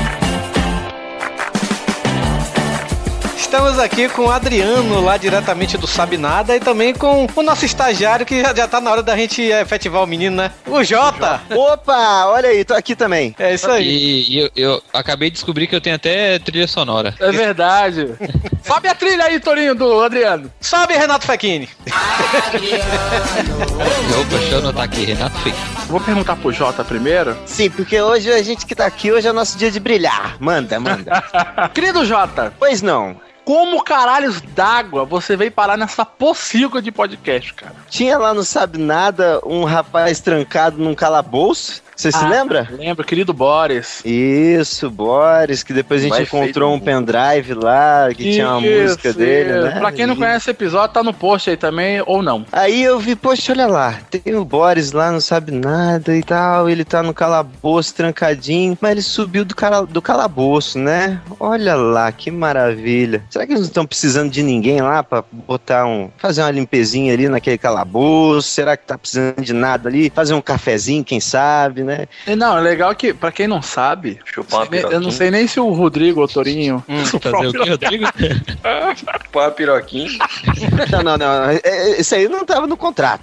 Estamos aqui com o Adriano, lá diretamente do Sabe Nada, e também com o nosso estagiário, que já, já tá na hora da gente efetivar o menino, né? O Jota! Opa, olha aí, tô aqui também. É isso aí. E, e eu, eu acabei de descobrir que eu tenho até trilha sonora. É verdade. [laughs] Sobe a trilha aí, Torinho, do Adriano. Sobe, Renato Fechini. Opa, deixa eu anotar aqui, Renato Fake. Vou perguntar pro Jota primeiro. Sim, porque hoje a gente que tá aqui, hoje é o nosso dia de brilhar. Manda, manda. [laughs] Querido Jota. Pois não. Como caralhos d'água você veio parar nessa pocilga de podcast, cara? Tinha lá no Sabe Nada um rapaz trancado num calabouço. Você se Ah, lembra? Lembro, querido Boris. Isso, Boris, que depois a gente Vai encontrou um pendrive lá, que tinha uma Isso, música dele, isso. né? Pra quem não conhece esse episódio, tá no post aí também, ou não. Aí eu vi, poxa, olha lá, tem o Boris lá, não sabe nada e tal, ele tá no calabouço trancadinho, mas ele subiu do, cala, do calabouço, né? Olha lá, que maravilha. Será que eles não estão precisando de ninguém lá pra botar um, fazer uma limpezinha ali naquele calabouço? Será que tá precisando de nada ali? Fazer um cafezinho, quem sabe, né? E Não, é legal que, pra quem não sabe, Chupar sei eu não sei nem se o Rodrigo ou o Torinho. [laughs] fazer o quê, Rodrigo? Pô, a piroquinha. Não, não, não, é- é- isso aí não tava no contrato.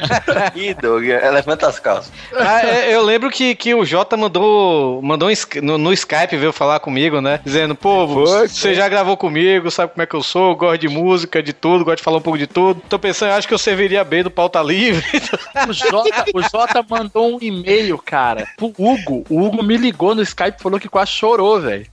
[laughs] Ih, Doug, levanta as calças. Ah, é, eu lembro que, que o Jota mandou, mandou um no, no Skype veio falar comigo, né? Dizendo, pô, você já gravou comigo, sabe como é que eu sou, gosto de música, de tudo, gosto de falar um pouco de tudo. Tô pensando, eu acho que eu serviria bem do pauta livre. O Jota, o Jota mandou um e-mail, cara, pro Hugo. O Hugo me ligou no Skype e falou que quase chorou, velho.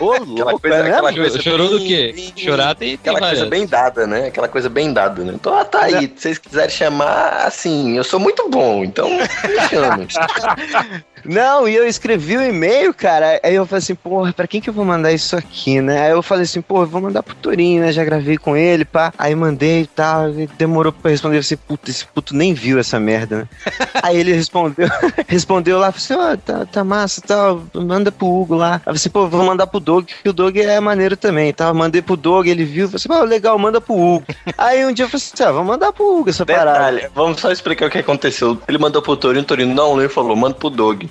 Ô, Aquela coisa, aquela coisa Chorou do bem- quê? bem- Chorar tem, tem Aquela coisa várias. bem dada, né? Aquela coisa bem dada, né? Então, ah, tá aí. Se vocês quiserem chamar, assim, eu sou muito bom, então me chame. [laughs] Não, e eu escrevi o e-mail, cara. Aí eu falei assim, porra, pra quem que eu vou mandar isso aqui, né? Aí eu falei assim, eu vou mandar pro Torinho, né? Já gravei com ele, pá. Aí mandei e tal. demorou pra responder. Eu falei, puta, esse puto nem viu essa merda, né? [laughs] Aí ele respondeu, [laughs] respondeu lá, falou assim, ó, tá, tá massa e tal, manda pro Hugo lá. Aí eu falei assim, pô, vou mandar pro Doug, que o Doug é maneiro também, tá? Eu mandei pro Doug, ele viu, falei assim, pô, legal, manda pro Hugo. Aí um dia eu falei assim, ah, vamos mandar pro Hugo essa parada. Detalhe, vamos só explicar o que aconteceu. Ele mandou pro Torino, o Torino não leu e falou, manda pro Doug.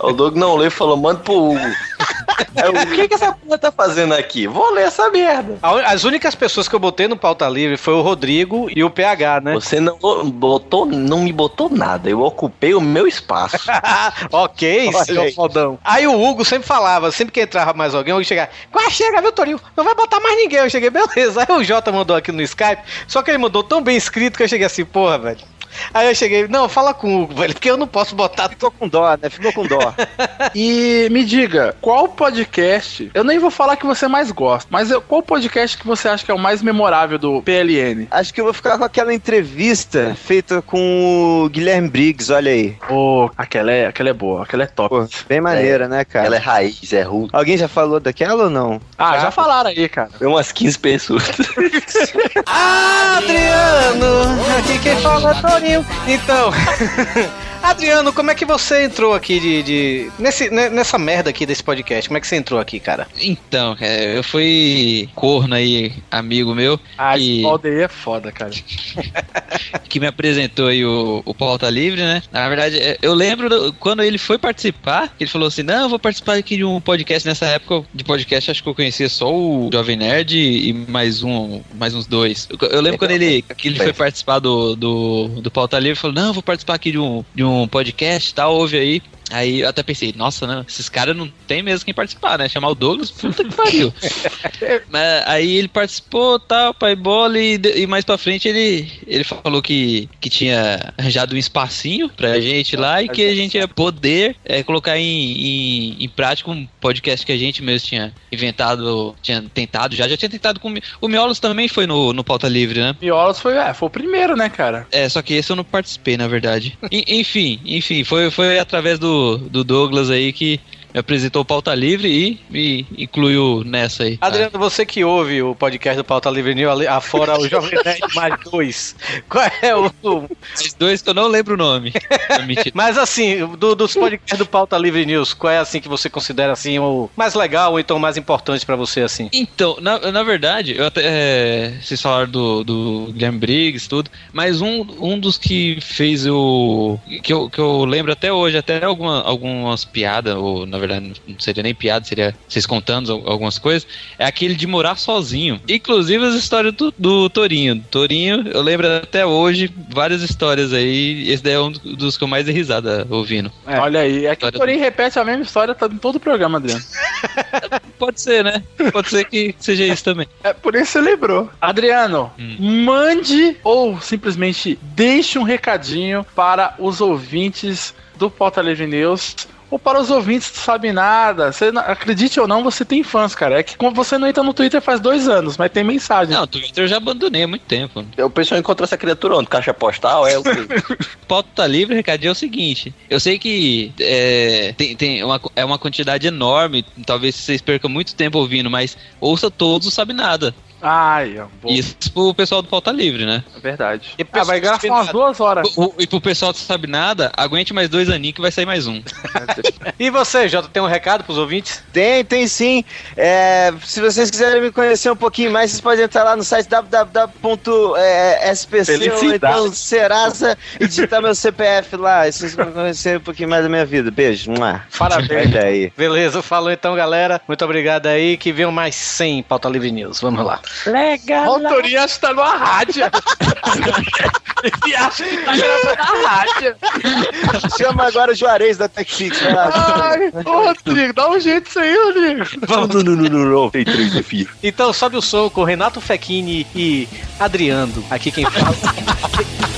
O Doug não leu e falou, manda pro Hugo. O que que essa porra tá fazendo aqui? Vou ler essa merda. As únicas pessoas que eu botei no pauta livre foi o Rodrigo e o PH, né? Você não botou, não me botou nada. Eu ocupei o meu espaço. [laughs] ok, Olha seu aí. fodão. Aí o Hugo sempre falava, sempre que entrava mais alguém, o Hugo chegava, quase chega, viu, Torinho? Não vai botar mais ninguém. Eu cheguei, beleza. Aí o Jota mandou aqui no Skype, só que ele mandou tão bem escrito que eu cheguei assim, porra, velho. Aí eu cheguei, não, fala com o Hugo, velho, porque eu não posso botar. Ficou com dó, né? Ficou com dó. [laughs] E me diga, qual podcast? Eu nem vou falar que você mais gosta, mas eu- qual podcast que você acha que é o mais memorável do PLN? Acho que eu vou ficar com aquela entrevista feita com o Guilherme Briggs, olha aí. Ô, aquela é, aquela é boa, aquela é top. Bem maneira, né, cara? Ela é raiz, é rude. Alguém já falou daquela ou não? Ah, já falaram aí, cara. Tem umas 15 pessoas. [laughs] Adriano, aqui quem fala é. Então, [laughs] [laughs] Adriano, como é que você entrou aqui de, de- nesse, ne- nessa merda aqui desse podcast? Como é que você entrou aqui, cara? Então, cara, eu fui corno aí, amigo meu, Ah, que, esse aldeia é foda, cara. [laughs] que me apresentou aí o, o Pauta Livre, né? Na verdade, é, eu lembro do- quando ele foi participar, ele falou assim, não, eu vou participar aqui de um podcast. Nessa época de podcast, acho que eu conhecia só o Jovem Nerd e mais um, mais uns dois. Eu, eu lembro quando ele, que ele foi participar do, do, do Pauta Livre, falou, não, eu vou participar aqui de um, de um podcast e tal, ouve aí. Aí eu até pensei, nossa, né? Esses caras não tem mesmo quem participar, né? Chamar o Douglas, puta que pariu. [laughs] Mas aí ele participou, tal, pai bola, e, e mais pra frente ele, ele falou que, que tinha arranjado um espacinho pra gente lá e que a gente ia poder é, colocar em, em, em prática um podcast que a gente mesmo tinha inventado, tinha tentado já, já tinha tentado com o Mi- o Miolos também foi no, no Pauta Livre, né? Miolos foi, é, foi o primeiro, né, cara? É, só que esse eu não participei, na verdade. En- enfim, enfim, foi, foi através do, do Douglas aí que me apresentou o Pauta Livre e me incluiu nessa aí. Adriano, você que ouve o podcast do Pauta Livre News, ali- afora o Jovem Nerd [laughs] mais dois, qual é o... Mais dois que eu não lembro o nome. [laughs] Mas assim, do- dos podcasts do Pauta Livre News, qual é assim que você considera assim o mais legal ou então o mais importante pra você assim? Então, na, na verdade, eu até, é, vocês falaram do, do Guilherme Briggs tudo, mas um, um dos que fez o. Que eu, que eu lembro até hoje, até alguma, algumas piadas, ou na verdade não seria nem piada, seria vocês contando al- algumas coisas, é aquele de morar sozinho. Inclusive as histórias do, do Torinho. Torinho, eu lembro até hoje várias histórias aí, esse daí é um dos que eu mais dei risada ouvindo. É, olha aí, é que o Torinho repete a mesma história tá em todo o programa, Adriano. [laughs] Pode ser, né? Pode ser que seja isso também. É por isso você lembrou. Adriano, mande ou simplesmente deixe um recadinho para os ouvintes do Pauta Livre News. Ou para os ouvintes do Sabe Nada. Você acredite ou não, você tem fãs, cara. É que como você não entra no Twitter faz dois anos, mas tem mensagem. Não, o Twitter eu já abandonei há muito tempo. O pessoal encontrou essa criatura onde? Caixa postal? É o? [laughs] Pauta tá livre, recadinho é o seguinte. Eu sei que é, tem, tem uma, é uma quantidade enorme, talvez vocês percam muito tempo ouvindo, mas ouça todos o Sabe Nada. Ai, ó, bom. Isso pro pessoal do Pauta Livre, né? É verdade. ah, vai gastar umas duas horas. O- o- e pro pessoal do Sabe Nada, aguente mais dois aninhos que vai sair mais um. [laughs] E você, Jota, tem um recado pros ouvintes? Tem, tem sim. É, se vocês quiserem me conhecer um pouquinho mais, vocês podem entrar lá no site www.spc ou Felicidade. então Serasa e digitar meu CPF lá. E vocês vão conhecer um pouquinho mais da minha vida. Beijo. Parabéns. Aí. Beleza, falou então, galera. Muito obrigado aí. Que venham mais 100 Pauta Livre News. Vamos lá. Legal. O Torinho [laughs] acha que tá numa rádio. Ele acha que tá gravando na rádio. Chama agora o Juarez da TechFix. lá. Ai, ô Rodrigo, dá um jeito isso aí, Rodrigo. Vamos. Não, não, não, não. Tem três desafios. Então sobe o som com Renato Fechini e Adriano. Aqui quem fala. [laughs]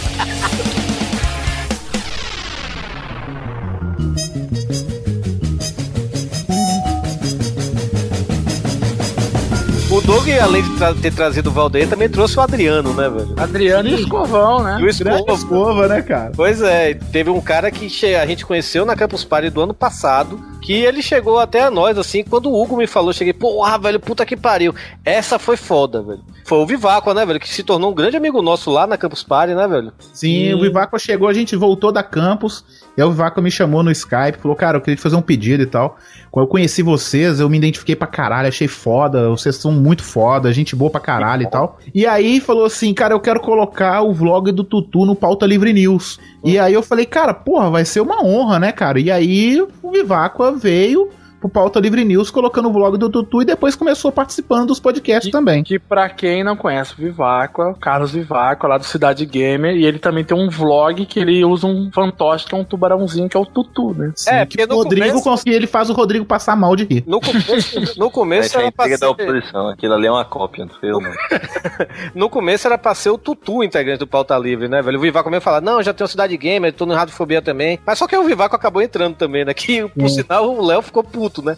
Além de tra- ter trazido o Valdeir, também trouxe o Adriano, né, velho? Adriano e o Escovão, né? E o Escova. Escova, né, cara? Pois é, teve um cara que a gente conheceu na Campus Party do ano passado, que ele chegou até a nós, assim, quando o Hugo me falou, cheguei, porra, velho, puta que pariu. Essa foi foda, velho. Foi o Vivaco, né, velho, que se tornou um grande amigo nosso lá na Campus Party, né, velho? Sim, o Vivaco chegou, a gente voltou da campus, e aí o Vivaco me chamou no Skype, falou, cara, eu queria te fazer um pedido e tal. Quando eu conheci vocês, eu me identifiquei pra caralho, achei foda, vocês são muito foda, gente boa pra caralho e tal. E aí falou assim, cara, eu quero colocar o vlog do Tutu no Pauta Livre News. E aí eu falei, cara, porra, vai ser uma honra, né, cara? E aí o Vivaco veio, pro Pauta Livre News, colocando o vlog do Tutu e depois começou participando dos podcasts também. Que pra quem não conhece o Vivaco, é o Carlos Vivaco, lá do Cidade Gamer, e ele também tem um vlog que ele usa um fantoche, que é um tubarãozinho, que é o Tutu, né? Sim, que o Rodrigo consegue, ele faz o Rodrigo passar mal de rir. No começo, no começo é era pra intriga da ser... oposição. Aquilo ali é uma cópia, eu, não. [laughs] No começo era pra ser o Tutu o integrante do Pauta Livre, né, velho? O Vivaco mesmo fala, não, já tenho Cidade Gamer, tô no Radiofobia também. Mas só que o Vivaco acabou entrando também, né? Que, por sinal, o Léo ficou puto, né?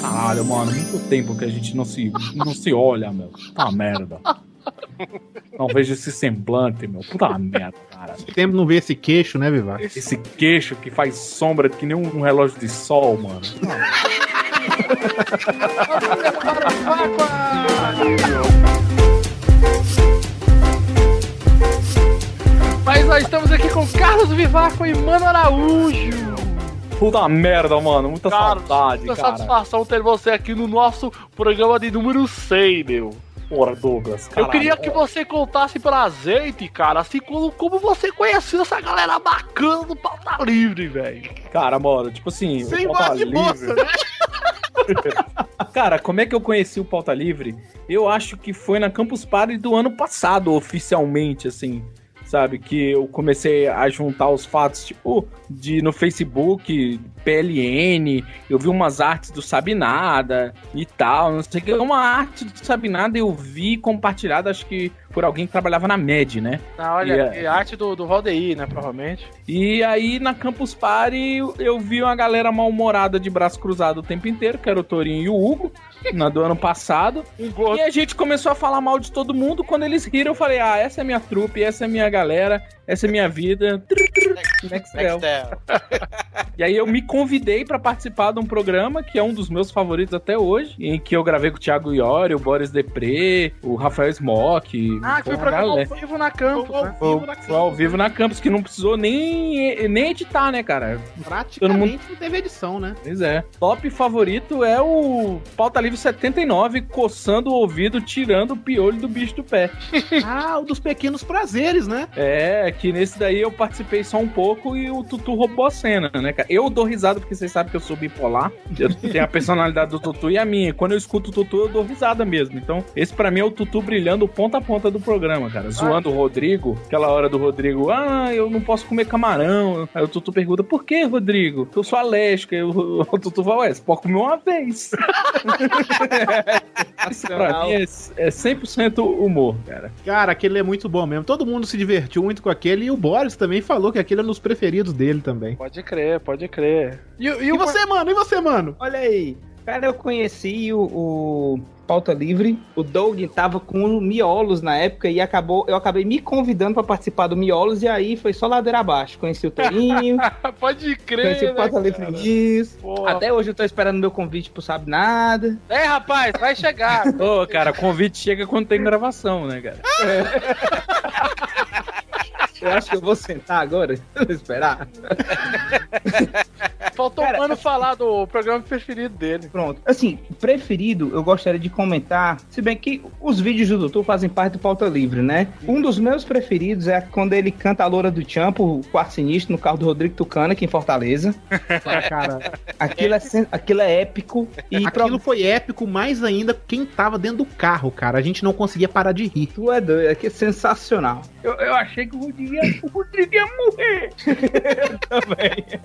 Caralho, mano, muito tempo que a gente não se, não se olha, meu. Puta merda. Não vejo esse semblante, meu. Puta merda, cara. Tempo não ver esse queixo, né, Vivaco? Esse queixo que faz sombra que nem um, um relógio de sol, mano. Mas nós estamos aqui com Carlos Vivaco e Mano Araújo. Puta merda, mano. Muita saudade, Muita cara. satisfação ter você aqui no nosso programa de número 100, meu. Porra, Douglas. Eu caralho. queria que você contasse pra gente, cara, assim como, como você conheceu essa galera bacana do Pauta Livre, velho. Cara, mano, tipo assim. Sem o Pauta de moça, né? [laughs] Cara, como é que eu conheci o Pauta Livre? Eu acho que foi na Campus Party do ano passado, oficialmente, assim. Sabe? Que eu comecei a juntar os fatos, tipo, de no Facebook, PLN, eu vi umas artes do Sabe Nada e tal, não sei o que. Uma arte do Sabe Nada eu vi compartilhada, acho que por alguém que trabalhava na MED, né? Ah, olha, E, arte do, do Valdeir, né, provavelmente. E aí na Campus Party eu- eu vi uma galera mal-humorada de braço cruzado o tempo inteiro, que era o Torinho e o Hugo, [laughs] na do ano passado. E a gente começou a falar mal de todo mundo. Quando eles riram, eu falei: Ah, essa é minha trupe, essa é minha galera, essa é minha vida. Nextel. E aí eu me convidei pra participar de um programa que é um dos meus favoritos até hoje, em que eu gravei com o Thiago Iori, o Boris Depré, o Rafael Smock. Ah, que foi o porra, programa ao vivo na campus, né? Foi, foi ao vivo na campus, que não precisou nem, nem editar, né, cara? Praticamente mundo- não teve edição, né? Pois é. Top favorito é o Pauta Livre 79, coçando o ouvido, tirando o piolho do bicho do pé. [laughs] ah, o dos pequenos prazeres, né? É, que nesse daí eu participei só um pouco e o Tutu roubou a cena, né, cara? Eu dou risada porque vocês sabem que eu sou bipolar. Eu tenho a personalidade do Tutu e a minha. Quando eu escuto o Tutu, eu dou risada mesmo. Então, esse pra mim é o Tutu brilhando ponta a ponta do programa, cara. Zoando o Rodrigo. Aquela hora do Rodrigo, ah, eu não posso comer camarão. Aí o Tutu pergunta, por que, Rodrigo? Eu sou alérgico. Aí o, o Tutu fala, ué, você pode comer uma vez. [laughs] Isso pra mim é, é 100% humor, cara. Cara, aquele é muito bom mesmo. Todo mundo se divertiu muito com aquele e o Boris também falou que aquele é um dos preferidos dele também. Pode crer, pode crer. E, e você, mano? E você, mano? Olha aí. Cara, eu conheci o, o Pauta Livre. O Doug tava com o Miolos na época e acabou, eu acabei me convidando pra participar do Miolos e aí foi só ladeira abaixo. Conheci o Torinho. [laughs] pode crer, Conheci o né, Pauta Livre cara? News. Até hoje eu tô esperando meu convite pro Sabe Nada. É, rapaz, vai chegar. Ô, cara, convite chega quando tem gravação, né, cara? [laughs] Eu acho que eu vou sentar agora. [laughs] Esperar. [laughs] Faltou o mano falar do programa preferido dele. Pronto. Assim, preferido, eu gostaria de comentar, se bem que os vídeos do Doutor fazem parte do Pauta Livre, né? Um dos meus preferidos é quando ele canta a Loura do Champo, o quarto sinistro, no carro do Rodrigo Tucano, aqui em Fortaleza. [laughs] Cara, Aquilo é, sen- aquilo é épico. E aquilo foi épico mais ainda quem tava dentro do carro, cara. A gente não conseguia parar de rir. Tu é doido, aqui é sensacional. Eu, eu achei que o Rodrigo ia, o Rodrigo ia morrer.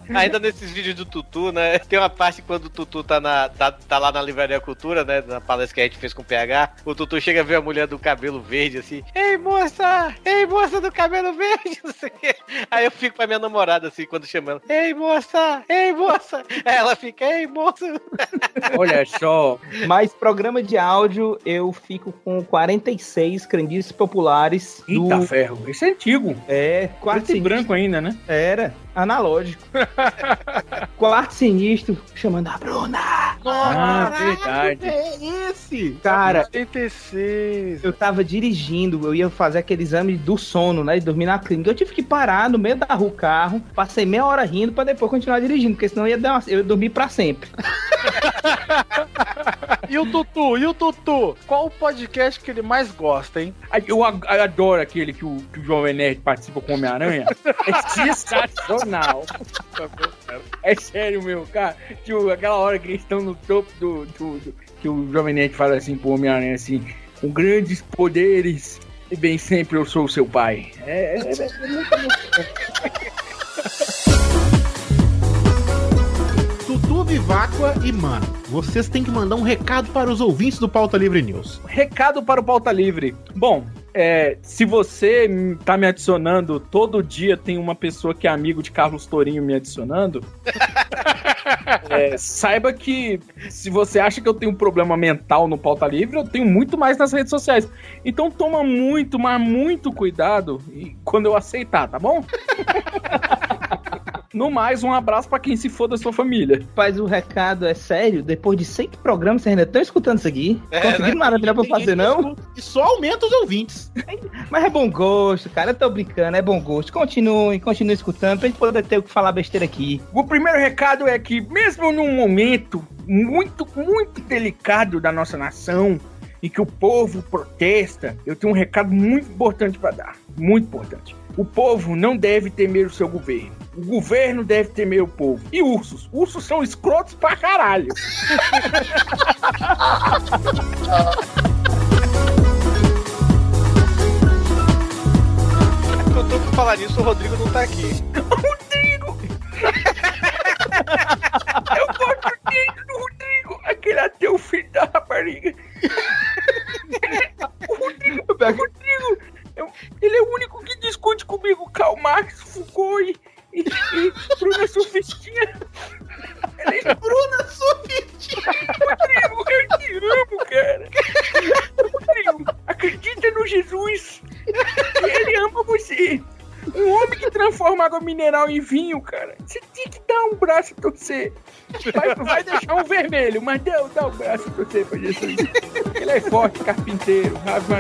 [laughs] Ainda nesses vídeos do Tutu, né? [laughs] Tem uma parte quando o Tutu tá, na, tá, tá lá na Livraria Cultura, né? Na palestra que a gente fez com o PH. O Tutu chega a ver a mulher do cabelo verde assim. Ei, moça! Ei, moça do cabelo verde! [laughs] Aí eu fico pra minha namorada assim, quando chamando. Ei, moça! Ei, moça! Aí ela fica, ei, moça! [laughs] Olha só. Mas programa de áudio, eu fico com 46 crendices populares. Eita ferro, esse é antigo. É, quarto Preto e branco ainda, né? Era, analógico. [laughs] quarto sinistro, chamando a Bruna. Ah, verdade. É esse? Cara, 86. eu tava dirigindo, eu ia fazer aquele exame do sono, né? De dormir na clínica. Eu tive que parar no meio da rua o carro, passei meia hora rindo pra depois continuar dirigindo, porque senão eu ia, dar uma- eu ia dormir pra sempre. [laughs] [laughs] E o Tutu, e o Tutu? Qual o podcast que ele mais gosta, hein? Eu adoro aquele que o, que o Jovem Nerd participa com o Homem-Aranha. É sensacional. É sério, meu, cara. Tipo, aquela hora que eles estão no topo do, do- do- Que o Jovem Nerd fala assim pro Homem-Aranha assim: com grandes poderes, e bem sempre eu sou o seu pai. É, é, é- é [laughs] Viváqua e Mano, vocês têm que mandar um recado para os ouvintes do Pauta Livre News. Recado para o Pauta Livre. Bom, é, se você tá me adicionando, todo dia tem uma pessoa que é amigo de Carlos Tourinho me adicionando. [laughs] é, saiba que se você acha que eu tenho um problema mental no Pauta Livre, eu tenho muito mais nas redes sociais. Então toma muito, mas muito cuidado quando eu aceitar, tá bom? [laughs] No mais, um abraço pra quem se for da sua família. Mas o recado é sério, depois de 100 programas, vocês ainda estão escutando isso aqui? Conseguiram maravilha pra fazer, não? E só aumenta os ouvintes. [laughs] Mas é bom gosto, cara. Eu tô brincando, é bom gosto. Continuem, continuem escutando pra gente poder ter o que falar besteira aqui. O primeiro recado é que, mesmo num momento muito, muito delicado da nossa nação, em que o povo protesta, eu tenho um recado muito importante para dar. Muito importante. O povo não deve temer o seu governo. O governo deve temer o povo. E ursos? Ursos são escrotos pra caralho. Eu tô pra falar nisso, o Rodrigo não tá aqui. Eu gosto dele do Rodrigo, aquele ateu filho da rapariga. o Rodrigo, o Rodrigo ele é o único que discute comigo Karl Marx, Foucault e, e, e Bruna Sufistinha. Ele é Bruna Sufistinha. Rodrigo, eu te amo, cara. Rodrigo, acredita no Jesus. Ele ama você. Um homem que transforma água mineral em vinho, cara. Você tem que dar um braço a torcer. Vai, vai deixar um vermelho, mas dá, dá um braço a torcer pra Jesus. Ele é forte, carpinteiro. Ave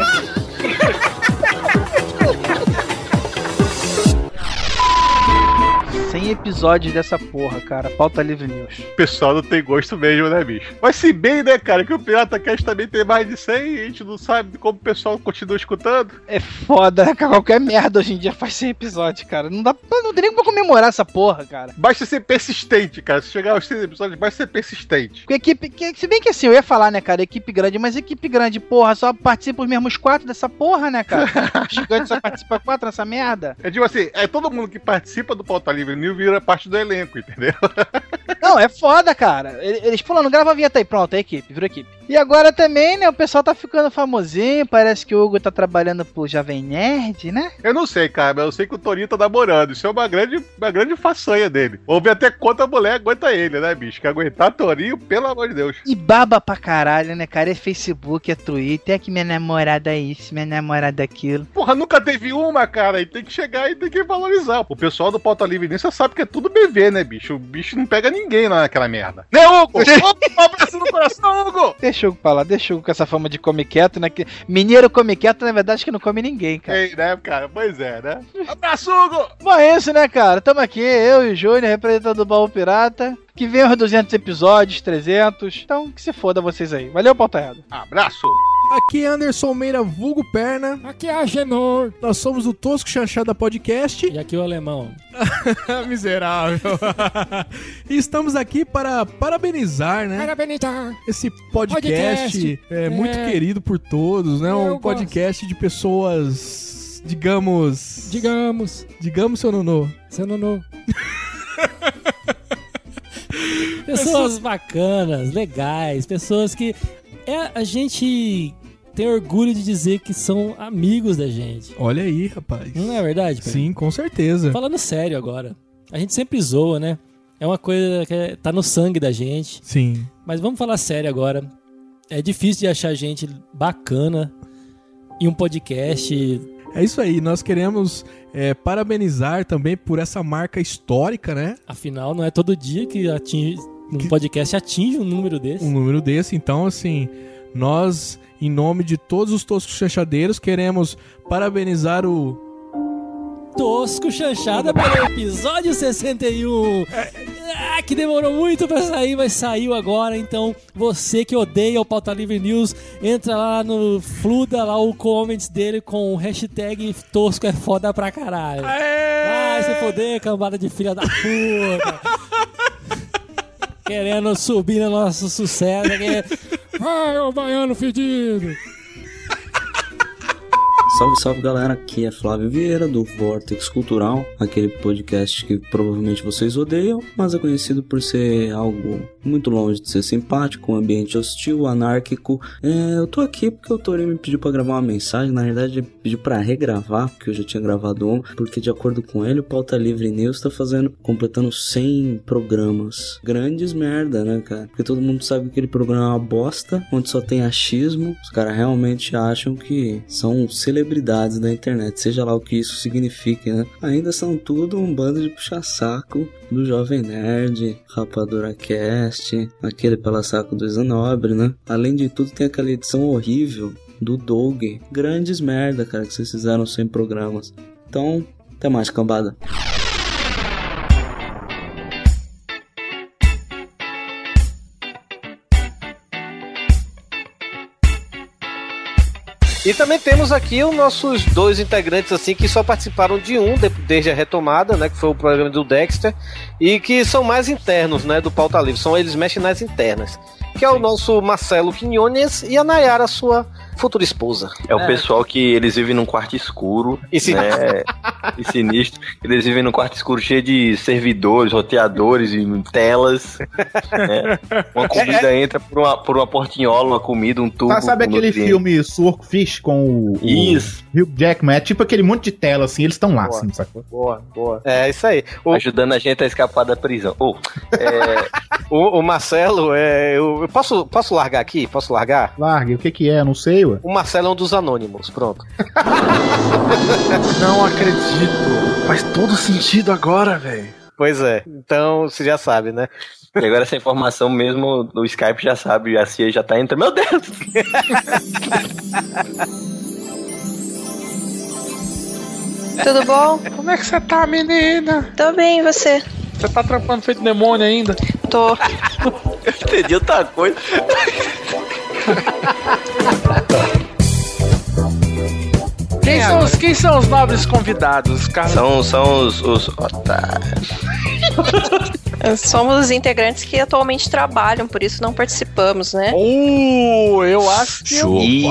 100 episódios dessa porra, cara. Pauta Livre News. O pessoal não tem gosto mesmo, né, bicho? Mas se bem, né, cara, que o Pirata Cast também tem mais de 100 e a gente não sabe como o pessoal continua escutando. É foda, né? cara? Qualquer merda hoje em dia faz 100 episódios, cara. Não dá não tem nem como comemorar essa porra, cara. Basta ser persistente, cara. Se chegar aos 100 episódios, basta ser persistente. Porque equipe. que- se bem que assim, eu ia falar, né, cara, equipe grande, mas equipe grande, porra, só participa os mesmos quatro dessa porra, né, cara? [laughs] Os gigantes só participa quatro nessa merda. É tipo assim, é todo mundo que participa do Pauta Livre New vira parte do elenco, entendeu? [laughs] Não, é foda, cara. Ele- Eles falando, grava a vinheta aí, pronto, é equipe, virou equipe. E agora também, né, o pessoal tá ficando famosinho, parece que o Hugo tá trabalhando pro Jovem Nerd, né? Eu não sei, cara, mas eu sei que o Torinho tá namorando. Isso é uma grande, uma grande façanha dele. Vamos ver até quanto a mulher aguenta ele, né, bicho? Que aguentar Torinho, pelo amor de Deus. E baba pra caralho, né, cara? É Facebook, é Twitter, é que minha namorada é isso, minha namorada é aquilo. Porra, nunca teve uma, cara, e tem que chegar e tem que valorizar. O pessoal do Pauta Livre nisso sabe que é tudo BV, né, bicho? O bicho não pega ninguém lá naquela merda. Né, Hugo? um abraço no coração, Hugo! Deixa o Hugo lá, deixa o Hugo com essa fama de come quieto, né? Que mineiro come quieto, na verdade, que não come ninguém, cara. Ei, né, cara? Pois é, né? Abraço, Hugo! Bom, é isso, né, cara? Tamo aqui, eu e o Júnior, representando o Baú Pirata. Que venham os 200 episódios, 300. Então, que se foda vocês aí. Valeu, Pautarrado. Abraço! Aqui é Anderson Meira, vulgo perna. Aqui é a Genor. Nós somos o Tosco Chanchada Podcast. E aqui o alemão. [laughs] Miserável. e estamos aqui para parabenizar, né? Parabenizar. Esse podcast, Podcast. é, muito É. querido por todos, né? Eu Um gosto. podcast de pessoas, digamos... Digamos. Digamos, seu Nonô. Seu Nonô. [laughs] Pessoas bacanas, legais, pessoas que é, a gente tem orgulho de dizer que são amigos da gente. Olha aí, rapaz. Não é verdade? Pedro? Sim, com certeza. Falando sério agora. A gente sempre zoa, né? É uma coisa que é- tá no sangue da gente. Sim. Mas vamos falar sério agora. É difícil de achar gente bacana em um podcast. É isso aí, nós queremos é, parabenizar também por essa marca histórica, né? Afinal, não é todo dia que atinge, um podcast atinge um número desse. um número desse. Então, assim, nós, em nome de todos os toscos chanchadeiros, queremos parabenizar o. Tosco Chanchada pelo episódio 61. Ah, que demorou muito pra sair, mas saiu agora. Então, você que odeia o Pauta Livre News, entra lá no Fluda, lá o comments dele com o hashtag Tosco é foda pra caralho. Vai se foder, cambada de filha da puta. [laughs] Querendo subir no nosso sucesso aqui. Vai, ô baiano fedido. Salve, salve galera, aqui é Flávio Vieira do Vortex Cultural, aquele podcast que provavelmente vocês odeiam, mas é conhecido por ser algo muito longe de ser simpático, um ambiente hostil, anárquico. É, eu tô aqui porque o Torinho me pediu pra gravar uma mensagem, na verdade ele pediu pra regravar, porque eu já tinha gravado um, porque de acordo com ele, o Pauta Livre News tá fazendo, completando 100 programas. Grandes merda, né, cara? Porque todo mundo sabe que aquele programa é uma bosta, onde só tem achismo, os caras realmente acham que são celebridades da internet, seja lá o que isso signifique, né? Ainda são tudo um bando de puxa-saco do Jovem Nerd, Rapadura Cast, aquele pela saco do Zanobre, né? Além de tudo, tem aquela edição horrível do Doug. Grandes merda, cara, que vocês fizeram sem programas. Então, até mais, cambada. E também temos aqui os nossos dois integrantes assim que só participaram de um de- desde a retomada, né, que foi o programa do Dexter, e que são mais internos, né, do Pauta Livre, são eles mexem nas internas. Que é o nosso Marcelo Quinones e a Nayara, sua futura esposa. É o pessoal que eles vivem num quarto escuro, E se- né? e sinistro. Eles vivem num quarto escuro cheio de servidores, roteadores e telas. né? Uma comida entra por uma, por uma portinhola, uma comida, um tubo. Tá, sabe aquele nutrientes. filme Swordfish com o, o Isso. Hugh Jackman? É tipo aquele monte de tela, assim, eles estão lá, Boa. assim, sacou? Boa, boa. É isso aí. Ajudando a gente a escapar da prisão. Oh, [laughs] O, o Marcelo, é, eu, eu posso, posso largar aqui? Posso largar? Largue, o que que é? Não sei, ué. O Marcelo é um dos anônimos, pronto. [laughs] Não acredito. Faz todo sentido agora, velho. Pois é. Então, você já sabe, né? E agora essa informação mesmo no Skype já sabe, a CIA já tá entrando. Meu Deus! [laughs] Tudo bom? Como é que você tá, menina? Tô bem, e você? Você tá trampando feito demônio ainda? Tô. [laughs] Eu entendi outra coisa. Quem são, os, quem são os nobres convidados, cara? São, são os, os otários. [laughs] Somos os integrantes que atualmente trabalham, por isso não participamos, né? Uh, eu acho que eu... Ih,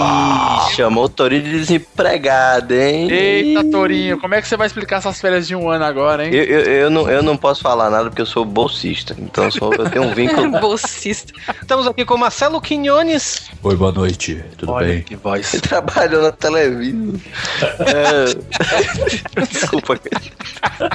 chamou o Torinho de desempregado, hein? Eita, Torinho, como é que você vai explicar essas férias de um ano agora, hein? Eu, eu, eu não, eu não posso falar nada porque eu sou bolsista. Então eu, sou- eu tenho um vínculo. [laughs] Bolsista. Estamos aqui com Marcelo Quinones. Oi, boa noite. Tudo bem? Que voz. Ele trabalhou na televisão. É... [laughs] Desculpa.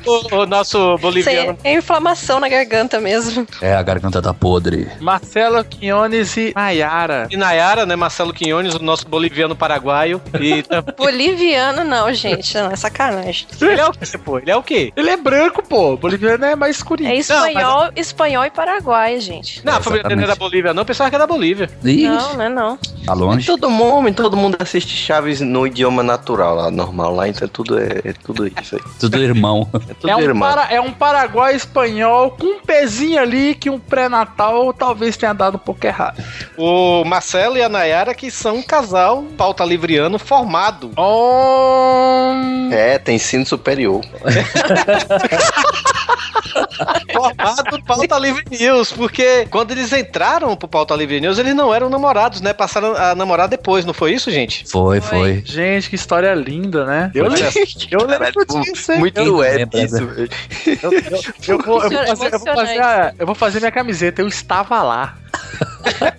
O, o nosso boliviano. é inflamação na garganta mesmo. É, a garganta tá podre. Marcelo Quinones e Nayara. E Nayara, né? Marcelo Quinones, o nosso boliviano paraguaio. E [laughs] Boliviano não, gente. Não, é sacanagem. ele é o quê, pô? Ele é o quê? Ele é branco, pô. Boliviano é mais escurinho. É espanhol, espanhol e paraguai, gente. Não, a família dele não é da Bolívia, não. Eu pensava que era da Bolívia. Não, não é não. Tá longe? Todo mundo, todo mundo assiste Chaves no idioma natural, lá, normal. Lá, então tudo é, é tudo isso aí. Tudo irmão. É tudo É um, irmão. para, é um paraguai espanhol com um pezinho ali que um pré-natal talvez tenha dado um pouco errado. O Marcelo e a Nayara, que são um casal pauta livriano formado. Oh, É, tem ensino superior. [laughs] [laughs] Formado Pauta Livre News, porque quando eles entraram pro Pauta Livre News, eles não eram namorados, né? Passaram a namorar depois, não foi isso, gente? Foi, foi. gente, que história linda, né? Eu, lembro- eu lembro disso, hein? Muito Eu- web isso, vou, fazer, eu vou fazer minha camiseta, eu estava lá. [laughs]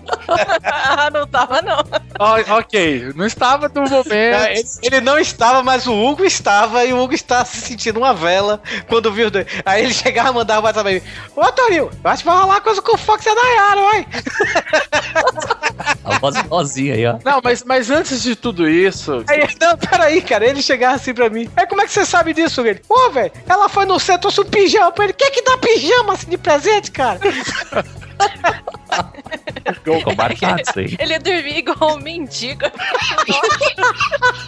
ah, não tava não. Ó, ok, não estava no momento. É, Ele, ele não estava, mas o Hugo estava, e o Hugo está se sentindo uma vela quando viu. Aí ele chegava e mandava mais também. Ô, Torinho, eu acho que vai rolar coisa com o Fox e a Nayara, vai. A voz vozinha aí, ó. Não, mas, mas antes de tudo isso. Aí, não, peraí, cara, ele chegava assim pra mim. Aí, como é que você sabe disso, ele? Pô, velho, ela foi no centro, trouxe um pijama pra ele. Quer que dá pijama assim de presente, cara? Marcado isso aí. Ele dormia igual mendigo.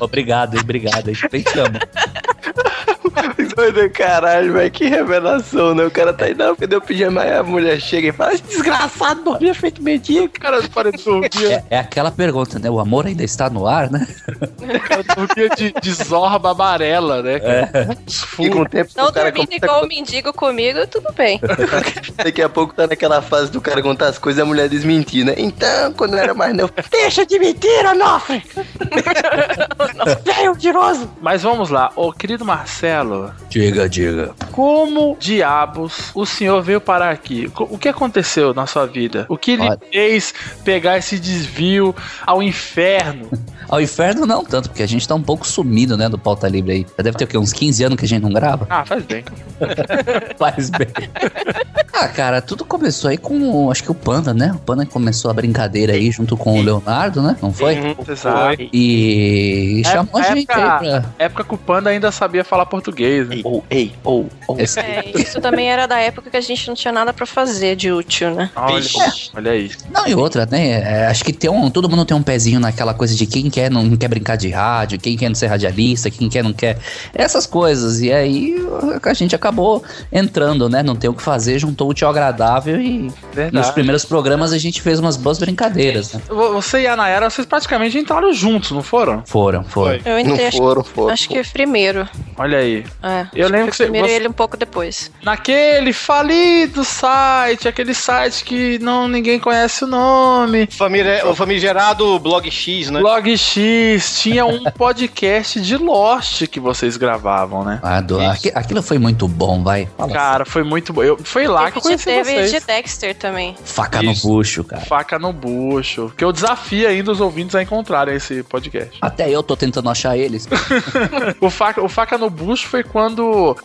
Obrigado? Obrigado, hein? Bem te amo. Doido, caralho, velho. Que revelação, né? O cara tá aí, não, cadê o pijama? Aí a mulher chega e fala, "Esse desgraçado, dormia feito mendigo. O cara parece dormir. É, é aquela pergunta, né? O amor ainda está no ar, né? dormia de, de zorba amarela, né? É. E com o tempo Não o cara dormindo igual o mendigo comigo, tudo bem. [laughs] Daqui a pouco tá naquela fase do cara contar as coisas e a mulher desmentir, né? Então, quando eu era mais novo, [laughs] deixa de mentir, Onofre! [laughs] Velho mentiroso! Mas vamos lá, ô querido Marcelo, Diga, diga. como diabos o senhor veio parar aqui? O que aconteceu na sua vida? O que lhe Olha. fez pegar esse desvio ao inferno? [laughs] Ao inferno não tanto, porque a gente tá um pouco sumido, né, do pauta livre aí. Já deve ter o quê? Uns 15 anos que a gente não grava? Ah, faz bem. [laughs] Faz bem. [laughs] ah, cara, tudo começou aí com, acho que o Panda, né? O Panda começou a brincadeira aí junto com o Leonardo, né? Não foi? Uhum, Exato. E chamou a gente aí pra... época, época que o Panda ainda sabia falar português. Né? Ou, ei, ou, ou. É, isso também era da época que a gente não tinha nada pra fazer de útil, né? Olha, olha aí. Não, e outra, né? é, acho que tem um, todo mundo tem um pezinho naquela coisa de quem quer não quer brincar de rádio, quem quer não ser radialista, quem quer não quer. Essas coisas. E aí a gente acabou entrando, né? Não tem o que fazer, juntou o tio agradável e Verdade. nos primeiros programas a gente fez umas boas brincadeiras, né? Vo- Você e a Nayara, vocês praticamente entraram juntos, não foram? Foram, foram. Eu entrei, acho, foram, foram. acho que primeiro. Olha aí. É, Eu lembro que você- primeiro você- ele um pouco depois. Naquele falido site, aquele site que não ninguém conhece o nome. Família, o famigerado Blog X, né? Blog X tinha um [laughs] podcast de Lost que vocês gravavam, né? Ah, do- aqui- aquilo foi muito bom, vai. Fala. Cara, foi muito bom. Eu, foi lá que eu conheci teve vocês. de Dexter também. Faca no bucho, cara. Faca no bucho. Que eu desafio ainda os ouvintes a encontrarem esse podcast. Até eu tô tentando achar eles. [laughs] o, faca, o Faca no Bucho foi quando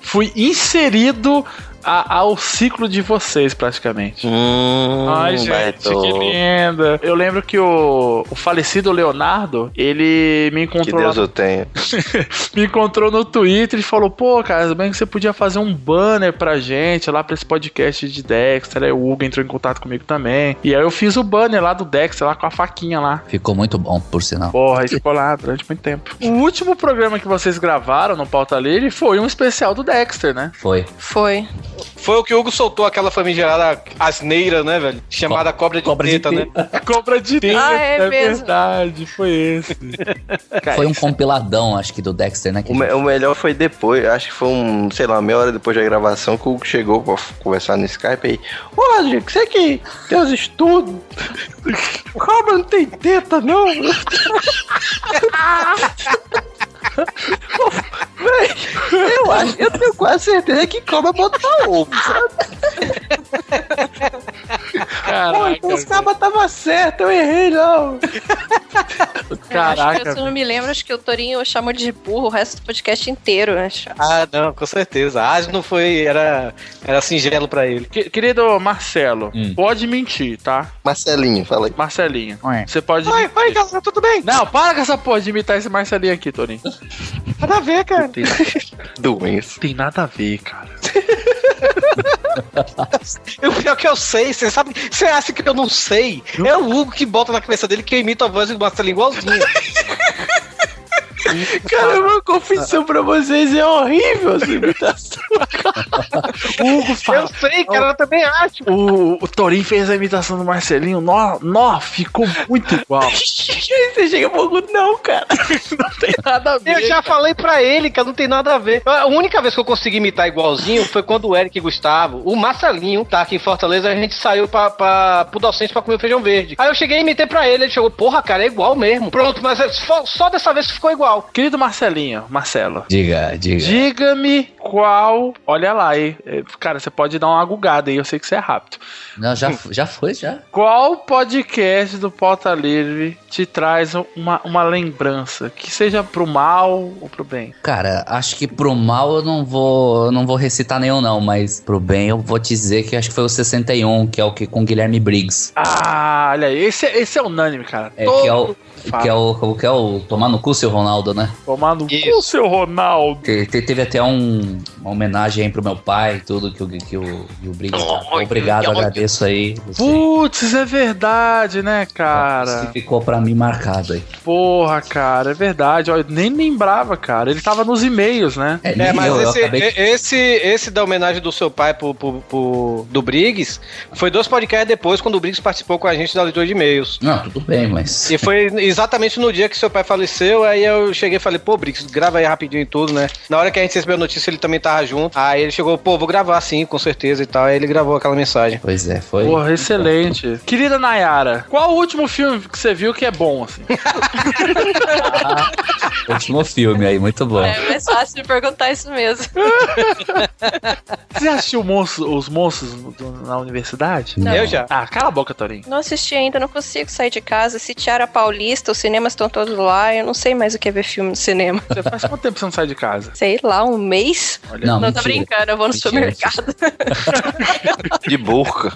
fui inserido a- ao ciclo de vocês, praticamente. Hum, Ai, gente, Beto. que linda. Eu lembro que o, o falecido Leonardo, ele me Que encontrou Deus lá- o tenha. [laughs] me encontrou no Twitter e falou: Pô, cara, bem que você podia fazer um banner pra gente lá pra esse podcast de Dexter. Aí o Hugo entrou em contato comigo também. E aí eu fiz o banner lá do Dexter, lá com a faquinha lá. Ficou muito bom, por sinal. Porra, e ficou lá durante muito tempo. O último programa que vocês gravaram no Pauta Livre foi um especial do Dexter, né? Foi. Foi. Foi o que o Hugo soltou aquela famigerada asneira, né, velho? Chamada cobra de teta, né? [laughs] Cobra de teta, Ah, é é, mesmo. verdade, foi esse. Foi um compiladão, acho que, do Dexter, né? que O, me- o melhor foi depois, acho que foi um, sei lá, meia hora depois da gravação que o Hugo chegou pra conversar no Skype aí. Ô, Rodrigo, você que tem os estudos. [laughs] Cobra não tem teta, não. [laughs] Véi, eu acho, eu tenho quase certeza que cobra bota ovo, sabe? Pô, então os cabas tava certo, eu errei, não. Acho que, se eu não me lembro, acho que o Torinho chamou de burro o resto do podcast inteiro, né? Ah, não, com certeza. Ah, não foi. Era, era singelo pra ele. Que- querido Marcelo, Hum. pode mentir, tá? Marcelinho, fala aí. Marcelinho, você pode. Oi, oi, galera, tudo bem? Não, para com essa porra de imitar esse Marcelinho aqui, Torinho. Nada a ver, cara. Tem, Doença. tem nada a ver, cara. [laughs] O pior que eu sei, você sabe. Você acha que eu não sei? É o Hugo que bota na cabeça dele que eu imito a voz do Marcelinho igualzinho. [laughs] Cara, uma confissão pra vocês, é horrível essa imitação. Hugo fala. Eu sei, cara, eu também acho. O, o Torinho fez a imitação do Marcelinho. Nó, nó ficou muito igual. [laughs] Você chega pro Hugo, não, cara. [laughs] Não tem nada a ver. Eu já falei pra ele que não tem nada a ver. A única vez que eu consegui imitar igualzinho foi quando o Eric e Gustavo, o Marcelinho, tá aqui em Fortaleza, a gente saiu pra, pra, pro Docente pra comer feijão verde. Aí eu cheguei e imitei pra ele, ele chegou, porra, cara, é igual mesmo. Pronto, mas é só, só dessa vez ficou igual. Querido Marcelinho, Marcelo. Diga, diga. Diga-me qual. Olha lá, aí. É, Cara, você pode dar uma agugada aí, eu sei que você é rápido. Não, já, já foi, já. Qual podcast do Pauta Livre te traz uma, uma lembrança? Que seja pro mal ou pro bem? Cara, acho que pro mal eu não vou, eu não vou recitar nenhum não, mas pro bem eu vou te dizer que acho que foi o 61, que é o que com Guilherme Briggs. Ah, olha aí, esse, esse é unânime, cara. É, Todo que é o fala. que é o como que é o tomar no cu seu Ronaldo, né? Tomar no cu, seu Ronaldo. Te- te- Teve até um, Uma homenagem aí pro meu pai, tudo que o, que o, que o Briggs tá. Obrigado, agradeço aí. Putz, é verdade, né, cara? ficou pra mim marcado aí. Porra, cara, é verdade. Eu nem lembrava, cara. Ele tava nos e-mails, né? É, mas esse, e- esse, esse da homenagem do seu pai pro, pro- pro- do Briggs foi dois podcasts depois, quando o Briggs participou com a gente da leitura de e-mails. Não, tudo bem, mas. E foi [laughs] exatamente no dia que seu pai faleceu, aí eu cheguei e falei, pô, Briggs, grava aí rapidinho e tudo, né? Na hora que a gente recebeu a notícia, ele também tava junto. Aí ele chegou, pô, vou gravar sim, com certeza e tal. Aí ele gravou aquela mensagem. Pois é, foi. Porra, excelente. Querida Nayara, qual o último filme que você viu que é bom, assim? [laughs] Último filme aí, muito bom. É mais fácil de perguntar isso mesmo. [laughs] Você já assistiu Monstros- os monstros do- na universidade? Não. Eu já. Ah, cala a boca, Torinho. Não assisti ainda, não consigo sair de casa. Se Tiara Paulista, os cinemas estão todos lá. Eu não sei mais o que é ver filme no cinema. Você faz quanto tempo você não sai de casa? Sei lá, um mês? Não, não tô mentira. brincando, eu vou no supermercado. [laughs] De burca.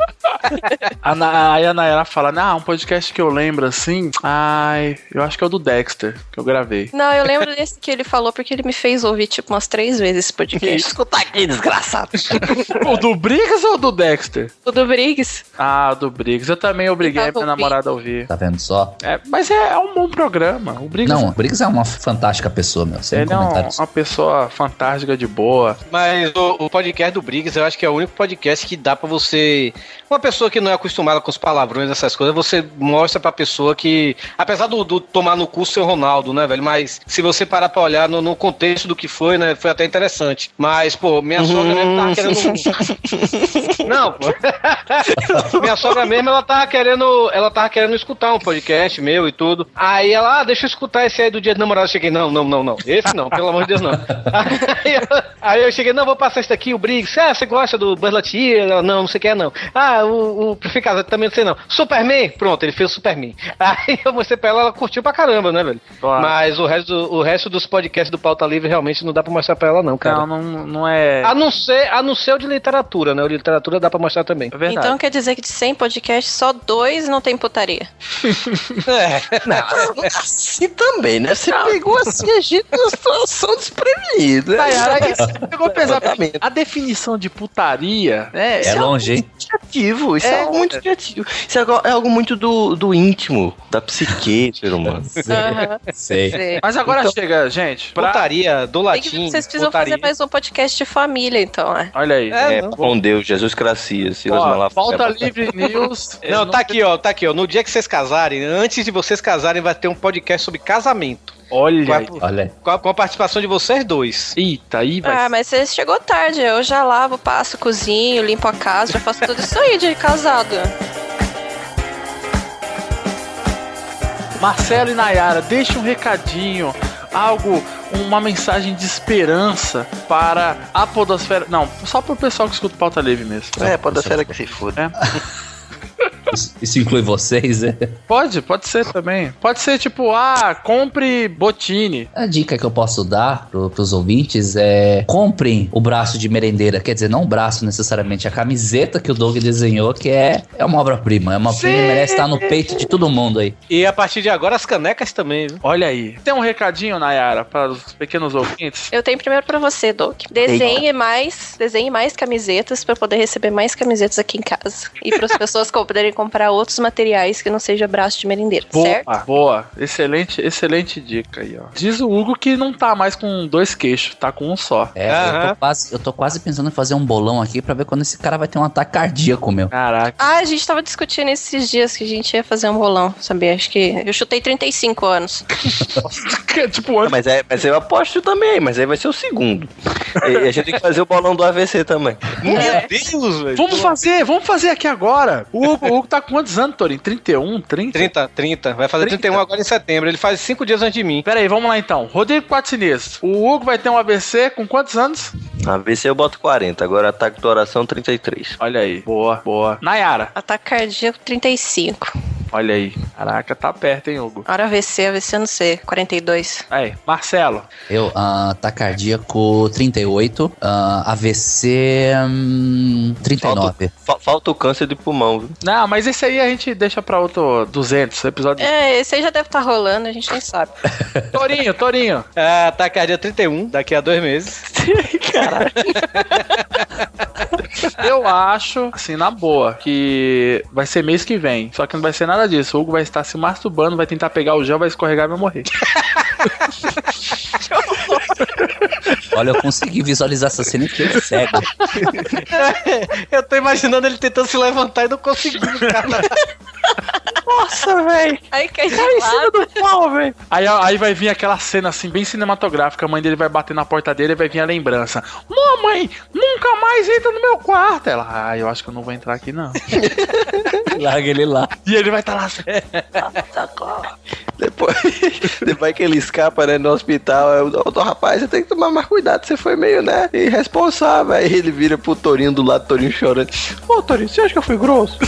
A Na- Aí a Nayara fala, ah, um podcast que eu lembro assim. Ai, eu acho que é o do Dexter, que eu gravei. Não, eu lembro desse que ele falou porque ele me fez ouvir tipo umas três vezes esse podcast. Escuta aqui, desgraçado. [laughs] o do Briggs ou o do Dexter? O do Briggs. Ah, o do Briggs. Eu também obriguei a minha namorada a ouvir. Tá vendo só? É, mas é, é um bom programa. O Briggs, Não, o Briggs é uma fantástica pessoa, meu. Sem ele é um- uma pessoa fantástica de boa. Mas o, o podcast do Briggs, eu acho que é o único podcast que dá pra você. Uma pessoa que não é acostumada com os palavrões, essas coisas, você mostra pra pessoa que. Apesar do, do tomar no cu seu Ronaldo, né, velho? Mas se você parar pra olhar no, no contexto do que foi, né, foi até interessante. Mas, pô, minha sogra mesmo tava querendo. [laughs] Não, pô. [laughs] minha sogra mesmo, ela tava querendo. Ela tava querendo escutar um podcast meu e tudo. Aí ela, ah, deixa eu escutar esse aí do dia do namorado. Eu cheguei, não, não, não, não. Esse não, pelo amor de Deus, não. [laughs] Aí eu, aí eu cheguei, não, vou passar esse daqui, o Briggs. Ah, você gosta do Buzz Lightyear? Ela, Não, não sei o que é, não. Ah, o, o Prefeito Casa também não sei não. Superman? Pronto, ele fez o Superman. [laughs] Aí eu mostrei pra ela, ela curtiu pra caramba, né, velho? Mas o resto, do- o resto dos podcasts do Pauta Livre realmente não dá pra mostrar pra ela, não, cara. Não, não, não é. A não ser, a não ser o de literatura, né? O de literatura dá pra mostrar também. É Então quer dizer que de 100 podcasts, só dois não tem putaria. [laughs] É. Não, assim também, né? Você pegou assim a gente numa situação desprevenida. Nayara, isso pegou pesado. A definição de putaria É, É longe, hein? Criativo, isso é, É. algo muito criativo. Isso é algo, é algo muito do, do íntimo, da psique do ser humano. [laughs] Sei. Mas agora Então, chega, gente. Pra... Putaria, do Tem que- vocês precisam fazer mais um podcast de família, então, é. Olha aí. É, É, com Deus, Jesus Cracia, Silas Ó, Malafaia. Pauta Livre [laughs] News. Não, tá aqui, ó, tá aqui, ó. No dia que vocês casarem, antes de vocês casarem, vai ter um podcast sobre casamento. Olha, com a. Olha. com a- com a participação de vocês dois. Eita, aí Ah, mas você chegou tarde. Eu já lavo, passo, cozinho, limpo a casa, já faço tudo isso aí de casado. Marcelo e Nayara, deixe um recadinho, algo, uma mensagem de esperança para a podosfera. Não, só pro pessoal que escuta o pauta livre mesmo. É, podosfera que se foda. Isso, [laughs] isso inclui vocês, é? Pode, pode ser também. Pode ser tipo, ah, compre botine. A dica que eu posso dar pro, pros ouvintes é comprem o braço de merendeira. Quer dizer, não o braço necessariamente, a camiseta que o Doug desenhou, que é, é uma obra-prima. É uma prima que merece estar no peito de todo mundo aí. E a partir de agora, as canecas também, viu? Olha aí. Tem um recadinho, Nayara, para os pequenos ouvintes? Eu tenho primeiro pra você, Doug. Desenhe mais, desenhe mais camisetas pra eu poder receber mais camisetas aqui em casa. E para as [laughs] pessoas poderem comprar outros materiais que não seja braço de merendeira, certo? Boa, boa. Excelente, excelente dica aí, ó. Diz o Hugo que não tá mais com dois queixos, tá com um só. É, eu, tô quase, eu tô quase pensando em fazer um bolão aqui pra ver quando esse cara vai ter um ataque cardíaco, meu. Caraca. Ah, a gente tava discutindo esses dias que a gente ia fazer um bolão, sabia? Acho que eu chutei 35 anos. [laughs] tipo, Ah, mas, é, mas eu aposto também, mas aí vai ser o segundo. E a gente tem que fazer o bolão do AVC também. Meu Deus, velho. Vamos fazer, vamos fazer aqui agora. O Hugo, o Hugo tá com quantos anos, Torin? 31, 30? 30, 30. Vai fazer 31 agora em setembro. Ele faz 5 dias antes de mim. Pera aí, vamos lá então. Rodrigo Quatro Sinistro. O Hugo vai ter um AVC com quantos anos? AVC eu boto 40, agora ataque do oração 33. Olha aí. Boa, boa. Nayara. Ataque cardíaco 35. Olha aí. Caraca, tá perto, hein, Hugo? Hora AVC, AVC não sei, 42. Aí, Marcelo. Eu, ah, tá cardíaco 38, ah, AVC hum, 39. Fa- Falta o câncer de pulmão, viu? Não, mas esse aí a gente deixa pra outro 200, episódio. É, esse aí já deve estar rolando, a gente nem sabe. [laughs] Torinho, Torinho. Ah, tacaria 31, daqui a dois meses. [laughs] Caralho. Eu acho, assim, na boa, que vai ser mês que vem. Só que não vai ser nada disso. O Hugo vai estar se masturbando, vai tentar pegar o gel, vai escorregar e vai morrer. [laughs] Olha, eu consegui visualizar essa cena e fiquei cego. Eu tô imaginando ele tentando se levantar e não conseguindo, cara. [laughs] Nossa, velho. Aí cai Tá em cima do pau, velho. Aí, aí vai vir aquela cena assim, bem cinematográfica. A mãe dele vai bater na porta dele e vai vir a lembrança. Mamãe, nunca mais entra no meu quarto. Ela, ah, eu acho que eu não vou entrar aqui, não. [laughs] Larga ele lá. E ele vai estar lá assim. Depois, [laughs] depois que ele escapa, né, no hospital, eu, ô, rapaz, você tem que tomar mais cuidado, você foi meio, né, irresponsável. Aí ele vira pro Torinho do lado, Torinho chorando. Ô, Torinho, você acha que eu fui grosso? [laughs]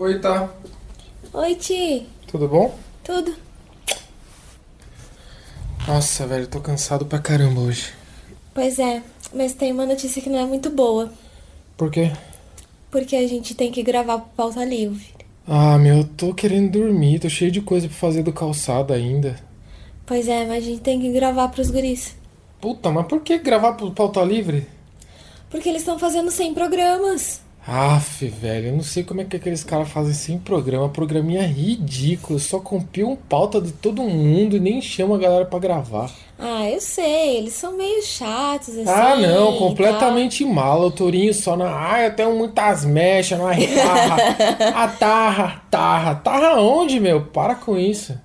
Oi, tá. Oi, Ti. Tudo bom? Tudo? Nossa, velho, tô cansado pra caramba hoje. Pois é, mas tem uma notícia que não é muito boa. Por quê? Porque a gente tem que gravar pro pauta livre. Ah, meu, eu tô querendo dormir, tô cheio de coisa pra fazer do calçado ainda. Pois é, mas a gente tem que gravar pros guris. Puta, mas por que gravar pro pauta livre? Porque eles estão fazendo 100 programas. Aff, velho, eu não sei como é que aqueles caras fazem sem programa. Programinha ridículo, só copiam pauta de todo mundo e nem chama a galera pra gravar. Ah, eu sei, eles são meio chatos, assim. Ah, não, completamente mal. O Tourinho só na. Ah, eu tenho muitas mechas, é tarra. [laughs] A tarra, tarra. Tarra onde, meu? Para com isso.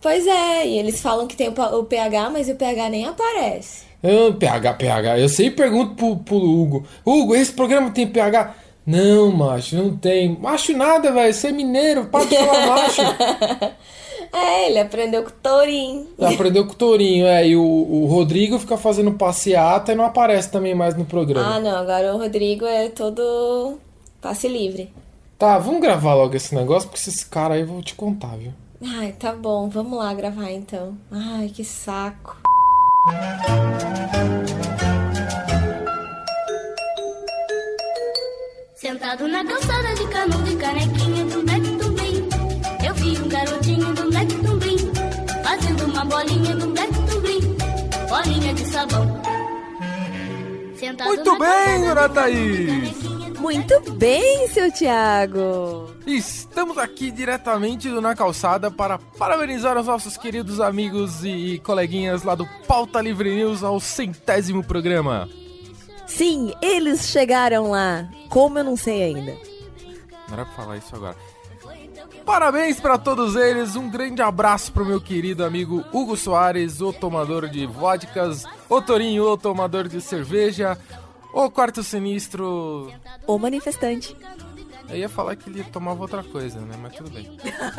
Pois é, e eles falam que tem o PH, mas o PH nem aparece. Ah, PH, PH. Eu sempre pergunto pro, pro Hugo: Hugo, esse programa tem PH? Não, macho, não tem. Macho nada, velho. Você é mineiro, para de falar macho. [laughs] É, ele aprendeu com o Tourinho. Aprendeu com o Tourinho, é. E o, o Rodrigo fica fazendo passeata e não aparece também mais no programa. Ah, não, agora o Rodrigo é todo passe livre. Tá, vamos gravar logo esse negócio, porque esses caras aí eu vou te contar, viu? Ai, tá bom, vamos lá gravar então. Ai, que saco. Sentado na calçada de canudo e canequinha do Black Tumbim. Eu vi um garotinho do Black Tumbim Fazendo uma bolinha do Black Tumbim. Bolinha de sabão. Sentado Muito bem, dona Thaís! Muito bem, seu Thiago. Estamos aqui diretamente do Na Calçada para parabenizar os nossos queridos amigos e coleguinhas lá do Pauta Livre News ao centésimo programa. Sim, eles chegaram lá. Como eu não sei ainda. Não era pra falar isso agora. Parabéns para todos eles, um grande abraço pro meu querido amigo Hugo Soares, o tomador de vodkas, o Torinho, o tomador de cerveja, o quarto sinistro. O manifestante. Eu ia falar que ele tomava outra coisa, né? Mas tudo bem.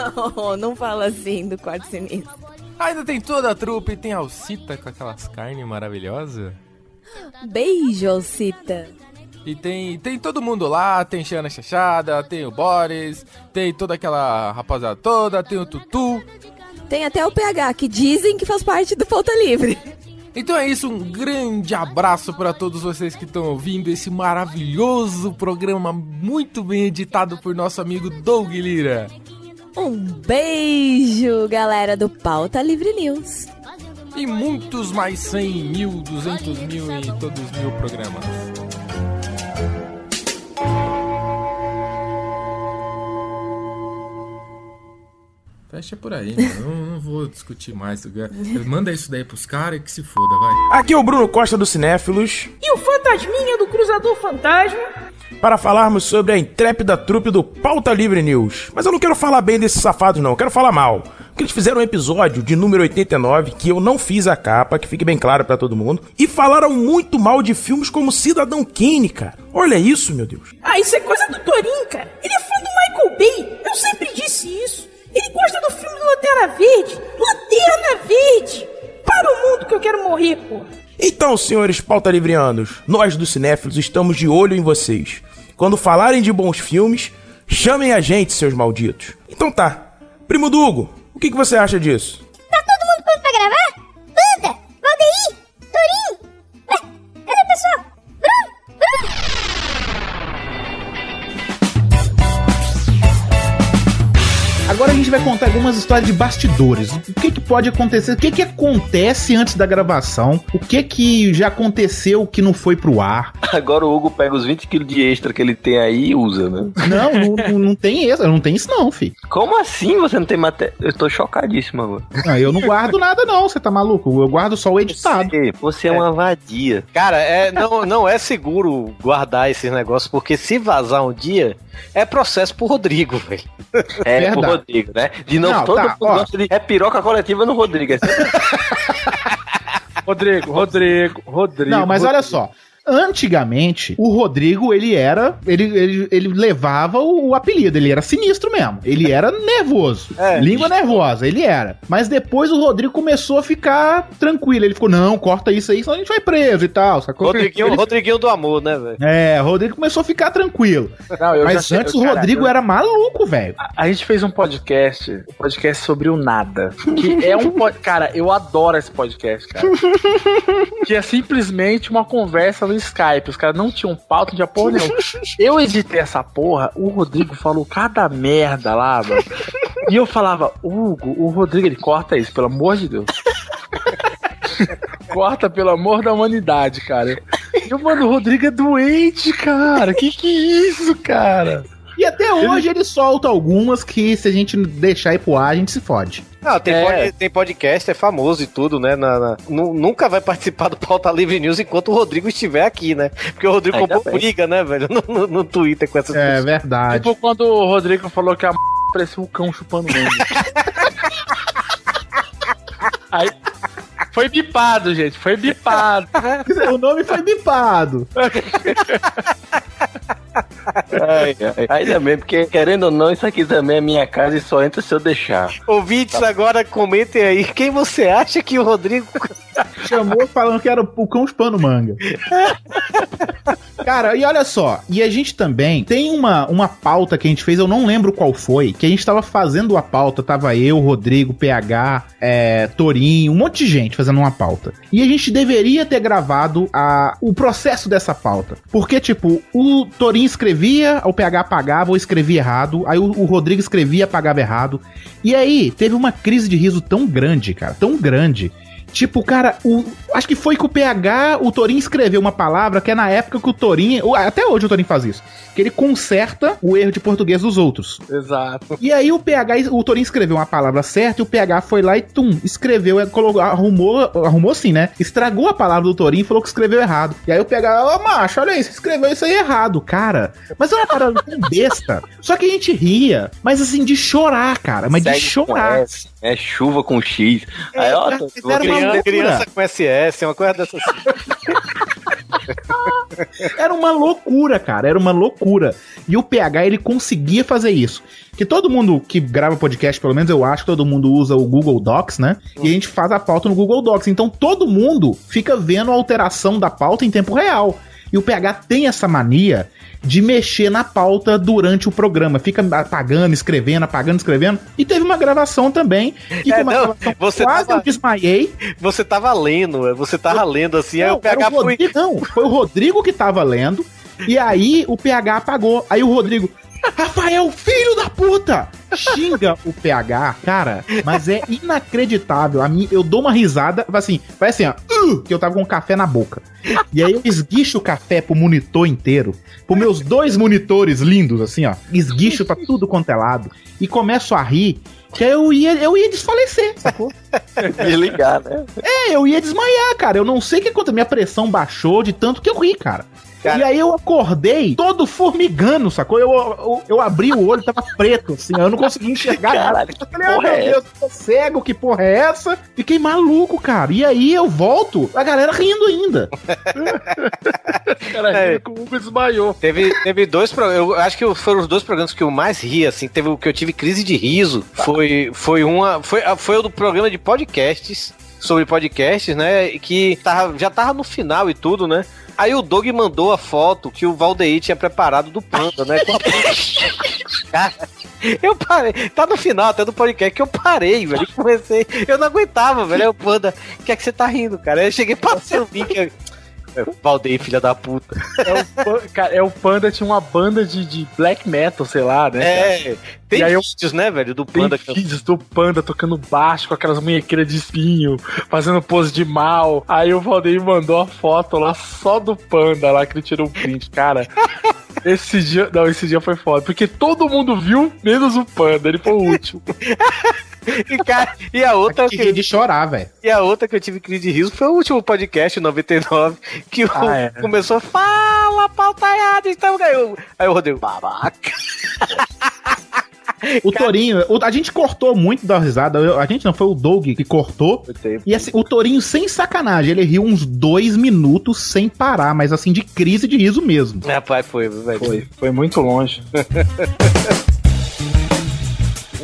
[laughs] não fala assim do quarto sinistro. Ainda tem toda a trupe, tem a Alcita com aquelas carnes maravilhosas. Beijo, Alcita. E tem, tem todo mundo lá, tem Xana Chachada, tem o Boris, tem toda aquela rapaziada toda, tem o Tutu. Tem até o PH, que dizem que faz parte do Pauta Livre. Então é isso, um grande abraço para todos vocês que estão ouvindo esse maravilhoso programa muito bem editado por nosso amigo Doug Lira. Um beijo, galera do Pauta Livre News. E muitos mais 100 mil, 200 mil e todos mil programas. Fecha por aí, né? não, não vou discutir mais. Manda isso daí pros caras e que se foda, vai. Aqui é o Bruno Costa do Cinéfilos E o fantasminha do Cruzador Fantasma? para falarmos sobre a intrépida trupe do Pauta Livre News. Mas eu não quero falar bem desses safados, não, eu quero falar mal. Porque eles fizeram um episódio de número 89, que eu não fiz a capa, que fique bem claro pra todo mundo, e falaram muito mal de filmes como Cidadão Kane, cara. Olha isso, meu Deus. Ah, isso é coisa do Torinho, cara. Ele é fã do Michael Bay. Eu sempre disse isso. Ele gosta do filme do Lanterna Verde. Lanterna Verde! Para o mundo que eu quero morrer, pô. Então, senhores pauta-livrianos, nós do Cinéfilos estamos de olho em vocês. Quando falarem de bons filmes, chamem a gente, seus malditos. Então tá. Primo Dugo, o que, que você acha disso? Tá todo mundo pronto pra gravar? Banda, Valdeir, Torinho. Ué, cadê o pessoal? Agora a gente vai contar algumas histórias de bastidores. O que, que pode acontecer? O que, que acontece antes da gravação? O que que já aconteceu que não foi pro ar? Agora o Hugo pega os 20 quilos de extra que ele tem aí e usa, né? Não, não, não- não tem isso. Não tem isso não, filho. Como assim você não tem matéria? Eu tô chocadíssimo agora. Não, eu não guardo nada não, você tá maluco? Eu guardo só o editado. Você, você é uma vadia. Cara, é, não, não é seguro guardar esses negócios, porque se vazar um dia, é processo pro Rodrigo, velho. É, Verdade. pro Rodrigo, né? De novo, Não, todo tá, mundo ó. gosta de. É piroca coletiva no Rodrigo. é [laughs] Rodrigo, Rodrigo, Rodrigo. Não, mas olha Rodrigo. só. Antigamente, o Rodrigo, ele era. Ele, ele, ele levava o, o apelido, ele era sinistro mesmo. Ele era nervoso. É. língua nervosa, ele era. Mas depois o Rodrigo começou a ficar tranquilo. Ele ficou, não, corta isso aí, senão a gente vai preso e tal. Sacou? Rodriguinho, Ele- Rodriguinho do amor, né, velho? É, o Rodrigo começou a ficar tranquilo. Não, eu já Mas sei- antes eu- o cara, Rodrigo eu- era maluco, velho. A gente fez um podcast, um podcast sobre o nada. Que é um pod... [laughs] Cara, eu adoro esse podcast, cara. [laughs] Que é simplesmente uma conversa no Skype. Os caras não tinham pauta, não tinha porra nenhuma. [laughs] Eu editei essa porra, o Rodrigo falou cada merda lá, mano. E eu falava, Hugo, o Rodrigo, ele corta isso, pelo amor de Deus. Corta, pelo amor da humanidade, cara. Eu, mano, o Rodrigo é doente, cara. Que que é isso, cara? E até hoje ele solta algumas que se a gente deixar ir pro ar, a gente se fode. Não, tem, É. pod- tem podcast, é famoso e tudo, né? na- na- nu- nunca vai participar do Pauta Livre News enquanto o Rodrigo estiver aqui, né? Porque o Rodrigo Ainda comprou bem. briga, né, velho? [laughs] No, no- no Twitter com essas É verdade. Tipo quando o Rodrigo falou que a m... parecia um cão chupando mango. [laughs] Aí. Foi bipado, gente. Foi bipado. [laughs] o nome foi bipado. Ai, ai. Ainda bem, porque querendo ou não, isso aqui também é minha casa e só entra se eu deixar. Ouvintes, agora comentem aí quem você acha que o Rodrigo. [laughs] Chamou falando que era o cão chupando manga. [laughs] Cara, e olha só, e a gente também tem uma, uma pauta que a gente fez, eu não lembro qual foi, que a gente tava fazendo a pauta, tava eu, Rodrigo, PH, é, Torinho, um monte de gente fazendo uma pauta. E a gente deveria ter gravado a, o processo dessa pauta. Porque, tipo, o Torinho escrevia, o PH apagava ou escrevia errado, aí o, o Rodrigo escrevia, apagava errado. E aí, teve uma crise de riso tão grande, cara, tão grande. Tipo, cara, o, acho que foi que o PH, o Torinho escreveu uma palavra que é na época que o Torinho. o- Até hoje o Torinho faz isso. Que ele conserta o erro de português dos outros. Exato. E aí o PH, o Torinho escreveu uma palavra certa e o PH foi lá e tum, escreveu, é, colocou, arrumou, arrumou assim, né? Estragou a palavra do Torinho e falou que escreveu errado. E aí o PH, ô macho, olha aí, você escreveu isso aí errado, cara. Mas é uma parada tão [laughs] besta. Só que a gente ria, mas assim, de chorar, cara. Mas de Segue com chorar. S, É chuva com X. Aí, ó, É, tô- loucura. Criança com SS, uma coisa dessas. [laughs] Era uma loucura, cara. Era uma loucura. E o PH, ele conseguia fazer isso. Que todo mundo que grava podcast, pelo menos eu acho que todo mundo usa o Google Docs, né? E a gente faz a pauta no Google Docs. Então todo mundo fica vendo a alteração da pauta em tempo real. E o PH tem essa mania de mexer na pauta durante o programa. Fica apagando, escrevendo, apagando, escrevendo. E teve uma gravação também. Que É, foi uma não, gravação você quase tava- eu desmaiei. Você tava lendo, você tava lendo assim, aí Não, o PH o foi. Rodrigo, não, foi o Rodrigo que tava lendo. E aí o PH apagou. Aí o Rodrigo, Rafael, filho da puta! Xinga o PH, cara, mas é inacreditável. A mim, eu dou uma risada, vai assim, vai assim, ó, "Uh", que eu tava com um café na boca. E aí eu esguicho o café pro monitor inteiro, pro meus dois monitores lindos, assim, ó, esguicho pra tudo quanto é lado, e começo a rir, que aí eu ia, eu ia desfalecer, sacou? [laughs] Desligar, né? É, eu ia desmaiar, cara. Eu não sei o que aconteceu. Minha pressão baixou de tanto que eu ri, cara. E aí eu acordei todo formigando, sacou? Eu, eu, eu abri o olho, tava preto, assim, eu não conseguia enxergar nada. Caralho, Eu falei, ah, meu é Deus, tô cego, que porra é essa? Fiquei maluco, cara. E aí eu volto, a galera rindo ainda. [laughs] Cara, É. com o Hugo desmaiou. Teve, teve dois programas. Eu acho que foram os dois programas que eu mais ri, assim. Teve o que eu tive crise de riso. Foi, foi uma. Foi, ah, foi o do programa de podcasts. Sobre podcasts, né? e Que tava, já tava no final e tudo, né? Aí o Doug mandou a foto que o Valdeir tinha preparado do Panda, né? Cara, [laughs] eu parei. Tá no final até do podcast que eu parei, velho. Comecei. Eu não aguentava, velho. Aí o Panda, o que é que você tá rindo, cara? Aí eu cheguei, passei [laughs] o link. Eu- Valdeir, filha da puta. É o, Pan- cara, é o Panda tinha uma banda de, de black metal, sei lá, né? É, cara? tem E aí eu- vídeos, né, velho, do Tem Panda. vídeos do Panda tocando baixo com aquelas munhequeiras de espinho, fazendo pose de mal. Aí o Valdeir mandou a foto lá só do Panda lá que ele tirou o print. Cara, [laughs] esse dia. Não, esse dia foi foda. Porque todo mundo viu, menos o Panda. Ele foi o último. [laughs] E, cara, e a outra que de chorar, velho. E a outra que eu tive crise de riso foi o último podcast, o 99, que o, Ah, é. começou, fala, pautaiada, estamos aí. eu- Aí o Rodrigo, babaca. O Torinho, o- a gente cortou muito da risada. eu- a gente não, foi o Doug que cortou. E assim, o Torinho, sem sacanagem, ele riu uns dois minutos sem parar, mas assim, de crise de riso mesmo. Rapaz, foi, velho. Foi, foi muito longe. [laughs]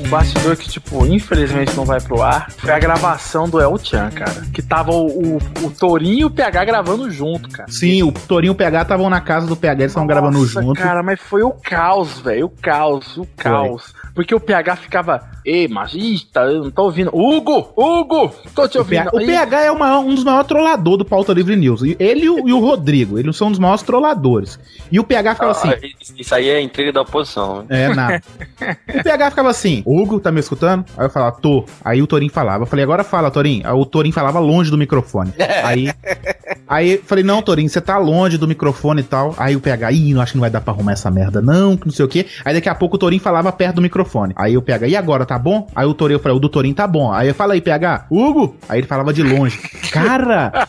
Bastidor que, tipo, infelizmente não vai pro ar foi a gravação do El Chan, cara. Que tava o, o, o Torinho e o PH gravando junto, cara. Sim, o Torinho e o PH estavam na casa do PH, eles estavam gravando junto. Cara, mas foi o caos, velho. O caos, o caos. Porque o PH ficava, ei, mas eita, eu não tô ouvindo. Hugo! Hugo! Tô te O ouvindo. PH, o PH é o maior- um dos maiores trolladores do Pauta Livre News. Ele e o, e o Rodrigo, eles são um dos maiores trolladores. E o PH ficava assim. Ah, Isso aí é intriga da oposição. né? É, nada. [laughs] O PH ficava assim, Hugo, tá me escutando? Aí eu falava, tô. Aí o Torinho falava. Eu falei, agora fala, Torinho. Aí o Torinho falava longe do microfone. [laughs] Aí. Aí eu falei, não, Torinho, você tá longe do microfone e tal. Aí o PH, ih, não acho que não vai dar pra arrumar essa merda, não, que não sei o quê. Aí daqui a pouco o Torinho falava perto do microfone. Aí o PH, e agora, tá bom? Aí o Torinho, eu falei, o do Torinho tá bom. Aí eu falei, aí, PH, Hugo? Aí ele falava de longe. [laughs] Cara!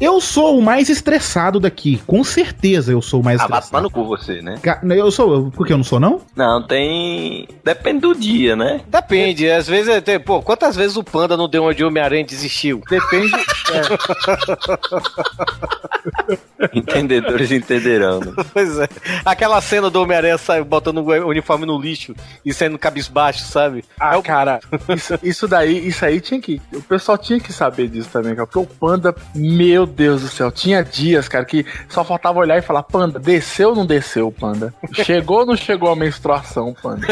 Eu sou o mais estressado daqui. Com certeza eu sou o mais Ah, estressado. tomar no cu você, né? Eu sou. Por que eu não sou, não? Não, tem. Depende do dia, né? Depende, às vezes, é, tem- pô, quantas vezes o Panda não deu uma de Homem-Aranha e desistiu? Depende. [laughs] Entendedores entenderão. né? [laughs] Pois é. Aquela cena do Homem-Aranha botando o uniforme no lixo e saindo cabisbaixo, sabe? Ah, cara, [laughs] isso, isso daí, isso aí tinha que. O pessoal tinha que saber disso também, cara. Porque o Panda, meu Deus do céu, tinha dias, cara, que só faltava olhar e falar: Panda, desceu ou não desceu, Panda? [laughs] Chegou ou não chegou a menstruação, Panda?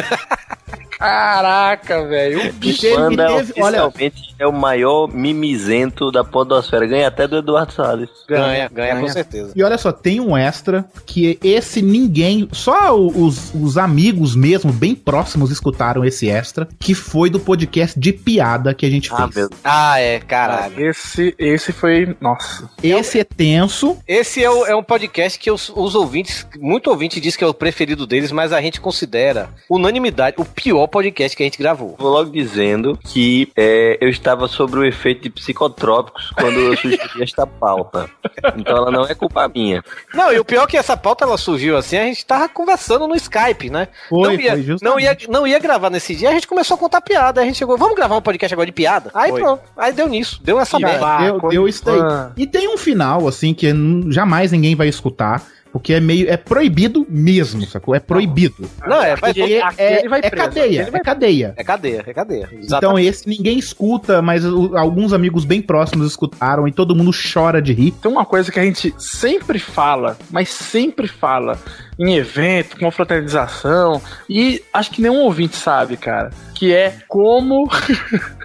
Caraca, velho. O bicho. Panda teve- olha- oficialmente é o maior mimizento da podosfera. Ganha até do Eduardo Salles. Ganha, ganha, com certeza. E olha só, tem um extra que esse ninguém, só os, os amigos mesmo, bem próximos, escutaram esse extra, que foi do podcast de piada que a gente fez. Ah, é, caralho. Esse, esse foi. Nossa. Esse é tenso. Esse é, o- é um podcast que os, os ouvintes, muito ouvinte diz que é o preferido deles, mas a gente considera unanimidade o pior podcast que a gente gravou. Vou logo dizendo que é, eu estava sob o efeito de psicotrópicos quando eu sugeri esta pauta. Então ela não é culpa minha. Não, e o pior é que essa pauta ela surgiu assim, a gente tava conversando no Skype, né? Foi, não, ia, foi não, ia, não ia gravar nesse dia, a gente começou a contar piada. A gente chegou, vamos gravar um podcast agora de piada? Aí Foi. pronto, aí deu nisso, deu essa merda. Deu, deu isso daí. Ah. E tem um final, assim, que jamais ninguém vai escutar. Porque é meio. É proibido mesmo, sacou? É proibido. Não, é, vai, Porque é, ele vai é cadeia, vai- é cadeia. É cadeia, é cadeia. Então esse ninguém escuta, mas o- alguns amigos bem próximos escutaram e todo mundo chora de rir. Tem uma coisa que a gente sempre fala, mas sempre fala em evento, confraternização, e acho que nenhum ouvinte sabe, cara, que é como. [laughs]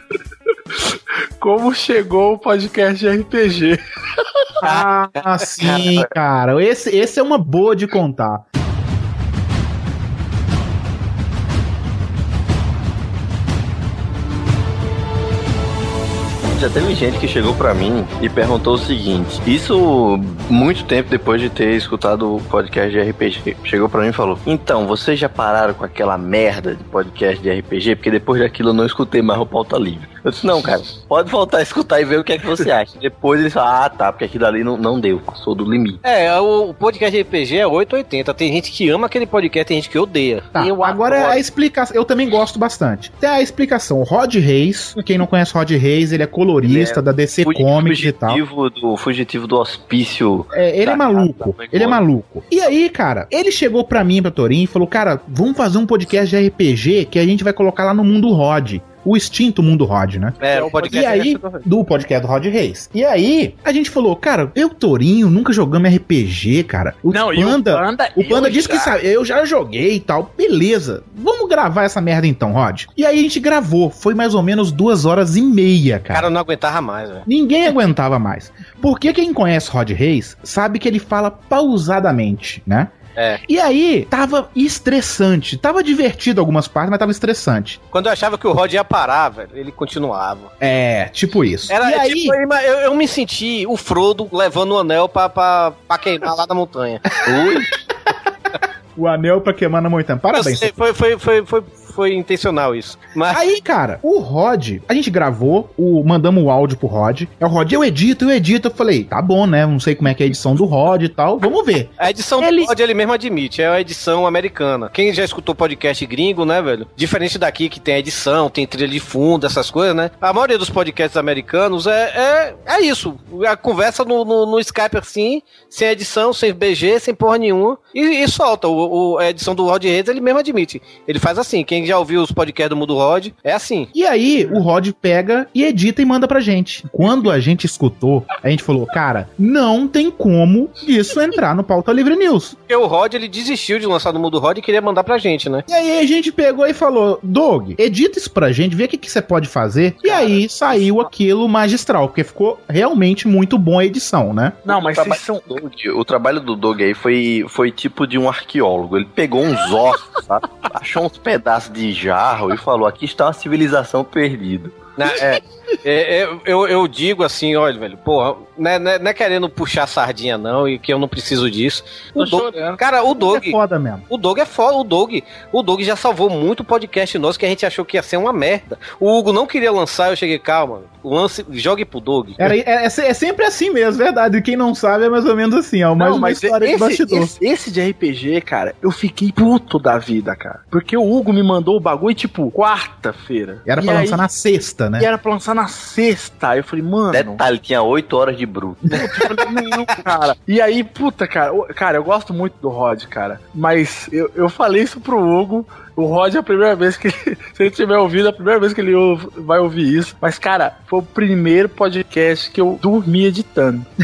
como chegou o podcast de RPG. Ah, sim, cara. Esse, esse é uma boa de contar. Já teve gente que chegou pra mim e perguntou o seguinte: Isso muito tempo depois de ter escutado o podcast de RPG. Chegou pra mim e falou: Então, vocês já pararam com aquela merda de podcast de RPG? Porque depois daquilo eu não escutei mais o pauta livre. Eu disse, não, cara, pode voltar a escutar e ver o que é que você acha. Depois eles falam, ah, tá, porque aquilo ali não, não deu, passou do limite. É, o podcast RPG é 880. Tem gente que ama aquele podcast, tem gente que odeia. Tá, agora é a explicação. Eu também gosto bastante. Tem a explicação. O Rod Reis, quem não conhece Rod Reis, ele é colorista da DC Fugi- Comics e tal. Fugitivo do, fugitivo do hospício. É, ele é maluco. casa, Ele é maluco. E aí, cara, ele chegou pra mim, pra Torin, e falou: Cara, vamos fazer um podcast de RPG que a gente vai colocar lá no Mundo Rod. O extinto Mundo Rod, né? É, o podcast E aí, do podcast do Rod Reis. E aí, a gente falou, cara, eu, Torinho, nunca jogamos RPG, cara. O Não, e o Panda, Panda, o Panda eu disse que já. sabe, eu já joguei e tal. Beleza, vamos gravar essa merda então, Rod. E aí a gente gravou. Foi mais ou menos duas horas e meia, O cara. cara não aguentava mais, velho. Ninguém [laughs] aguentava mais. Porque quem conhece Rod Reis sabe que ele fala pausadamente, né? É. E aí, tava estressante. Tava divertido algumas partes, mas tava estressante. Quando eu achava que o Rod ia parar, velho, ele continuava. É, tipo isso. Era, e é aí, tipo, eu, eu me senti o Frodo levando o anel pra, pra, pra queimar lá da montanha. Ui. [laughs] o anel pra queimar na montanha. Parabéns. Sei, foi, foi, foi, foi, foi intencional isso. Mas Aí, cara, o Rod, a gente gravou, o, mandamos o áudio pro Rod. É o Rod, eu edito, eu edito. Eu falei, tá bom, né? Não sei como é que é a edição do Rod e tal. Vamos ver. a edição do Rod ele mesmo admite, é a edição americana. Quem já escutou podcast gringo, né, velho? Diferente daqui que tem edição, tem trilha de fundo, essas coisas, né? A maioria dos podcasts americanos é, é, é isso. A conversa no, no, no Skype assim, sem edição, sem BG, sem porra nenhuma. E, e solta. O, o- a edição do Rod Reis ele mesmo admite. Ele faz assim. Quem já ouviu os podcasts do Mundo Rod, é assim. E aí, o Rod pega e edita e manda pra gente. Quando a gente escutou, a gente falou, cara, não tem como isso entrar no Pauta Livre News. Porque o Rod ele desistiu de lançar no Mundo Rod e queria mandar pra gente, né? E aí a gente pegou e falou, Doug, edita isso pra gente, vê o que, você pode fazer. E aí saiu aquilo magistral, porque ficou realmente muito bom a edição, né? Não, mas o trabalho, do Doug, o trabalho do Doug aí foi, foi tipo de um arqueólogo. Ele pegou uns ossos, sabe? [laughs] Achou uns pedaços de jarro e falou: aqui está uma civilização perdida. Né, é, é, é, eu, eu digo assim, olha, velho, porra, não é, não é- é querendo puxar sardinha, não, e que eu não preciso disso. O Tô Doug, chorando. cara, o Doug. É foda mesmo. O Doug é foda, o Doug. O Doug já salvou muito podcast nosso que a gente achou que ia ser uma merda. O Hugo não queria lançar, eu cheguei, calma, lance, jogue pro Doug. Era, é, é é sempre assim mesmo, verdade. Quem não sabe é mais ou menos assim, ó. Mais Não, uma mas história de esse, bastidor. esse, esse de RPG, cara, eu fiquei puto da vida, cara. Porque o Hugo me mandou o bagulho, tipo, quarta-feira. Era E pra aí- lançar na sexta, né? E era pra lançar na sexta. Aí eu falei, mano. Detalhe, tinha 8 horas de bruto. Não, cara. E aí, puta, cara, cara, eu gosto muito do Rod, cara. Mas eu, eu falei isso pro Hugo. O Rod é a primeira vez que. [laughs] Se ele tiver ouvido, é a primeira vez que ele vai ouvir isso. Mas, cara, foi o primeiro podcast que eu dormi editando. [laughs]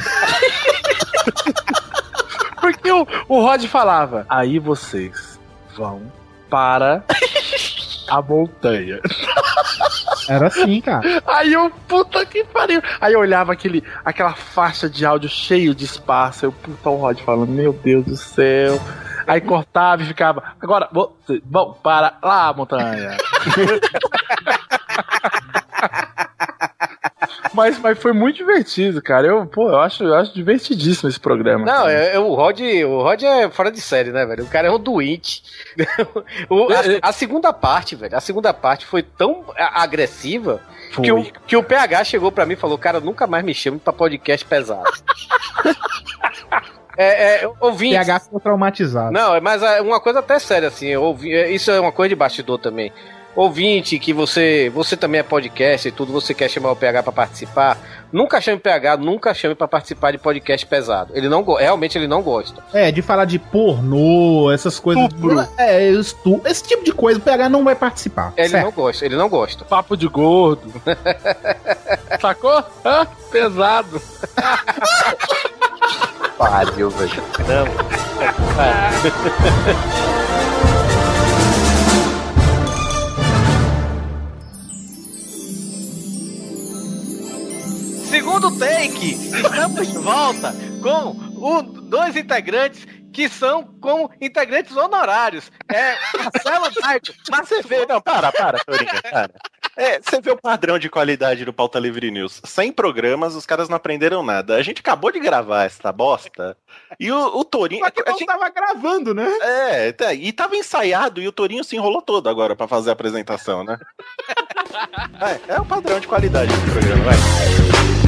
Porque o, o Rod falava: aí vocês vão para a montanha. [laughs] Era assim, cara. Aí eu, puta que pariu. Aí eu olhava aquele, aquela faixa de áudio cheio de espaço. Eu, puta, o Rod falando, meu Deus do céu. Aí cortava e ficava, agora, vão para lá, montanha. [laughs] mas, mas foi muito divertido, cara. Eu, pô, eu acho, eu acho divertidíssimo esse programa. Não, é, é o Rod, o Rod é fora de série, né, velho? O cara é um doente. [laughs] O- a, a segunda parte, velho, a segunda parte foi tão agressiva que o, que o PH chegou pra mim e falou, cara, nunca mais me chame pra podcast pesado. [laughs] é, é, ouvinte. PH ficou traumatizado. Não, mas é uma coisa até séria, assim, ouvi, é, isso é uma coisa de bastidor também. Ouvinte, que você você também é podcast e tudo, você quer chamar o PH pra participar, nunca chame o PH, nunca chame pra participar de podcast pesado. Ele não realmente ele não gosta. É, de falar de pornô, essas coisas. É, estu... esse tipo de coisa, o PH não vai participar. Ele certo? não gosta, ele não gosta. Papo de gordo. [laughs] Sacou? Hã? Pesado. Pariu, velho. Não. Segundo take, estamos de volta com o- dois integrantes que são como integrantes honorários. É Marcelo Baito, [laughs] Marcelo. Não, para, para, Torinha, para. É, você vê o padrão de qualidade do Pauta Livre News. Sem programas, os caras não aprenderam nada. A gente acabou de gravar essa bosta e o, o Torinho. Só que não tava gravando, né? É, tá, e tava ensaiado e o Torinho se enrolou todo agora pra fazer a apresentação, né? [laughs] é, é o padrão de qualidade do programa, vai.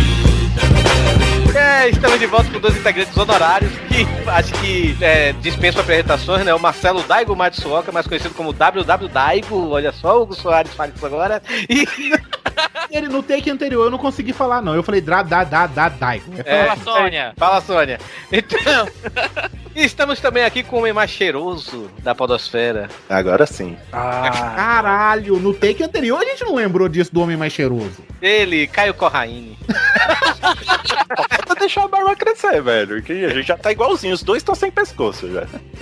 É, estamos de volta com dois integrantes honorários que acho que é, dispensam apresentações, né? O Marcelo Daigo Matsuoka, mais conhecido como WW Daigo. Olha só, o Hugo Soares fala isso agora. E [laughs] Ele, no take anterior eu não consegui falar, não. Eu falei dra, da, da, da, dai. É, Sônia. Fala, Sônia. Então, [laughs] estamos também aqui com o homem mais cheiroso da podosfera. Agora sim. Ah. Caralho, no take anterior a gente não lembrou disso do homem mais cheiroso. Ele, Caio Corraine. [laughs] Falta deixar a barba crescer, velho. Que a gente já tá igualzinho. Os dois estão sem pescoço já. [laughs]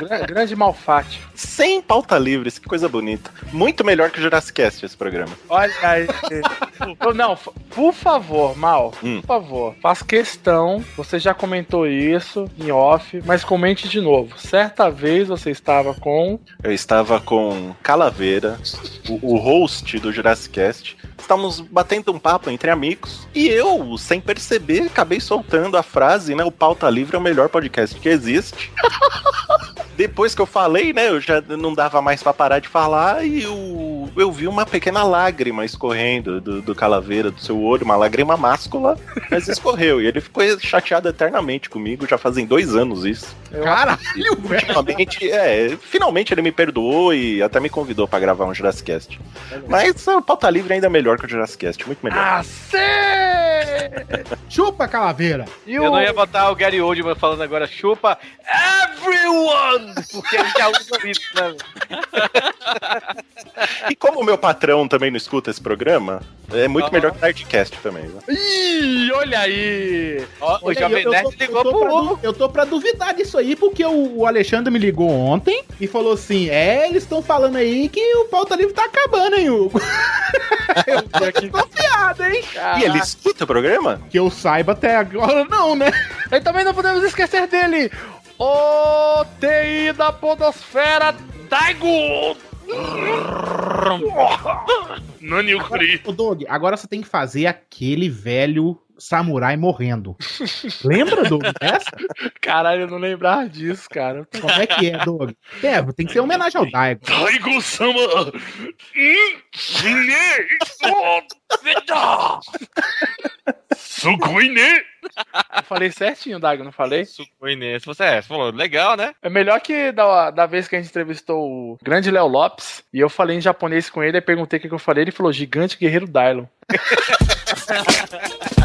Gra- grande malfátio. Sem pauta livre, que coisa bonita. Muito melhor que o Jurassic Cast esse programa. Olha aí. Não, por favor, Mal, Hum. por favor, faz questão. Você já comentou isso em off, mas comente de novo. Certa vez você estava com. Eu estava com Calaveira, o, o host do Jurassic Cast. Estávamos batendo um papo entre amigos. E eu, sem perceber, acabei soltando a frase, né? O Pauta Livre é o melhor podcast que existe. [laughs] Depois que eu falei, né? Eu já não dava mais pra parar de falar e eu, eu vi uma pequena lágrima escorrendo do, do Calaveira, do seu olho, uma lágrima máscula, mas escorreu. E ele ficou chateado eternamente comigo, já fazem dois anos isso. Caralho, Ultimamente, é, finalmente ele me perdoou e até me convidou pra gravar um Jurassic Cast. Mas o Pauta Livre ainda é melhor que o Jurassic Cast, muito melhor. Ah, [laughs] sim! Chupa, calaveira! Eu não ia botar o Gary Oldman falando agora chupa everyone! Porque ele já usa isso, né? E como o meu patrão também não escuta esse programa, é muito Aham. melhor que o Nerdcast também. Né? Ih, olha aí! Ó, o Olha aí, Jovem eu, eu Nerd tô, ligou eu, tô pro du- eu tô pra duvidar disso aí, porque o, o Alexandre me ligou ontem e falou assim: É, eles estão falando aí que o pauta livre tá acabando, hein, Hugo? [laughs] eu tô desconfiado, hein? E ele escuta o programa? Que eu saiba até agora, não, né? E também não podemos esquecer dele, o TI da Podosfera, Daigo! Nani agora você tem que fazer aquele velho samurai morrendo. Lembra, Doug, dessa? [laughs] Caralho, eu não lembrava disso, cara. Como é que é, Doug? É, tem que ser homenagem ao Daigo. Daigo-sama! Sugoi ne! Eu falei certinho, Daigo, não falei? Sugoi ne. Se você é, você falou, legal, né? É melhor que da, da vez que a gente entrevistou o grande Léo Lopes e eu falei em japonês com ele, aí perguntei o que, que eu falei, ele falou gigante guerreiro Dylon. [laughs]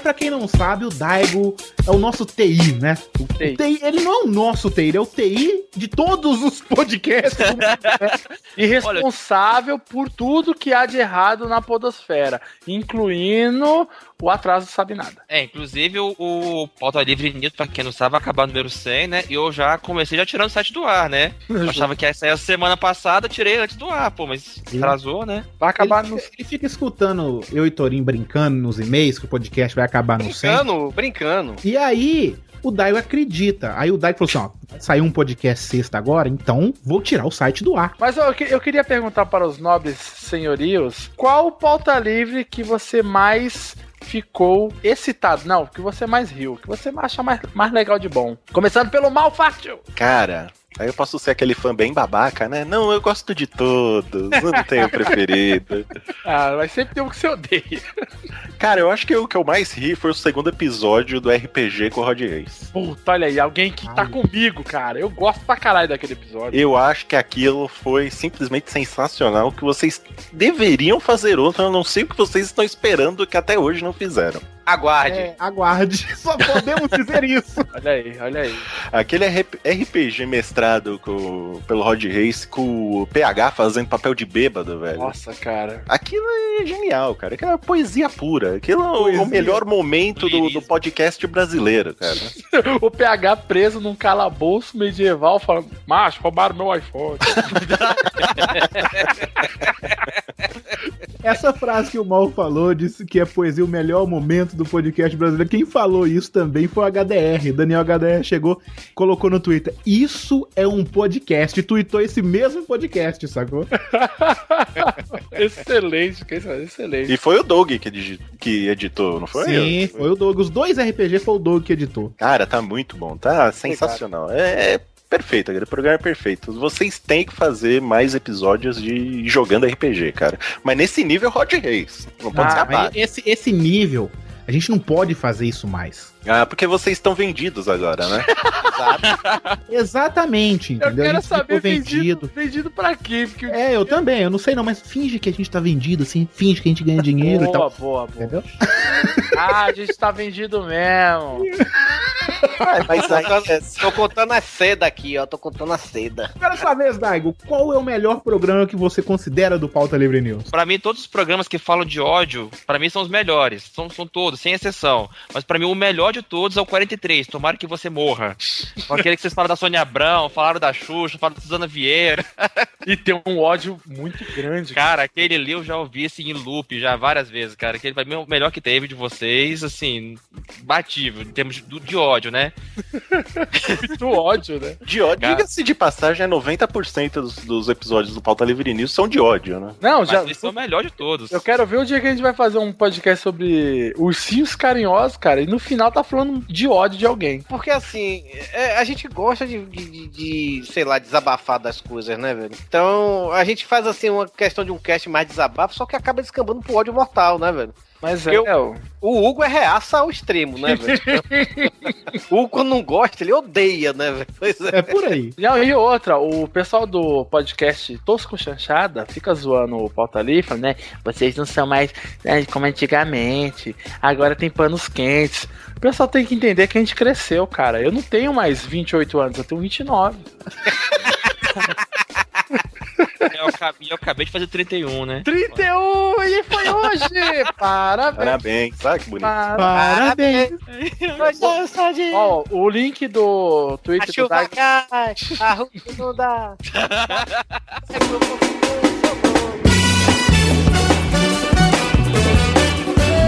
Mas pra quem não sabe, o Daigo é o nosso TI, né? O TI. ele não é o nosso TI, ele é o TI de todos os podcasts. [laughs] E responsável por tudo que há de errado na podosfera, incluindo o atraso sabe nada. É, inclusive o, o Pauta Livre News, pra quem não sabe, vai acabar número 100, né? E eu já comecei já tirando o site do ar, né? [laughs] Eu achava que ia sair a semana passada, tirei antes do ar, pô, mas atrasou, né? Vai acabar ele, ele fica escutando eu e Torinho brincando nos e-mails que o podcast vai acabar no 100. Brincando, brincando. E aí, o Daigo acredita. Aí o Daigo falou assim: ó, saiu um podcast sexta agora, então vou tirar o site do ar. Mas ó, eu, que- eu queria perguntar para os nobres senhorios, qual o pauta livre que você mais ficou excitado? Não, que você mais riu, que você acha mais, mais legal de bom. Começando pelo Malfátio. Cara, aí eu posso ser aquele fã bem babaca, né? Não, eu gosto de todos, não tenho [laughs] preferido. Ah, mas sempre tem um que você odeia. Cara, eu acho que o que eu mais ri foi o segundo episódio do RPG com o Rod Reis. Puta, olha aí, alguém que tá comigo, cara. Eu gosto pra caralho daquele episódio. Eu acho que aquilo foi simplesmente sensacional, que vocês deveriam fazer outro, eu não sei o que vocês estão esperando que até hoje não fizeram. Aguarde. É, aguarde. [laughs] Só podemos dizer isso. [laughs] Olha aí, olha aí. Aquele RP RPG mestrado com- pelo Rod Reis com o PH fazendo papel de bêbado, velho. Nossa, cara. Aquilo é genial, cara. Aquilo é poesia pura. Aquilo é o- Poesia. o melhor momento do, do podcast brasileiro, cara. [laughs] o PH preso num calabouço medieval falando, macho, roubaram meu iPhone. Essa frase que o Mal falou, disse que é poesia o melhor momento do podcast brasileiro. Quem falou isso também foi o HDR. Daniel HDR chegou, colocou no Twitter. Isso é um podcast. E tweetou esse mesmo podcast, sacou? [laughs] excelente, que isso é excelente. E foi o Doug que, que editou, não foi? Sim, foi o Doug. Os dois RPG foi o Doug que editou. Cara, tá muito bom, tá sensacional. É, é perfeito, aquele programa é perfeito. Vocês têm que fazer mais episódios de jogando RPG, cara. Mas nesse nível Rod Reis. Não pode Ah, escapar. esse, esse nível, a gente não pode fazer isso mais. Ah, porque vocês estão vendidos agora, né? [laughs] Exatamente, Eu entendeu? quero a gente ficou saber vendido, vendido pra quê? Porque É, eu também, eu não sei não, mas finge que a gente tá vendido, assim, finge que a gente ganha dinheiro e Boa, tal. boa, boa. Entendeu? [laughs] Ah, a gente tá vendido mesmo. mas tô, contando, tô contando a seda aqui, ó. Tô contando a seda. Quero saber, Daigo, qual é o melhor programa que você considera do Pauta Livre News? Pra mim, todos os programas que falam de ódio, pra mim são os melhores. São, são todos, sem exceção. Mas pra mim, o melhor de todos é o 43. Tomara que você morra. Com [laughs] aquele que vocês falaram da Sônia Abrão, falaram da Xuxa, falaram da Suzana Vieira. [laughs] E tem um ódio muito grande. Cara, aquele ali eu já ouvi assim em loop já várias vezes, cara. Aquele pra mim é o melhor que teve de vocês, assim, batível, em termos de, de ódio, né? [laughs] Muito ódio, né? De ódio, Cara. diga-se de passagem, é 90% dos, dos episódios do Pauta Livre News são de ódio, né? Não, Mas já. esse é o melhor de todos. Eu quero ver o dia que a gente vai fazer um podcast sobre ursinhos carinhosos, cara, e no final tá falando de ódio de alguém. Porque assim, é, a gente gosta de, de, de- de, sei lá, desabafar das coisas, né, velho? Então a gente faz assim uma questão de um cast mais desabafo, só que acaba descambando pro ódio mortal, né, velho? Mas Porque é, o, o Hugo é reaça ao extremo, né, velho? [laughs] o Hugo, quando não gosta, ele odeia, né, velho? Pois É por aí. E, e outra, o pessoal do podcast Tosco Chanchada fica zoando o pauta ali, falando, né? Vocês não são mais né, como antigamente, agora tem panos quentes. O pessoal tem que entender que a gente cresceu, cara. Eu não tenho mais 28 anos, eu tenho 29. [laughs] Eu acabei, eu acabei de fazer 31, né? 31! E foi hoje! [laughs] Parabéns! Parabéns, sabe que bonito. Parabéns! Ó, o link do Twitter do chuva Dag cai, a rua não dá.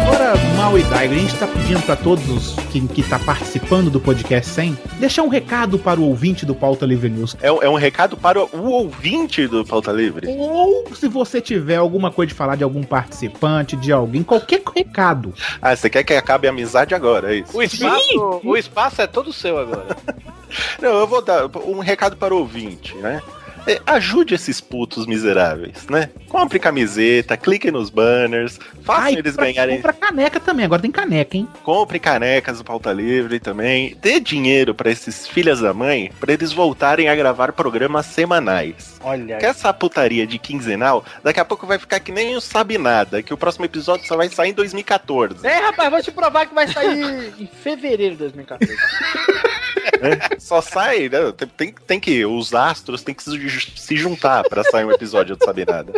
Agora, Mal e Daigo, a gente tá pedindo pra todos os que, que tá participando do podcast 100, deixar um recado para o ouvinte do Pauta Livre News. É, um- é um recado para o ouvinte do Pauta Livre. Ou se você tiver alguma coisa de falar de algum participante, de alguém, qualquer recado. Ah, você quer que acabe a amizade agora, é isso? O espaço, o espaço é todo seu agora. [laughs] Não, eu vou dar um recado para o ouvinte, né? É, ajude esses putos miseráveis, né? Compre camiseta, clique nos banners, façam Ai, eles pra- ganharem. Compra caneca também, agora tem caneca, hein? Compre canecas do Pauta Livre também. Dê dinheiro para esses filhas da mãe, para eles voltarem a gravar programas semanais. Olha Que essa putaria de quinzenal, daqui a pouco vai ficar que nem o Sabe Nada, que o próximo episódio só vai sair em 2014. É, rapaz, vou te provar que vai sair em fevereiro de 2014. [laughs] [laughs] Só sai, né? Tem, tem, que. Os astros têm que se, ju- se juntar para sair um episódio do Sabe Nada.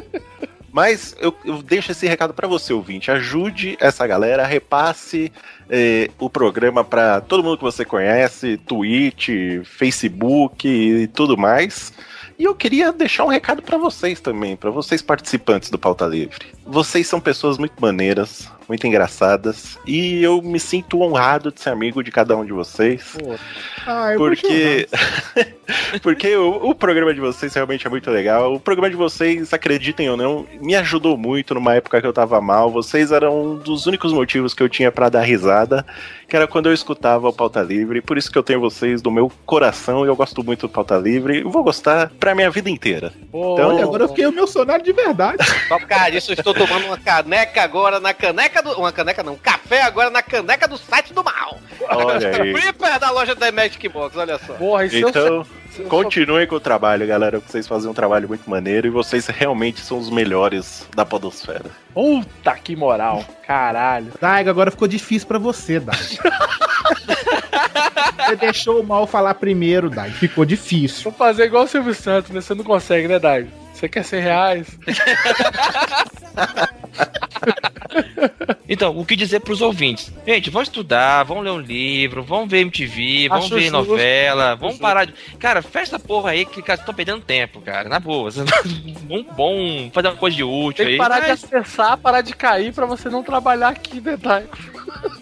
Mas eu, eu deixo esse recado para você, ouvinte. Ajude essa galera, repasse eh, o programa para todo mundo que você conhece, Twitch, Facebook e tudo mais. E eu queria deixar um recado para vocês também, para vocês participantes do Pauta Livre. Vocês são pessoas muito maneiras, muito engraçadas, e eu me sinto honrado de ser amigo de cada um de vocês. Ah, eu Porque, [laughs] porque o, o programa de vocês realmente é muito legal. O programa de vocês, acreditem ou não, me ajudou muito numa época que eu tava mal. Vocês eram um dos únicos motivos que eu tinha pra dar risada, que era quando eu escutava o Pauta Livre. Por isso que eu tenho vocês do meu coração e eu gosto muito do Pauta Livre. E vou gostar pra minha vida inteira. Então, agora eu fiquei emocionado de verdade. Só por causa disso, eu estou tomando uma caneca agora na caneca do. Uma caneca não, um café agora na caneca do site do mal. Olha [laughs] aí. Flipper da loja da Magic Box, olha só. Porra, isso Então, continuem com o trabalho, galera. Vocês fazem um trabalho muito maneiro e vocês realmente são os melhores da Podosfera. Puta que moral. Caralho. Daigo, agora ficou difícil pra você, Daigo. [laughs] você deixou o mal falar primeiro, Daigo. Ficou difícil. Vou fazer igual o Silvio Santos, né? Você não consegue, né, Daigo? Você quer 100 reais? [laughs] [laughs] Então, o que dizer pros ouvintes? Gente, vão estudar, vão ler um livro, vão ver MTV, vão Acho ver justo. novela, vão parar de. Cara, fecha essa porra aí que cara, estão perdendo tempo, cara. Na boa. bom, [laughs] bom fazer uma coisa de útil Tem que aí. parar de mas- acessar, parar de cair pra você não trabalhar aqui, Daigo?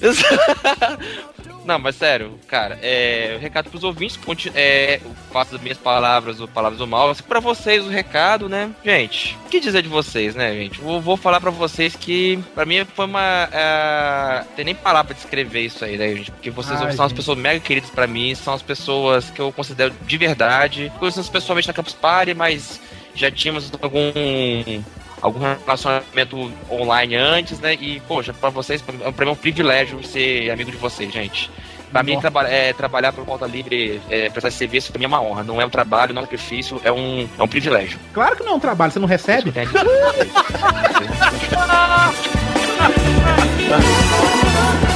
[laughs] Não, mas sério, cara, é, o recado pros ouvintes, conti- é, eu faço as minhas palavras ou palavras do mal, assim, pra vocês o recado, né? Gente, o que dizer de vocês, né, gente? Vou, vou falar pra vocês que, pra mim, foi uma... É, tem nem palavra pra descrever isso aí, né, gente? Porque vocês Ai, são as gente. pessoas mega queridas pra mim, são as pessoas que eu considero de verdade. Conhecemos pessoalmente na Campus Party, mas já tínhamos algum algum relacionamento online antes, né? E, poxa, pra vocês, pra mim é um privilégio ser amigo de vocês, gente. Pra mim, traba é, trabalhar por Pauta Livre, é, prestar esse serviço, pra mim é uma honra. Não é um trabalho, não é um sacrifício, é um, é um privilégio. Claro que não é um trabalho, você não recebe? [laughs] [laughs]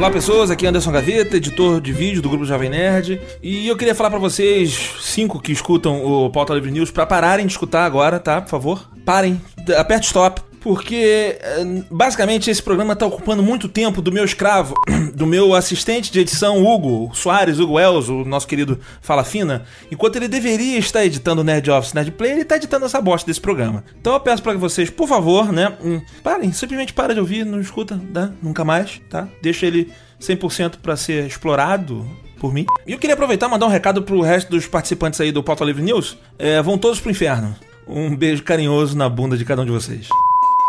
Olá pessoas, aqui é Anderson Gaveta, editor de vídeo do grupo Jovem Nerd. E eu queria falar pra vocês, cinco que escutam o Pauta Livre News, pra pararem de escutar agora, tá? Por favor. Parem, aperte stop. Porque eh, basicamente esse programa tá ocupando muito tempo do meu escravo, [clears throat] do meu assistente de edição, Hugo Soares, Hugo Elzo, o nosso querido Fala Fina. Enquanto ele deveria estar editando o Nerd Office Nerd Play, ele tá editando essa bosta desse programa. Então eu peço pra vocês, por favor, né? hum, Parem, simplesmente para de ouvir, não escuta, tá? Nunca mais, tá? Deixa ele 100% pra ser explorado por mim. E eu queria aproveitar e mandar um recado pro resto dos participantes aí do Pauta Livre News. É, vão todos pro inferno. Um beijo carinhoso na bunda de cada um de vocês.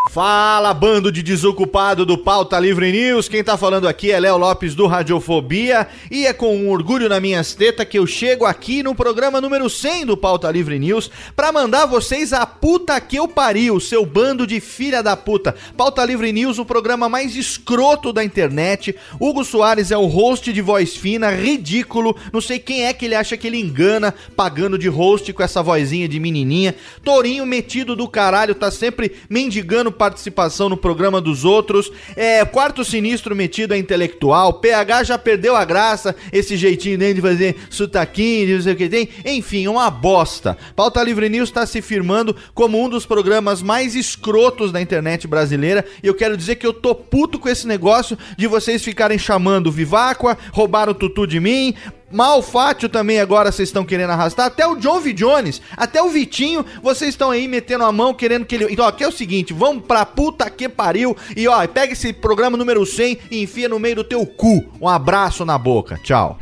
Fala, bando de desocupado do Pauta Livre News. Quem tá falando aqui é Léo Lopes do Radiofobia e é com um orgulho na minhas tetas que eu chego aqui no programa número 100 do Pauta Livre News pra mandar vocês a puta que eu pariu, seu bando de filha da puta. Pauta Livre News, o programa mais escroto da internet. Hugo Soares é o host de voz fina, ridículo. Não sei quem é que ele acha que ele engana pagando de host com essa vozinha de menininha. Torinho metido do caralho, tá sempre mendigando participação no programa dos outros. É, quarto sinistro metido é intelectual. PH já perdeu a graça, esse jeitinho dele de fazer sotaquinho, não sei o que tem. Enfim, uma bosta. Pauta Livre News tá se firmando como um dos programas mais escrotos da internet brasileira. E eu quero dizer que eu tô puto com esse negócio de vocês ficarem chamando Viváqua, roubaram o tutu de mim, Malfátio também agora vocês estão querendo arrastar. Até o John V. Jones, até o Vitinho, vocês estão aí metendo a mão, querendo que ele. Então, aqui é o seguinte: vamos pra puta que pariu. E ó, pega esse programa número 100 e enfia no meio do teu cu. Um abraço na boca. Tchau.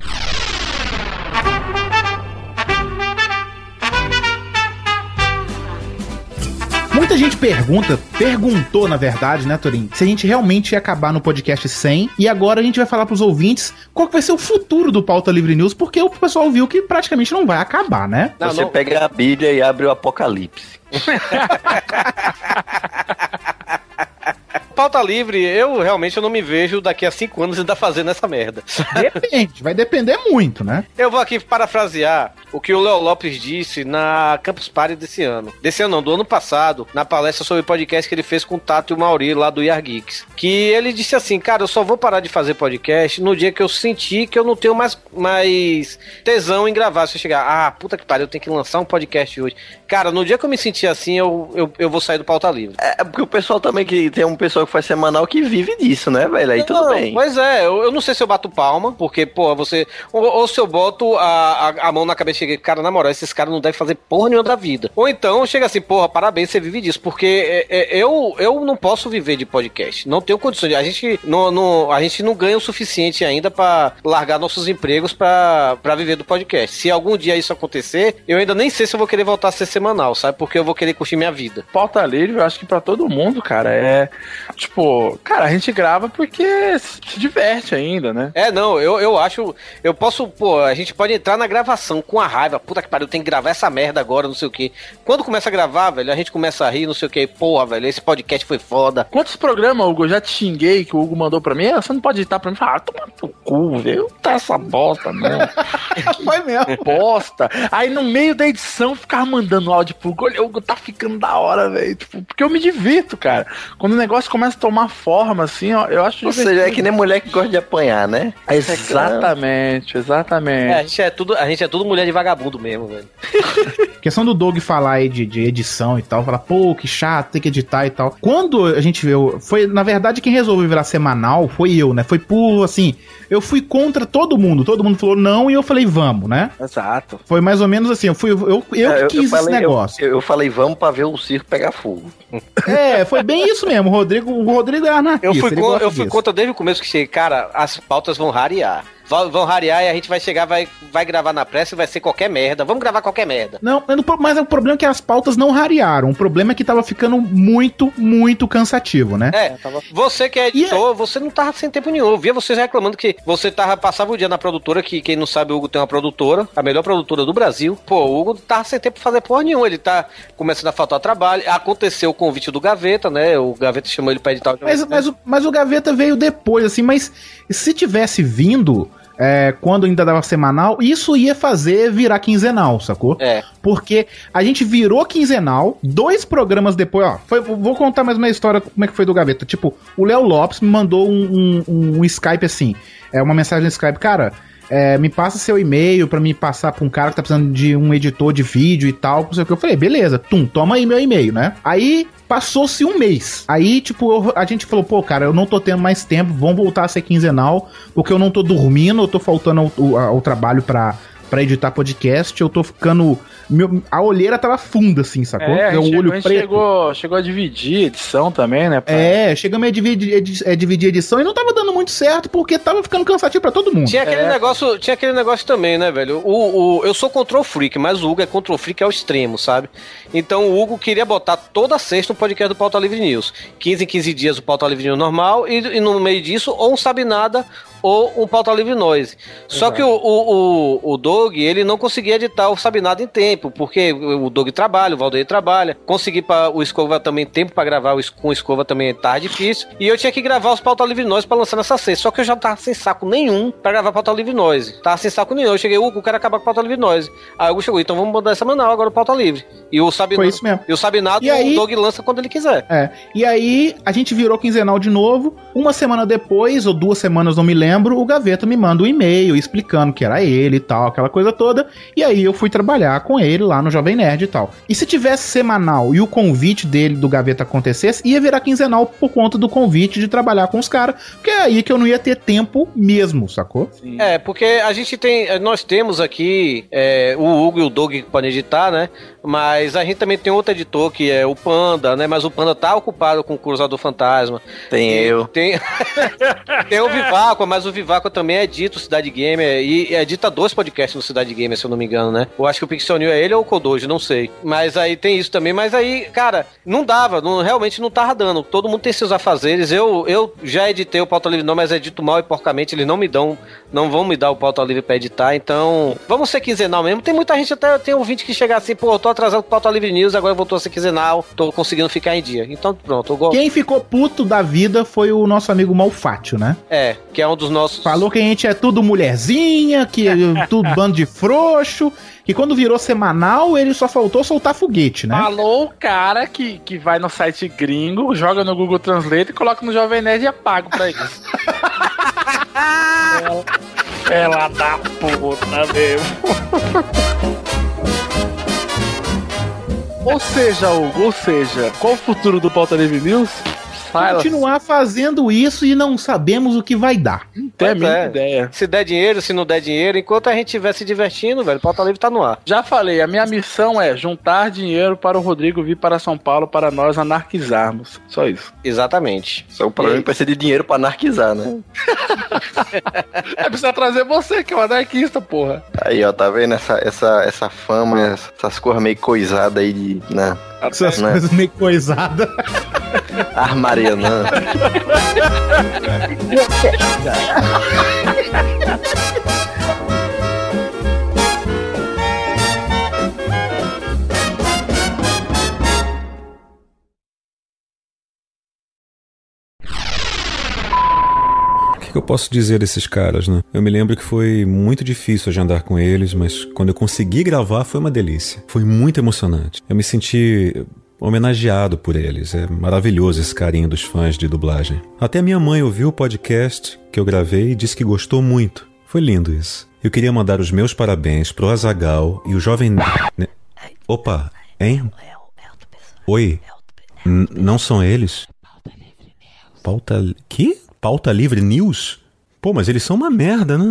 Muita gente pergunta, perguntou na verdade, né, Torin, se a gente realmente ia acabar no podcast 100. E agora a gente vai falar pros ouvintes qual que vai ser o futuro do Pauta Livre News, porque o pessoal viu que praticamente não vai acabar, né? Você pega a Bíblia e abre o Apocalipse. [laughs] Pauta livre, eu realmente eu não me vejo daqui a cinco anos ainda fazendo essa merda. Depende, vai depender muito, né? Eu vou aqui parafrasear o que o Léo Lopes disse na Campus Party desse ano. Desse ano não, do ano passado, na palestra sobre podcast que ele fez com o Tato e o Mauri lá do Yar Geeks. Que ele disse assim, cara, eu só vou parar de fazer podcast no dia que eu sentir que eu não tenho mais, mais tesão em gravar. Se eu chegar, ah, puta que pariu, eu tenho que lançar um podcast hoje. Cara, no dia que eu me sentir assim, eu, eu, eu vou sair do pauta livre. É porque o pessoal também que tem um pessoal que faz semanal que vive disso, né, velho? Aí tudo Não, bem. Pois é, eu, eu não sei se eu bato palma, porque, pô, você. Ou, ou se eu boto a, a, a mão na cabeça e cheguei, cara, na moral, esses caras não devem fazer porra nenhuma da vida. Ou então chega assim, porra, parabéns, você vive disso. Porque é, é, eu, eu não posso viver de podcast. Não tenho condições. A gente não, não, a gente não ganha o suficiente ainda pra largar nossos empregos pra, pra viver do podcast. Se algum dia isso acontecer, eu ainda nem sei se eu vou querer voltar a ser semanal, sabe? Porque eu vou querer curtir minha vida. Pauta livre, eu acho que pra todo mundo, cara, é. Tipo, cara, a gente grava porque se diverte ainda, né? É, não, eu, eu acho. Eu posso, pô, a gente pode entrar na gravação com a raiva. Puta que pariu, tem que gravar essa merda agora, não sei o quê. Quando começa a gravar, velho, a gente começa a rir, não sei o quê. Porra, velho, esse podcast foi foda. Quantos programas, Hugo, eu já te xinguei que o Hugo mandou pra mim? Ah, Você não pode editar pra mim? Ah, toma no cu, velho. Tá essa bosta, não. [laughs] Foi mesmo. Bosta. Aí no meio da edição eu ficava mandando áudio pro Hugo, tá ficando da hora, velho. Tipo, porque eu me divirto, cara. Quando o negócio começa a tomar forma, assim, ó, eu acho Ou seja, é que nem mulher que gosta de apanhar, né? Exatamente, exatamente. É, a gente é tudo, a gente é tudo mulher de vagabundo mesmo, velho. [laughs] questão do Doug falar aí de, de edição e tal, falar, pô, que chato, tem que editar e tal. Quando a gente viu, foi, na verdade, quem resolveu virar semanal foi eu, né? Foi por, assim, eu fui contra todo mundo, todo mundo falou não e eu falei vamos, né? Exato. Foi mais ou menos assim, eu fui, eu, eu É, que quis falei, esse negócio. Eu, eu falei, vamos pra ver o circo pegar fogo. É, foi bem isso mesmo, o Rodrigo, o Rodrigo é anarquista. Eu fui, gosta eu fui contra desde o começo que cara, as pautas vão rarear. Vão, vão rarear e a gente vai chegar, vai, vai gravar na pressa e vai ser qualquer merda. Vamos gravar qualquer merda. Não, mas o- o problema é que as pautas não rarearam. O problema é que tava ficando muito, muito cansativo, né? É, você que é editor, você não tava sem tempo nenhum. Eu via vocês reclamando que você tava, passava o dia na produtora, que quem não sabe, o Hugo tem uma produtora, a melhor produtora do Brasil. Pô, o Hugo tava sem tempo pra fazer porra nenhuma. Ele tá começando a faltar trabalho. Aconteceu o convite do Gaveta, né? O Gaveta chamou ele pra editar o Mas, mas, o- mas o Gaveta veio depois, assim, mas se tivesse vindo. É, quando ainda dava semanal, isso ia fazer virar quinzenal, sacou? É. Porque a gente virou quinzenal, dois programas depois, ó. foi- vou contar mais uma história como é que foi do Gaveta. Tipo, o Léo Lopes me mandou um, um- um Skype assim, é uma mensagem no Skype, cara. é, me passa seu e-mail pra me passar pra um cara que tá precisando de um editor de vídeo e tal, não sei o que. Eu falei, beleza, tum, toma aí meu e-mail, né? Aí passou-se um mês. Aí, tipo, eu- a gente falou, pô, cara, eu não tô tendo mais tempo, vamos voltar a ser quinzenal, porque eu não tô dormindo, eu tô faltando ao, ao- ao trabalho pra, pra editar podcast, eu tô ficando. meu- a olheira tava funda, assim, sacou? É, gente, olho chegou, a gente preto. chegou, chegou a dividir edição também, né? pra- É, chegamos a dividir, edi- é, dividir edição e não tava dando muito certo porque tava ficando cansativo pra todo mundo. Tinha aquele, É. negócio, tinha aquele negócio também, né, velho? O, o, eu sou control freak, mas o Hugo é control freak ao extremo, sabe? Então o Hugo queria botar toda sexta um podcast do Pauta Livre News. 15 em 15 dias o Pauta Livre News normal e, e no meio disso ou um Sabe Nada ou um Pauta Livre Noise. Só que o, o, o, o Doug, ele não conseguia editar o Sabe Nada em tempo, porque o Doug trabalha, o Valdeir trabalha. Conseguir para o Escova também tempo pra gravar com o Escova também tá difícil. E eu tinha que gravar os Pauta Livre Noise pra lançar nessa sexta. Só que eu já tava sem saco nenhum pra gravar Pauta Livre Noise. Tava sem saco nenhum. Eu cheguei, Hugo, eu quero acabar com Pauta Livre Noise. Aí o chegou, então vamos mandar semanal agora o Pauta Livre. E o Sabe Foi isso mesmo. E o Sabe Nada, E aí- o Doug lança quando ele quiser. É. E aí, a gente virou quinzenal de novo. Uma semana depois, ou duas semanas, não me lembro, o Gaveta me manda um e-mail explicando que era ele e tal, aquela coisa toda. E aí eu fui trabalhar com ele lá no Jovem Nerd e tal. E se tivesse semanal e o convite dele do Gaveta acontecesse, ia virar quinzenal por conta do convite de trabalhar com os caras. Porque é aí que eu não ia ter tempo mesmo, sacou? É, porque a gente tem. Nós temos aqui é, o Hugo e o Doug que podem editar, né? Mas a gente também tem outro editor que é o Panda, né? Mas o Panda tá ocupado com o Cruzador Fantasma. Tem eu. Tem, [laughs] tem o Viváqua, mas o Viváqua também edita o Cidade Gamer e edita dois podcasts no Cidade Gamer, se eu não me engano, né? Eu acho que o Pixel New é ele ou o Kodoji, não sei. Mas aí tem isso também. Mas aí, cara, não dava, não, realmente não tava dando. Todo mundo tem seus afazeres. Eu, eu já editei o Pauta Livre, não, mas edito mal e porcamente. Eles não me dão, não vão me dar o Pauta Livre pra editar. Então, vamos ser quinzenal mesmo. Tem muita gente, até tem ouvinte que chega assim, pô, eu tô atrasado com o Pauta Livre News, agora voltou a ser quinzenal, tô conseguindo ficar em dia. Então, pronto, eu gosto. Quem ficou puto da vida foi o nosso amigo Malfátio, né? É, que é um dos nossos. Falou que a gente é tudo mulherzinha, que é [laughs] tudo bando de frouxo, que quando virou semanal ele só faltou soltar foguete, né? Falou o cara que, que vai no site gringo, joga no Google Translate e coloca no Jovem Nerd e é pago pra isso. [laughs] ela, ela da puta mesmo. [laughs] ou seja, Hugo, ou seja, qual o futuro do Pauta Livre News? Continuar fazendo isso e não sabemos o que vai dar. Tem a Pois mínima é. ideia. Se der dinheiro, se não der dinheiro, enquanto a gente estiver se divertindo, velho, o Pauta Livre tá no ar. Já falei, a minha missão é juntar dinheiro para o Rodrigo vir para São Paulo para nós anarquizarmos. Só isso. Exatamente. Só o problema é que precisa de dinheiro pra anarquizar, né? [laughs] É preciso trazer você, que é um anarquista, porra. Aí, ó, tá vendo essa, essa, essa fama, essas coisas meio coisadas aí de. Né? Essas Né? coisas meio coisadas. Armarianã. [laughs] que que eu posso dizer desses caras, né? Eu me lembro que foi muito difícil agendar com eles, mas quando eu consegui gravar foi uma delícia. Foi muito emocionante. Eu me senti homenageado por eles. É maravilhoso esse carinho dos fãs de dublagem. Até minha mãe ouviu o podcast que eu gravei e disse que gostou muito. Foi lindo isso. Eu queria mandar os meus parabéns pro Azagal e o jovem. Ne- Opa, hein? Oi. N- não são eles? Pauta. Que? Pauta Livre News? Pô, mas eles são uma merda, né?